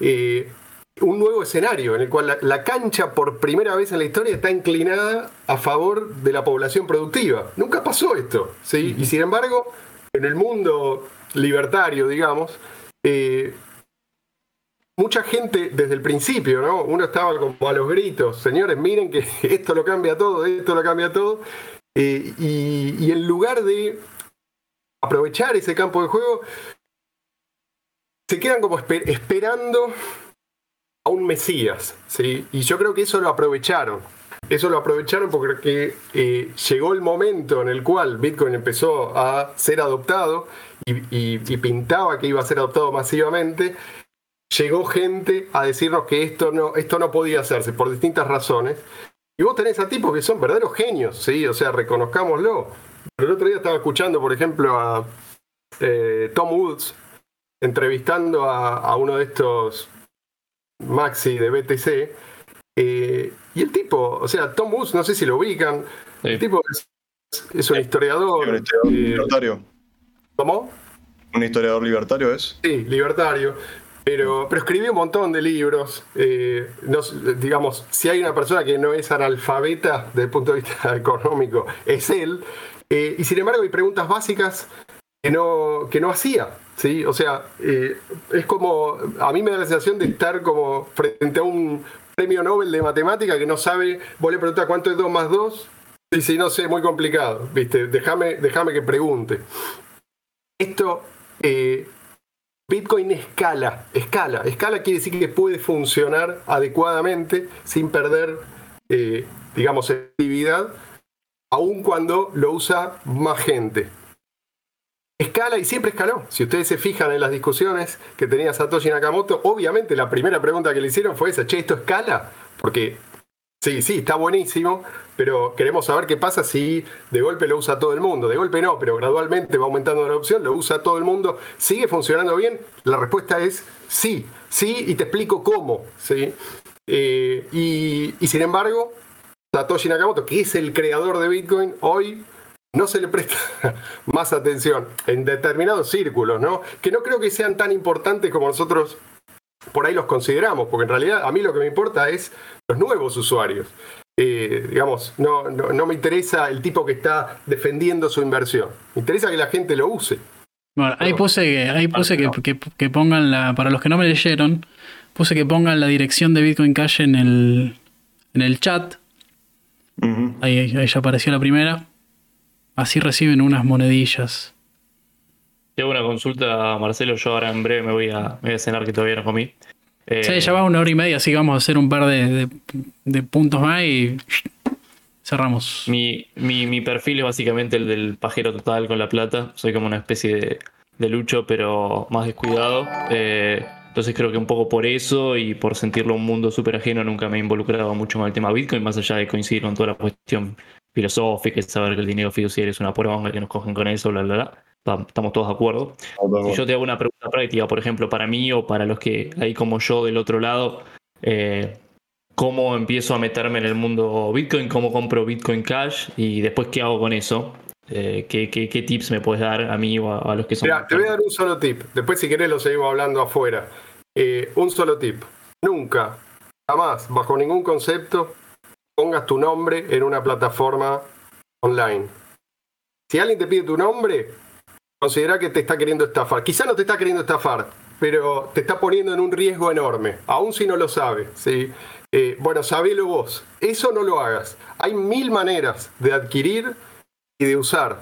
[SPEAKER 6] eh, un nuevo escenario en el cual la, cancha por primera vez en la historia está inclinada a favor de la población productiva. Nunca pasó esto, ¿sí? Y sin embargo, en el mundo libertario, digamos, eh, mucha gente desde el principio, ¿no? Uno estaba como a los gritos, señores, miren que esto lo cambia todo, esto lo cambia todo. Eh, y, en lugar de aprovechar ese campo de juego, se quedan como esperando a un Mesías, ¿sí? Y yo creo que eso lo aprovecharon. Eso lo aprovecharon porque eh, llegó el momento en el cual Bitcoin empezó a ser adoptado y pintaba que iba a ser adoptado masivamente llegó gente a decirnos que esto no, esto no podía hacerse por distintas razones. Y vos tenés a tipos que son verdaderos genios, ¿sí? O sea, reconozcámoslo. el otro día estaba escuchando, por ejemplo, a eh, Tom Woods entrevistando a, uno de estos Maxi de BTC. Eh, y el tipo, o sea, Tom Woods, no sé si lo ubican, el tipo es, un historiador.
[SPEAKER 1] Sí,
[SPEAKER 6] ¿Cómo?
[SPEAKER 1] ¿Un historiador libertario es?
[SPEAKER 6] Sí, libertario. Pero, pero escribí un montón de libros. Eh, digamos, si hay una persona que no es analfabeta desde el punto de vista económico, es él. Eh, y sin embargo, hay preguntas básicas que no, que no hacía. ¿sí? O sea, eh, es como. A mí me da la sensación de estar como frente a un premio Nobel de matemática que no sabe. Vos le preguntás cuánto es 2 más 2. Y si no sé, muy complicado. ¿Viste? Déjame que pregunte. Esto. Bitcoin escala, escala. Escala quiere decir que puede funcionar adecuadamente sin perder, eh, digamos, efectividad, aun cuando lo usa más gente. Escala y siempre escaló. Si ustedes se fijan en las discusiones que tenía Satoshi Nakamoto, obviamente la primera pregunta que le hicieron fue esa, che, ¿esto escala? Porque sí, sí, está buenísimo, pero queremos saber qué pasa si de golpe lo usa todo el mundo. De golpe no, pero gradualmente va aumentando la adopción, lo usa todo el mundo. ¿Sigue funcionando bien? La respuesta es sí, sí, y te explico cómo. ¿sí? Eh, y, y sin embargo, Satoshi Nakamoto, que es el creador de Bitcoin, hoy no se le presta más atención en determinados círculos, ¿no? Que no creo que sean tan importantes como nosotros por ahí los consideramos, porque en realidad a mí lo que me importa es los nuevos usuarios. Eh, digamos, no, no, no me interesa el tipo que está defendiendo su inversión. Me interesa que la gente lo use.
[SPEAKER 3] Bueno, ahí puse, que- ahí puse que, que- que pongan la. Para los que no me leyeron, puse que pongan la dirección de Bitcoin Cash en el, en el chat. Ahí, ahí ya apareció la primera. Así reciben unas monedillas.
[SPEAKER 2] Tengo una consulta, Marcelo. Yo ahora en breve me voy a, me voy a cenar que todavía no comí. Eh,
[SPEAKER 3] Sí, ya va una hora y media, así que vamos a hacer un par de, de- de puntos más y cerramos.
[SPEAKER 2] Mi, mi, mi perfil es básicamente el del pajero total con la plata. Soy como una especie de, de lucho, pero más descuidado. Eh, entonces creo que un poco por eso y por sentirlo un mundo súper ajeno, nunca me he involucrado mucho con el tema Bitcoin, más allá de coincidir con toda la cuestión filosófica y saber que el dinero fiduciario es una poronga, que nos cogen con eso, bla, bla, bla. Estamos todos de acuerdo. Si yo te hago una pregunta práctica, por ejemplo, para mí o para los que hay como yo del otro lado, eh, ¿cómo empiezo a meterme en el mundo Bitcoin? ¿Cómo compro Bitcoin Cash? Y después, ¿qué hago con eso? Eh, ¿qué, qué, qué tips me puedes dar a mí o a, a los que son?
[SPEAKER 6] Mira, te voy a dar un solo tip. Después, si querés, lo seguimos hablando afuera. Eh, un solo tip. Nunca, jamás, bajo ningún concepto, pongas tu nombre en una plataforma online. Si alguien te pide tu nombre, considera que te está queriendo estafar. Quizá no te está queriendo estafar, pero te está poniendo en un riesgo enorme, aun si no lo sabe. ¿sí? Eh, bueno, sabelo vos. Eso no lo hagas. Hay mil maneras de adquirir y de usar.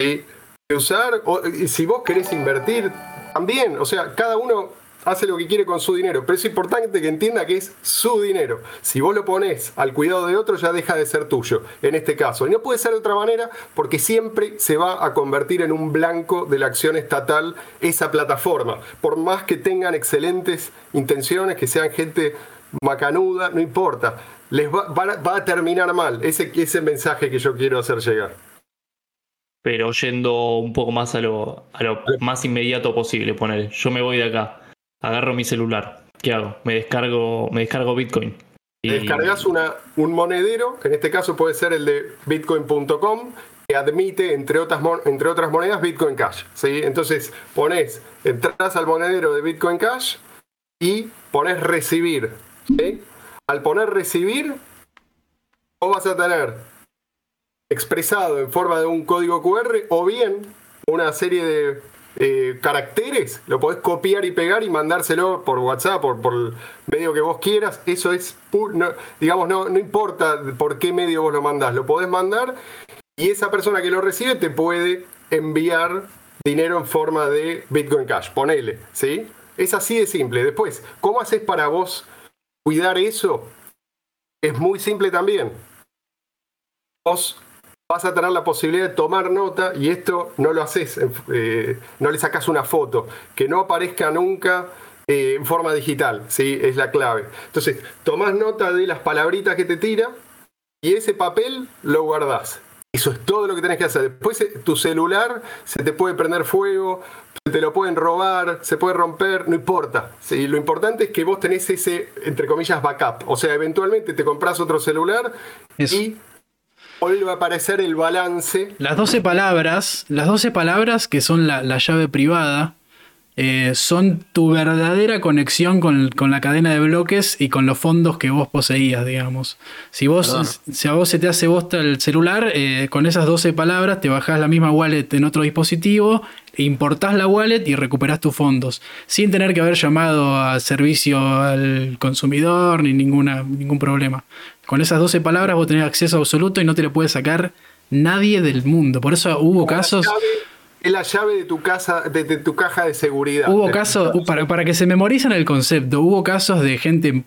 [SPEAKER 6] ¿sí? De usar, si vos querés invertir, también. O sea, cada uno hace lo que quiere con su dinero, pero es importante que entienda que es su dinero. Si vos lo pones al cuidado de otro, ya deja de ser tuyo, en este caso. Y no puede ser de otra manera porque siempre se va a convertir en un blanco de la acción estatal esa plataforma. Por más que tengan excelentes intenciones, que sean gente macanuda, no importa. Les va, a terminar mal. Ese, ese mensaje que yo quiero hacer llegar.
[SPEAKER 2] Pero yendo un poco más a lo, a lo más inmediato posible, poner. Yo me voy de acá, agarro mi celular. ¿Qué hago? Me descargo, me descargo Bitcoin. Y-
[SPEAKER 6] Descargas una, un monedero, que en este caso puede ser el de bitcoin.com, que admite, entre otras, entre otras monedas, Bitcoin Cash. ¿sí? Entonces, pones, entras al monedero de Bitcoin Cash y pones recibir. Al poner recibir, vos vas a tener expresado en forma de un código QR o bien una serie de eh, caracteres, lo podés copiar y pegar y mandárselo por WhatsApp, por, por el medio que vos quieras. Eso es, digamos, no, no importa por qué medio vos lo mandás, lo podés mandar y esa persona que lo recibe te puede enviar dinero en forma de Bitcoin Cash, ponele, ¿sí? Es así de simple. Después, ¿cómo haces para vos cuidar eso? Es muy simple también. Vos vas a tener la posibilidad de tomar nota y esto no lo haces, eh, no le sacas una foto, que no aparezca nunca eh, en forma digital, ¿sí? Es la clave. Entonces, tomás nota de las palabritas que te tira y ese papel lo guardás. Eso es todo lo que tenés que hacer. Después eh, tu celular se te puede prender fuego, te lo pueden robar, se puede romper, no importa. ¿sí? Lo importante es que vos tenés ese, entre comillas, backup. O sea, eventualmente te compras otro celular
[SPEAKER 3] Eso.
[SPEAKER 6] y vuelve a aparecer el balance.
[SPEAKER 3] Las 12 palabras, las 12 palabras que son la, la llave privada, eh, son tu verdadera conexión con, con la cadena de bloques y con los fondos que vos poseías, digamos. Si vos, si a vos se te hace bosta el celular, eh, con esas 12 palabras te bajás la misma wallet en otro dispositivo, importás la wallet y recuperás tus fondos, sin tener que haber llamado al servicio al consumidor ni ninguna, ningún problema. Con esas 12 palabras vos tenés acceso absoluto y no te lo puede sacar nadie del mundo. Por eso hubo casos...
[SPEAKER 6] Es la llave de tu casa, de, de tu caja de seguridad.
[SPEAKER 3] Hubo casos, para, para que se memoricen el concepto, hubo casos de gente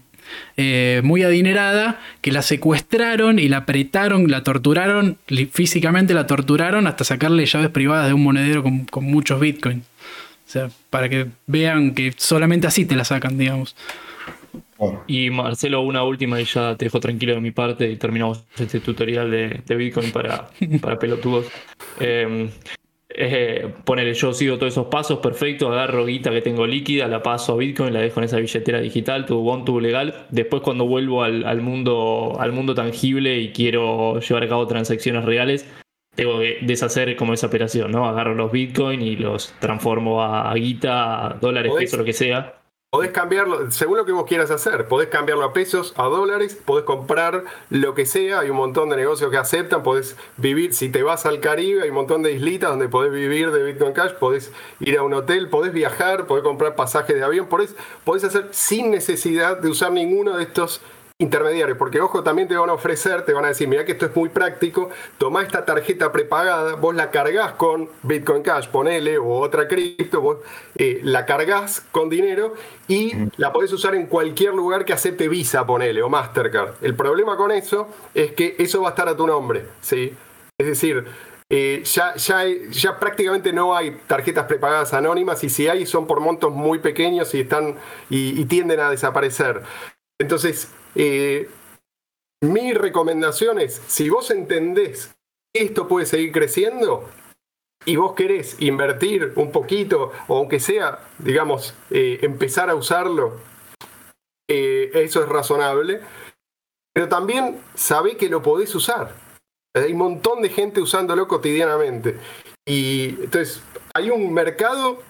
[SPEAKER 3] eh, muy adinerada que la secuestraron y la apretaron, la torturaron, físicamente la torturaron hasta sacarle llaves privadas de un monedero con, con muchos bitcoins. O sea, para que vean que solamente así te la sacan, digamos.
[SPEAKER 1] Bueno,
[SPEAKER 2] Y Marcelo, una última y ya te dejo tranquilo de mi parte y terminamos este tutorial de, de Bitcoin para, para pelotudos. Eh, eh, ponele, yo sigo todos esos pasos, perfecto, agarro guita que tengo líquida, la paso a Bitcoin, la dejo en esa billetera digital, tu bon, tu legal. Después cuando vuelvo al, al mundo, al mundo tangible y quiero llevar a cabo transacciones reales, tengo que deshacer como esa operación, ¿no? Agarro los Bitcoin y los transformo a, a guita, a dólares, pesos, lo que sea.
[SPEAKER 6] Podés cambiarlo, según lo que vos quieras hacer, podés cambiarlo a pesos, a dólares, podés comprar lo que sea, hay un montón de negocios que aceptan, podés vivir, si te vas al Caribe, hay un montón de islitas donde podés vivir de Bitcoin Cash, podés ir a un hotel, podés viajar, podés comprar pasajes de avión, podés, podés hacer sin necesidad de usar ninguno de estos intermediarios, porque ojo, también te van a ofrecer, te van a decir, mira que esto es muy práctico, toma esta tarjeta prepagada, vos la cargas con Bitcoin Cash, ponele, o otra cripto, vos eh, la cargas con dinero y la podés usar en cualquier lugar que acepte Visa, ponele, o Mastercard. El problema con eso es que eso va a estar a tu nombre, ¿sí? Es decir, eh, ya, ya, ya prácticamente no hay tarjetas prepagadas anónimas y si hay son por montos muy pequeños y, están, y, y tienden a desaparecer. Entonces, eh, mi recomendación es, si vos entendés esto puede seguir creciendo y vos querés invertir un poquito, o aunque sea, digamos, eh, empezar a usarlo, eh, eso es razonable, pero también sabé que lo podés usar. Hay un montón de gente usándolo cotidianamente. Y entonces, hay un mercado,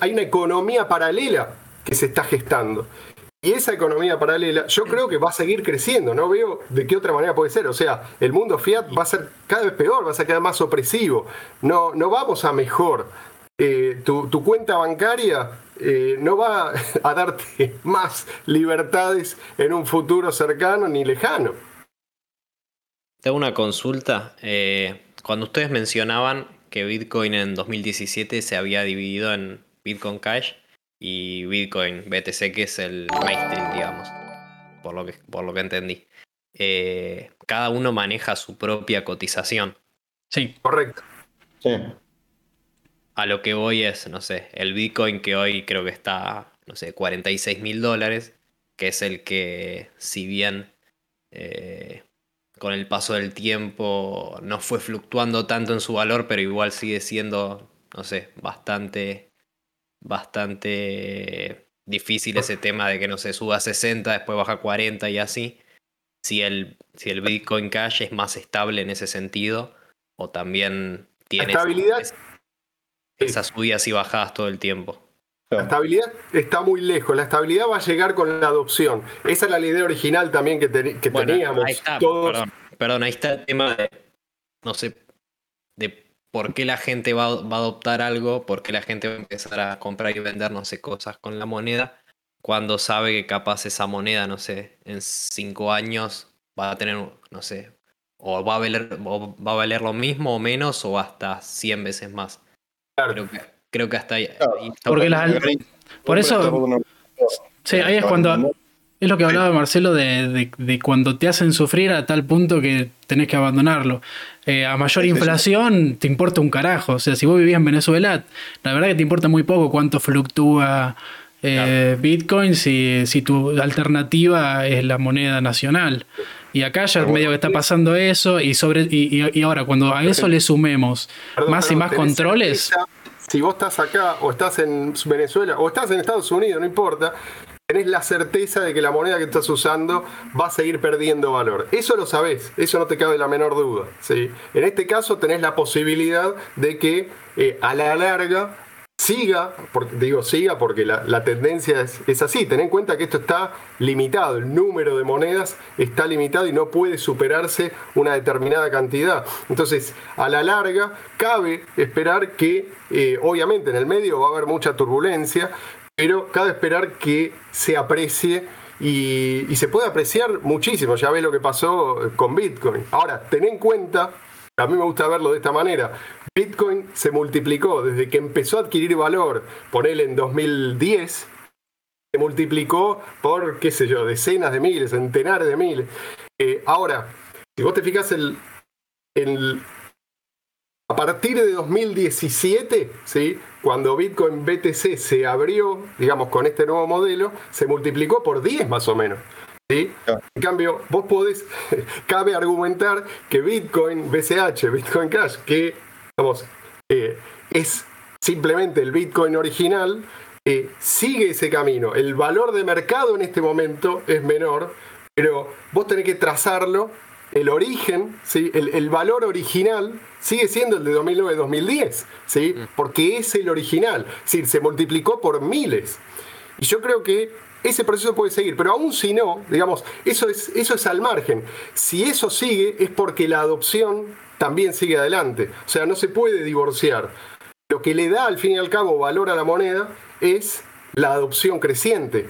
[SPEAKER 6] hay una economía paralela que se está gestando. Y esa economía paralela, yo creo que va a seguir creciendo. No veo de qué otra manera puede ser. O sea, el mundo fiat va a ser cada vez peor, va a ser cada vez más opresivo. No, no vamos a mejor. Eh, tu, tu cuenta bancaria eh, no va a darte más libertades en un futuro cercano ni lejano.
[SPEAKER 4] Tengo una consulta. Eh, cuando ustedes mencionaban que Bitcoin en 2017 se había dividido en Bitcoin Cash y Bitcoin BTC, que es el mainstream, digamos, por lo que, por lo que entendí. Eh, cada uno maneja su propia cotización.
[SPEAKER 3] Sí,
[SPEAKER 6] Correcto.
[SPEAKER 1] sí.
[SPEAKER 4] A lo que voy es, no sé, el Bitcoin que hoy creo que está, no sé, 46 mil dólares, que es el que, si bien eh, con el paso del tiempo no fue fluctuando tanto en su valor, pero igual sigue siendo, no sé, bastante, bastante difícil ese tema de que, no sé, suba a 60, después baja a 40 y así. Si el, si el Bitcoin Cash es más estable en ese sentido, o también tiene
[SPEAKER 6] estabilidad-
[SPEAKER 4] esa- esas subidas y bajadas todo el tiempo.
[SPEAKER 6] La estabilidad está muy lejos. La estabilidad va a llegar con la adopción. Esa es la idea original también que, teni- que
[SPEAKER 4] Bueno,
[SPEAKER 6] teníamos.
[SPEAKER 4] ahí está,
[SPEAKER 6] todos.
[SPEAKER 4] perdón, perdón, ahí está el tema de, no sé, de por qué la gente va, va a adoptar algo, por qué la gente va a empezar a comprar y vender, no sé, cosas con la moneda, cuando sabe que capaz esa moneda, no sé, en cinco años va a tener, no sé, o va a valer, o va a valer lo mismo o menos, o hasta 100 veces más.
[SPEAKER 6] Claro.
[SPEAKER 4] Creo que, creo que hasta ahí.
[SPEAKER 1] Claro,
[SPEAKER 3] porque las, por eso, sí, ahí es cuando, es lo que hablaba Marcelo de, de- de cuando te hacen sufrir a tal punto que tenés que abandonarlo. Eh, a mayor inflación te importa un carajo. O sea, si vos vivías en Venezuela, la verdad que te importa muy poco cuánto fluctúa eh, Bitcoin si, si tu alternativa es la moneda nacional. Y acá ya
[SPEAKER 1] Pero
[SPEAKER 3] medio que está
[SPEAKER 1] bueno,
[SPEAKER 3] pasando eso y sobre y, ahora cuando a eso le sumemos
[SPEAKER 6] Perdón,
[SPEAKER 3] más y más controles,
[SPEAKER 6] certeza, Si vos estás acá, o estás en Venezuela, o estás en Estados Unidos, no importa, tenés la certeza de que la moneda que estás usando va a seguir perdiendo valor. Eso lo sabés, eso no te cabe la menor duda. ¿sí? En este caso tenés la posibilidad de que eh, a la larga siga, digo siga porque la, tendencia es, así, ten en cuenta que esto está limitado, el número de monedas está limitado y no puede superarse una determinada cantidad. Entonces, a la larga, cabe esperar que, eh, obviamente en el medio va a haber mucha turbulencia, pero cabe esperar que se aprecie y, se puede apreciar muchísimo. Ya ves lo que pasó con Bitcoin. Ahora, ten en cuenta a mí me gusta verlo de esta manera. Bitcoin se multiplicó desde que empezó a adquirir valor, él en 2010, se multiplicó por, qué sé yo, decenas de miles, centenares de miles. Eh, ahora, si vos te fijas, el, a partir de 2017, ¿sí? Cuando Bitcoin BTC se abrió, digamos, con este nuevo modelo, se multiplicó por 10 más o menos. En cambio, vos podés, cabe argumentar que Bitcoin BCH, Bitcoin Cash, que vamos, eh, es simplemente el Bitcoin original, eh, sigue ese camino. El valor de mercado en este momento es menor, pero vos tenés que trazarlo. El origen, ¿sí? el, valor original sigue siendo el de 2009-2010, ¿sí? Mm. porque es el original. Decir, se multiplicó por miles. Y yo creo que ese proceso puede seguir, pero aún si no, digamos, eso es, eso es al margen. Si eso sigue es porque la adopción también sigue adelante. O sea, no se puede divorciar. Lo que le da al fin y al cabo valor a la moneda es la adopción creciente.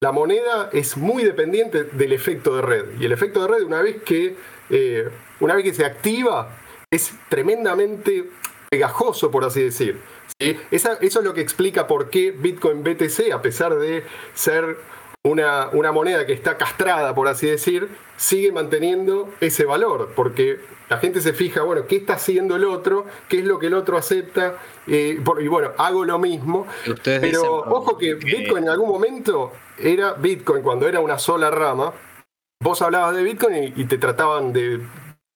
[SPEAKER 6] La moneda es muy dependiente del efecto de red. Y el efecto de red, una vez que, eh, una vez que se activa, es tremendamente pegajoso, por así decir eso es lo que explica por qué Bitcoin BTC, a pesar de ser una, una, moneda que está castrada, por así decir, sigue manteniendo ese valor, porque la gente se fija, bueno, ¿qué está haciendo el otro? ¿Qué es lo que el otro acepta? Eh, y bueno, hago lo mismo. Pero ojo que, Bitcoin en algún momento era Bitcoin cuando era una sola rama. Vos hablabas de Bitcoin y, te trataban de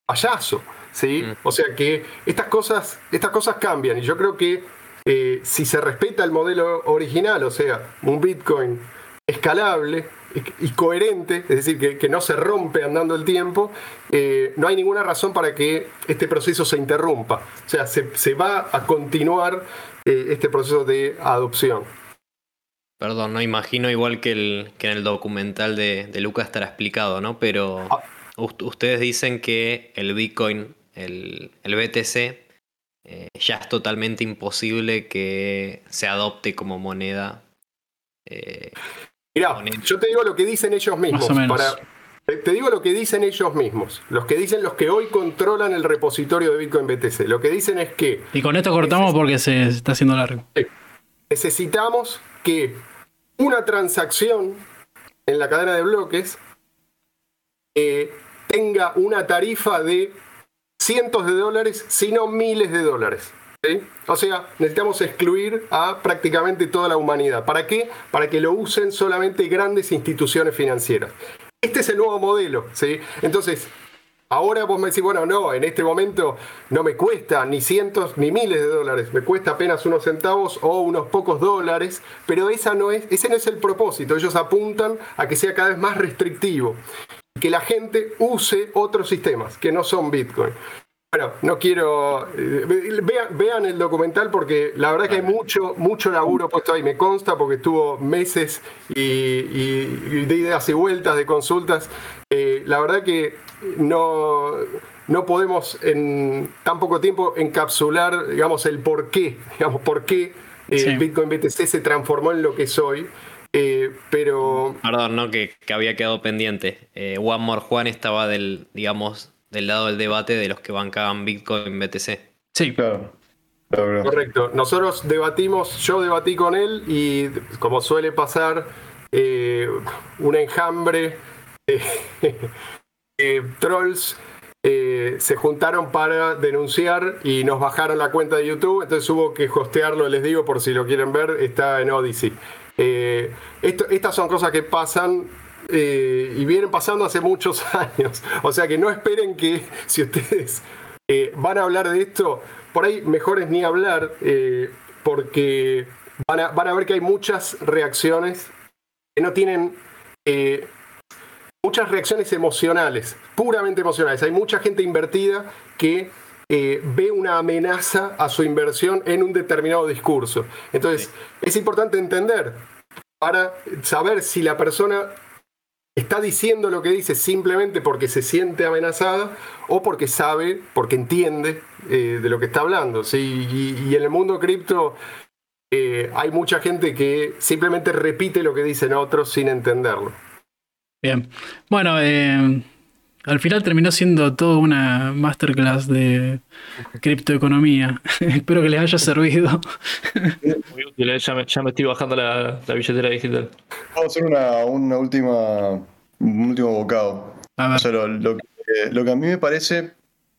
[SPEAKER 6] payaso, ¿sí? Mm. O sea que estas cosas, estas cosas cambian y yo creo que eh, si se respeta el modelo original, o sea, un Bitcoin escalable y coherente, es decir, que, no se rompe andando el tiempo, eh, no hay ninguna razón para que este proceso se interrumpa. O sea, se, va a continuar eh, este proceso de adopción.
[SPEAKER 4] Perdón, no imagino igual que, el, que en el documental de, Lucas estará explicado, ¿no? Pero ah. ustedes dicen que el Bitcoin, el, el BTC, eh, ya es totalmente imposible que se adopte como moneda.
[SPEAKER 6] Eh, Mirá, yo te digo lo que dicen ellos mismos. te digo lo que dicen ellos mismos. Los que dicen los que hoy controlan el repositorio de Bitcoin BTC. Lo que dicen es que.
[SPEAKER 3] Y con esto cortamos porque se está haciendo largo.
[SPEAKER 6] Necesitamos que una transacción en la cadena de bloques eh, tenga una tarifa de cientos de dólares, sino miles de dólares. O sea, necesitamos excluir a prácticamente toda la humanidad. ¿Para qué? Para que lo usen solamente grandes instituciones financieras. Este es el nuevo modelo. ¿sí? Entonces, ahora vos me decís, bueno, no, en este momento no me cuesta ni cientos ni miles de dólares, me cuesta apenas unos centavos o unos pocos dólares, pero esa no es, ese no es el propósito. Ellos apuntan a que sea cada vez más restrictivo que la gente use otros sistemas que no son Bitcoin. Bueno, no quiero. Eh, vean, el documental porque la verdad que hay mucho, mucho laburo puesto ahí. Me consta porque estuvo meses y, de ideas y vueltas, de consultas. Eh, la verdad que no, no podemos en tan poco tiempo encapsular, digamos, el por qué, digamos, por qué eh, Bitcoin BTC se transformó en lo que soy. Eh, pero.
[SPEAKER 4] Perdón, ¿no? Que, había quedado pendiente. Eh, One More Juan estaba del, digamos, del lado del debate de los que bancaban Bitcoin BTC.
[SPEAKER 3] Sí,
[SPEAKER 6] claro. Correcto. Nosotros debatimos, yo debatí con él y como suele pasar, eh, un enjambre de trolls se juntaron para denunciar y nos bajaron la cuenta de YouTube, entonces hubo que hostearlo, les digo por si lo quieren ver, está en Odyssey. Eh, estas son cosas que pasan eh, y vienen pasando hace muchos años. O sea que no esperen que si ustedes eh, van a hablar de esto, por ahí mejor es ni hablar, porque van a, van a ver que hay muchas reacciones que no tienen eh, muchas reacciones emocionales, puramente emocionales. Hay mucha gente invertida que eh, ve una amenaza a su inversión en un determinado discurso. Entonces, es importante entender para saber si la persona está diciendo lo que dice simplemente porque se siente amenazada o porque sabe, porque entiende eh, de lo que está hablando. ¿sí? Y, en el mundo cripto eh, hay mucha gente que simplemente repite lo que dicen otros sin entenderlo.
[SPEAKER 3] Bien. Bueno, eh, al final terminó siendo toda una masterclass de criptoeconomía. Espero que les haya servido.
[SPEAKER 2] Muy útil, ya me, ya me estoy bajando la, la billetera digital.
[SPEAKER 1] Vamos a hacer una, una última, un último bocado.
[SPEAKER 3] A ver.
[SPEAKER 1] O sea, lo, lo que, lo que a mí me parece,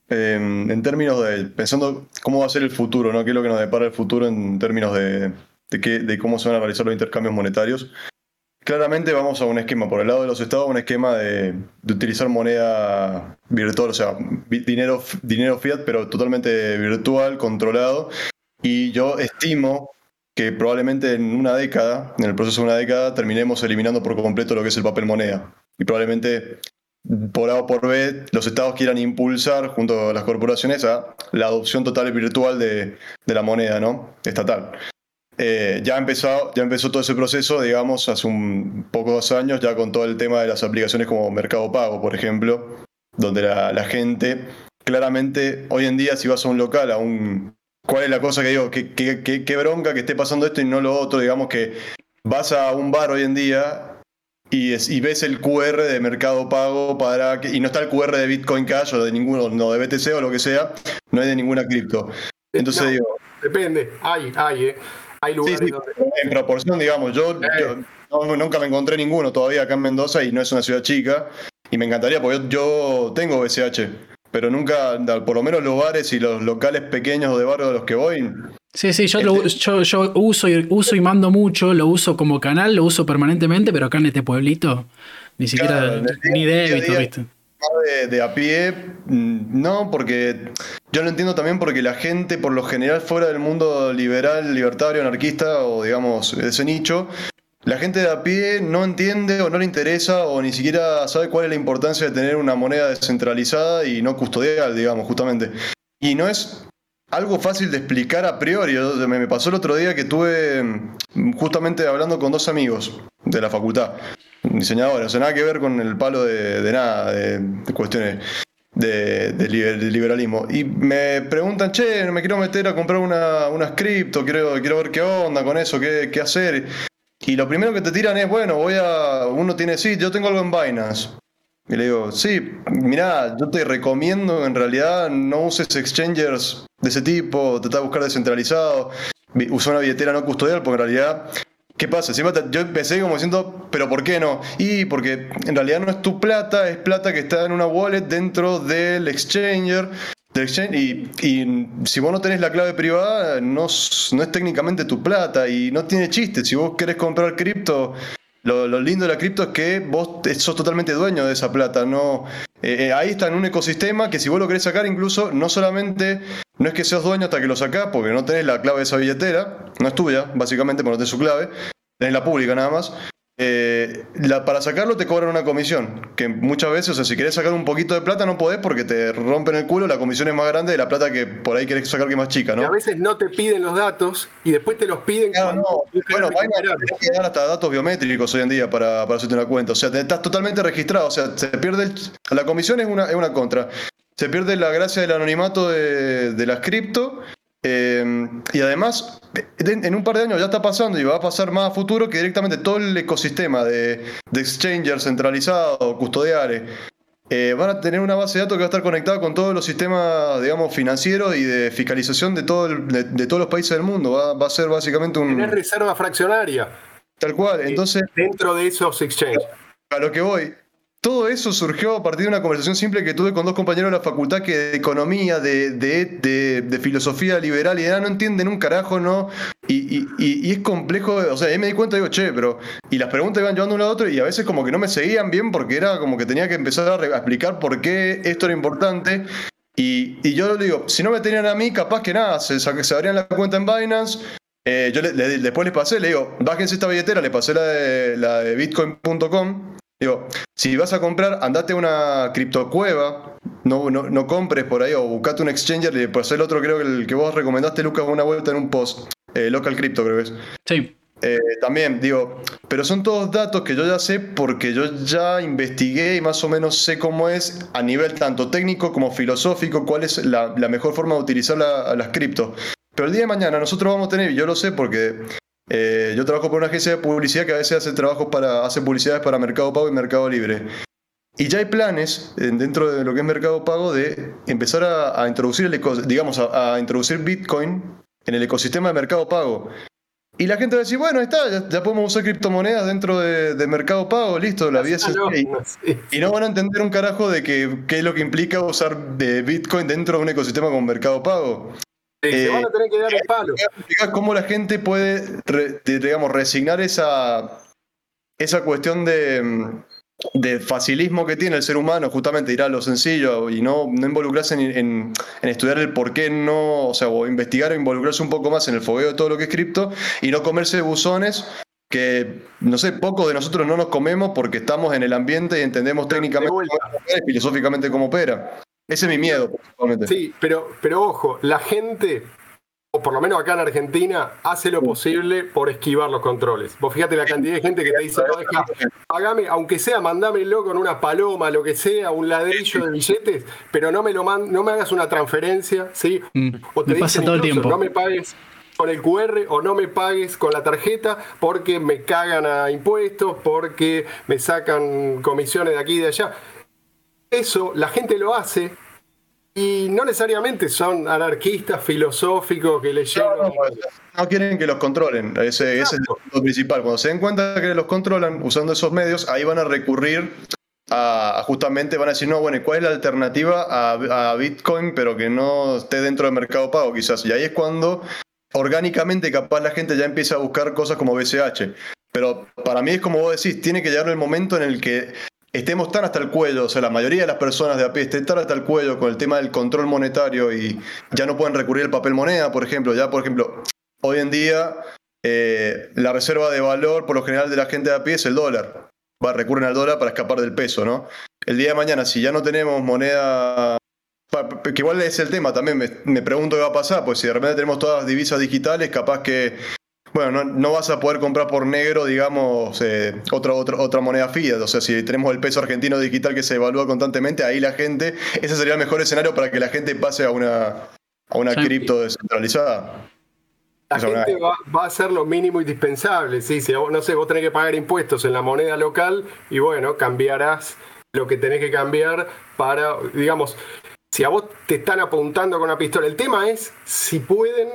[SPEAKER 1] eh, en términos de, pensando cómo va a ser el futuro, ¿no? ¿Qué es lo que nos depara el futuro en términos de, de, qué, de cómo se van a realizar los intercambios monetarios? Claramente vamos a un esquema, por el lado de los estados, un esquema de, utilizar moneda virtual, o sea, dinero, dinero fiat, pero totalmente virtual, controlado. Y yo estimo que probablemente en una década, en el proceso de una década, terminemos eliminando por completo lo que es el papel moneda. Y probablemente por A o por B, los estados quieran impulsar junto a las corporaciones a la adopción total y virtual de, de la moneda ¿no? estatal. Eh, ya, ha empezado, ya empezó todo ese proceso, digamos, hace un pocos años, ya con todo el tema de las aplicaciones como Mercado Pago, por ejemplo, donde la, la gente, claramente, hoy en día, si vas a un local, a un. ¿Cuál es la cosa que digo? ¿Qué, qué, qué- qué bronca que esté pasando esto y no lo otro? Digamos que vas a un bar hoy en día y, es- y ves el QR de Mercado Pago para que, y no está el QR de Bitcoin Cash o de ninguno, no de BTC o lo que sea, no hay de ninguna cripto. Entonces
[SPEAKER 6] No.
[SPEAKER 1] digo,
[SPEAKER 6] Depende, hay, hay, ¿eh? Hay
[SPEAKER 1] Sí,
[SPEAKER 6] lugares
[SPEAKER 1] sí,
[SPEAKER 6] donde...
[SPEAKER 1] en proporción, digamos. Yo,
[SPEAKER 6] Eh.
[SPEAKER 1] yo no- nunca me encontré ninguno todavía acá en Mendoza y no es una ciudad chica. Y me encantaría, porque yo, yo tengo BCH, pero nunca, por lo menos los bares y los locales pequeños de barrio de los que voy,
[SPEAKER 3] Sí, sí, yo, lo, yo, yo uso, y, uso y mando mucho, lo uso como canal, lo uso permanentemente, pero acá en este pueblito ni siquiera
[SPEAKER 1] Claro,
[SPEAKER 3] ni débito,
[SPEAKER 1] día.
[SPEAKER 3] ¿viste?
[SPEAKER 1] De, de a pie, mm, no, porque yo lo entiendo también porque la gente, por lo general, fuera del mundo liberal, libertario, anarquista o digamos ese nicho, la gente de a pie no entiende o no le interesa o ni siquiera sabe cuál es la importancia de tener una moneda descentralizada y no custodial, digamos, justamente. Y no es algo fácil de explicar a priori. Me pasó el otro día que estuve mm, justamente hablando con dos amigos de la facultad, diseñadores, o sea, nada que ver con el palo de, nada, de, cuestiones de, de liber- de liberalismo. Y me preguntan, che, me quiero meter a comprar una, unas cripto, quiero, quiero ver qué onda con eso, qué, qué hacer. Y lo primero que te tiran es, bueno, voy a. Uno tiene, sí, yo tengo algo en Binance. Y le digo, sí, mirá, yo te recomiendo en realidad no uses exchangers de ese tipo, trata de buscar descentralizado, usa una billetera no custodial, porque en realidad, ¿qué pasa? Yo empecé como diciendo, pero ¿por qué no? Y porque en realidad no es tu plata, es plata que está en una wallet dentro del exchanger. exchange, y, si vos no tenés la clave privada, no, es técnicamente tu plata y no tiene chiste. Si vos querés comprar cripto, lo, lindo de la cripto es que vos sos totalmente dueño de esa plata. No, eh, eh, ahí está en un ecosistema que si vos lo querés sacar, incluso no solamente no es que seas dueño hasta que lo sacás, porque no tenés la clave de esa billetera, no es tuya, básicamente, porque no tenés su clave, tenés la pública nada más. Eh, la- para sacarlo te cobran una comisión, que muchas veces, o sea, si querés sacar un poquito de plata no podés porque te rompen el culo, la comisión es más grande de la plata que por ahí querés sacar que es más chica,
[SPEAKER 6] Y
[SPEAKER 1] ¿no?
[SPEAKER 6] a veces no te piden los datos y después te los piden
[SPEAKER 1] Claro, no. Bueno, tenés que dar hasta datos biométricos hoy en día para, para hacerte una cuenta. O sea, te- estás totalmente registrado. O sea, se pierde el- la comisión es una, es una contra. Se pierde la gracia del anonimato de, de las cripto. Eh, y además, de- en un par de años ya está pasando y va a pasar más a futuro que directamente todo el ecosistema de, de exchangers centralizados, custodiales, eh, van a tener una base de datos que va a estar conectada con todos los sistemas, digamos, financieros y de fiscalización de, todo el- de, de todos los países del mundo. Va, va a ser básicamente un...
[SPEAKER 6] Tenés reserva fraccionaria
[SPEAKER 1] Tal cual. Entonces,
[SPEAKER 6] dentro de esos exchanges.
[SPEAKER 1] a lo que voy. Todo eso surgió a partir de una conversación simple que tuve con dos compañeros de la facultad que de economía, de, de, de- filosofía liberal y de no entienden un carajo, ¿no? Y, y- y- es complejo, o sea, ahí me di cuenta digo, che, pero. Y las preguntas iban llevando de un lado a otro y a veces como que no me seguían bien porque era como que tenía que empezar a, explicar por qué esto era importante. Y, y yo le digo, si no me tenían a mí, capaz que nada, se, se abrían la cuenta en Binance, Eh, yo le- le- después les pasé, le digo, bájense esta billetera, le pasé la de, la de bitcoin.com. Digo, si vas a comprar, andate a una criptocueva, no, no, no compres por ahí o buscate un exchanger. Le pasé el otro, creo que el que vos recomendaste, Lucas, una vuelta en un post. Eh, local Crypto, creo que es.
[SPEAKER 3] Sí.
[SPEAKER 1] Eh, también, digo, pero son todos datos que yo ya sé porque yo ya investigué y más o menos sé cómo es a nivel tanto técnico como filosófico, cuál es la, la mejor forma de utilizar la- las criptos. Pero el día de mañana nosotros vamos a tener, y yo lo sé porque eh, yo trabajo por una agencia de publicidad que a veces hace trabajos para, hace publicidades para Mercado Pago y Mercado Libre. Y ya hay planes eh, dentro de lo que es Mercado Pago de empezar a, a introducir el eco- digamos, a, a introducir Bitcoin en el ecosistema de Mercado Pago. Y la gente va a decir, bueno, está, ya, ya podemos usar criptomonedas dentro de, de Mercado Pago, listo, la vida es
[SPEAKER 6] Ah,
[SPEAKER 1] así. Y no van a entender un carajo de que, qué es lo que implica usar de Bitcoin dentro de un ecosistema como Mercado Pago. Eh,
[SPEAKER 6] van a tener que dar el palo.
[SPEAKER 1] Explicar cómo la gente puede, digamos, resignar esa, esa cuestión de, mm, de facilismo que tiene el ser humano, justamente ir a lo sencillo y no, no involucrarse en, en- en estudiar el por qué no, o sea, o investigar o involucrarse un poco más en el fogueo de todo lo que es cripto y no comerse buzones que, no sé, pocos de nosotros no nos comemos porque estamos en el ambiente y entendemos técnicamente cómo opera y filosóficamente cómo opera. Ese es mi miedo, principalmente.
[SPEAKER 6] Sí, pero, pero ojo, la gente, o por lo menos acá en Argentina, hace lo posible por esquivar los controles. Vos fíjate la cantidad de gente que te dice, no, deja, pagame, aunque sea, mandámelo con una paloma, lo que sea, un ladrillo de billetes, pero no me lo man- no me hagas una transferencia, ¿sí?
[SPEAKER 3] Mm,
[SPEAKER 6] O te
[SPEAKER 3] me pasa
[SPEAKER 6] dicen
[SPEAKER 3] todo el tiempo.
[SPEAKER 6] No me pagues con el QR o no me pagues con la tarjeta porque me cagan a impuestos, porque me sacan comisiones de aquí y de allá. Eso la gente lo hace y no necesariamente son anarquistas filosóficos que
[SPEAKER 1] No,
[SPEAKER 6] leyeron.
[SPEAKER 1] no, pues, no quieren que los controlen. Ese, ese es punto principal. Cuando se den cuenta que los controlan usando esos medios, ahí van a recurrir a, a justamente, van a decir, no, bueno, ¿y cuál es la alternativa a, a Bitcoin, pero que no esté dentro del mercado pago quizás? Y ahí es cuando orgánicamente capaz la gente ya empieza a buscar cosas como BCH. Pero para mí es como vos decís, tiene que llegar el momento en el que estemos tan hasta el cuello, o sea, la mayoría de las personas de a pie estén tan hasta el cuello con el tema del control monetario y ya no pueden recurrir al papel moneda, por ejemplo. Ya, por ejemplo, hoy en día eh, la reserva de valor por lo general de la gente de a pie es el dólar. Va, recurren al dólar para escapar del peso, ¿no? El día de mañana, si ya no tenemos moneda... Que igual es el tema, también me, me pregunto qué va a pasar, pues si de repente tenemos todas las divisas digitales, capaz que bueno, no, no vas a poder comprar por negro, digamos, eh, otra, otra, otra moneda fiat. O sea, si tenemos el peso argentino digital que se evalúa constantemente, ahí la gente, ese sería el mejor escenario para que la gente pase a una, a una cripto descentralizada.
[SPEAKER 6] La gente va, va a hacer lo mínimo indispensable. ¿sí? Si vos- no sé, vos tenés que pagar impuestos en la moneda local y bueno, cambiarás lo que tenés que cambiar para, digamos, si a vos te están apuntando con una pistola. El tema es si pueden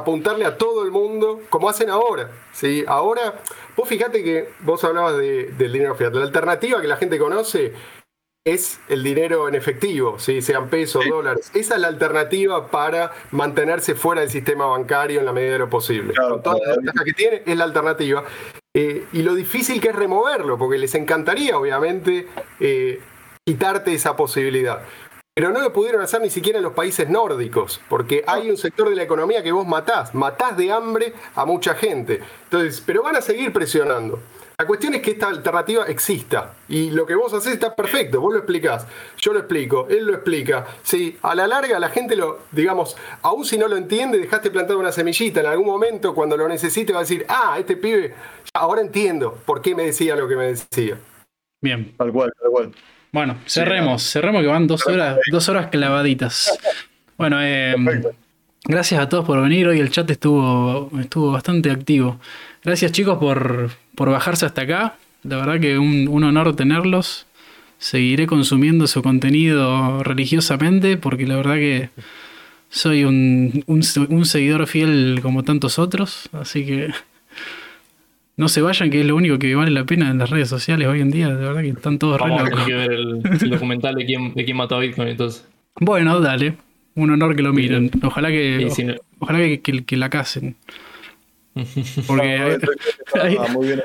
[SPEAKER 6] apuntarle a todo el mundo como hacen ahora. ¿sí? Ahora, vos fíjate que vos hablabas de- del dinero fiat. La alternativa que la gente conoce es el dinero en efectivo, ¿sí? sean pesos, dólares. Esa es la alternativa para mantenerse fuera del sistema bancario en la medida de lo posible.
[SPEAKER 1] Claro,
[SPEAKER 6] Con todas las ventajas que tiene, es la alternativa. Eh, y lo difícil que es removerlo, porque les encantaría, obviamente, eh, quitarte esa posibilidad. Pero no lo pudieron hacer ni siquiera en los países nórdicos, porque hay un sector de la economía que vos matás, matás de hambre a mucha gente. Entonces, pero van a seguir presionando. La cuestión es que esta alternativa exista y lo que vos haces está perfecto, vos lo explicás, yo lo explico, él lo explica. Sí, a la larga la gente lo, digamos, aún si no lo entiende, dejaste plantar una semillita, en algún momento cuando lo necesite va a decir, ah, este pibe, ahora entiendo por qué me decía lo que me decía.
[SPEAKER 3] Bien.
[SPEAKER 1] Tal cual, tal cual.
[SPEAKER 3] Bueno, cerremos, cerremos que van dos horas, dos horas clavaditas. Bueno, eh, gracias a todos por venir. Hoy el chat estuvo, estuvo bastante activo. Gracias chicos por, por bajarse hasta acá. La verdad que un, un honor tenerlos. Seguiré consumiendo su contenido religiosamente porque la verdad que soy un, un, un seguidor fiel como tantos otros. Así que no se vayan, que es lo único que vale la pena en las redes sociales hoy en día. De verdad que están todos re
[SPEAKER 2] Vamos a
[SPEAKER 3] locos.
[SPEAKER 2] tener que ver el, el documental de quién, de quién mató a Bitcoin entonces.
[SPEAKER 3] Bueno, dale. Un honor que lo miren. Ojalá que,
[SPEAKER 2] Y si no-
[SPEAKER 3] ojalá que, que- que la casen. Porque hay-
[SPEAKER 1] Está muy bien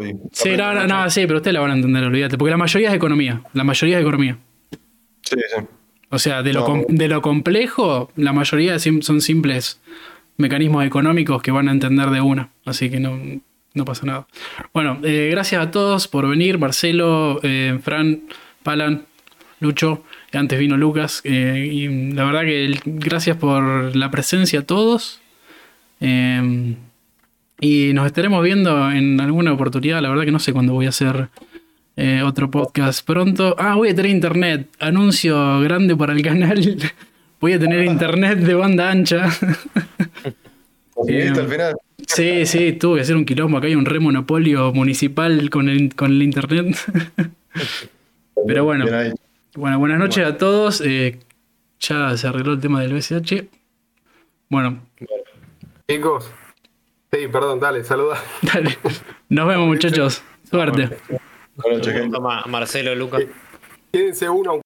[SPEAKER 1] y-
[SPEAKER 3] sí, no, no, no, sí, pero ustedes la van a entender, olvídate. Porque la mayoría es economía. La mayoría es economía.
[SPEAKER 1] Sí, sí.
[SPEAKER 3] O sea, de lo, com- de lo complejo, la mayoría sim- son simples mecanismos económicos que van a entender de una. Así que no, no pasa nada. Bueno, eh, gracias a todos por venir. Marcelo, eh, Fran, Palan, Lucho. Antes vino Lucas. eh, y la verdad que gracias por la presencia a todos. Eh, y nos estaremos viendo en alguna oportunidad. La verdad que no sé cuándo voy a hacer otro podcast pronto. Ah, voy a tener internet. Anuncio grande para el canal. Voy a tener internet de banda ancha.
[SPEAKER 1] ¿Conseguiste al final?
[SPEAKER 3] Sí, sí, tuve que hacer un quilombo. Acá hay un remonopolio municipal con el, con el internet. Pero bueno, bueno, buenas noches a todos. Eh, ya se arregló el tema del BSH. Bueno,
[SPEAKER 6] Chicos. Sí, perdón, dale, saluda.
[SPEAKER 3] dale. Nos vemos, muchachos. Suerte.
[SPEAKER 1] Buenas noches, gente.
[SPEAKER 4] Toma, Marcelo, Lucas.
[SPEAKER 6] Quédense uno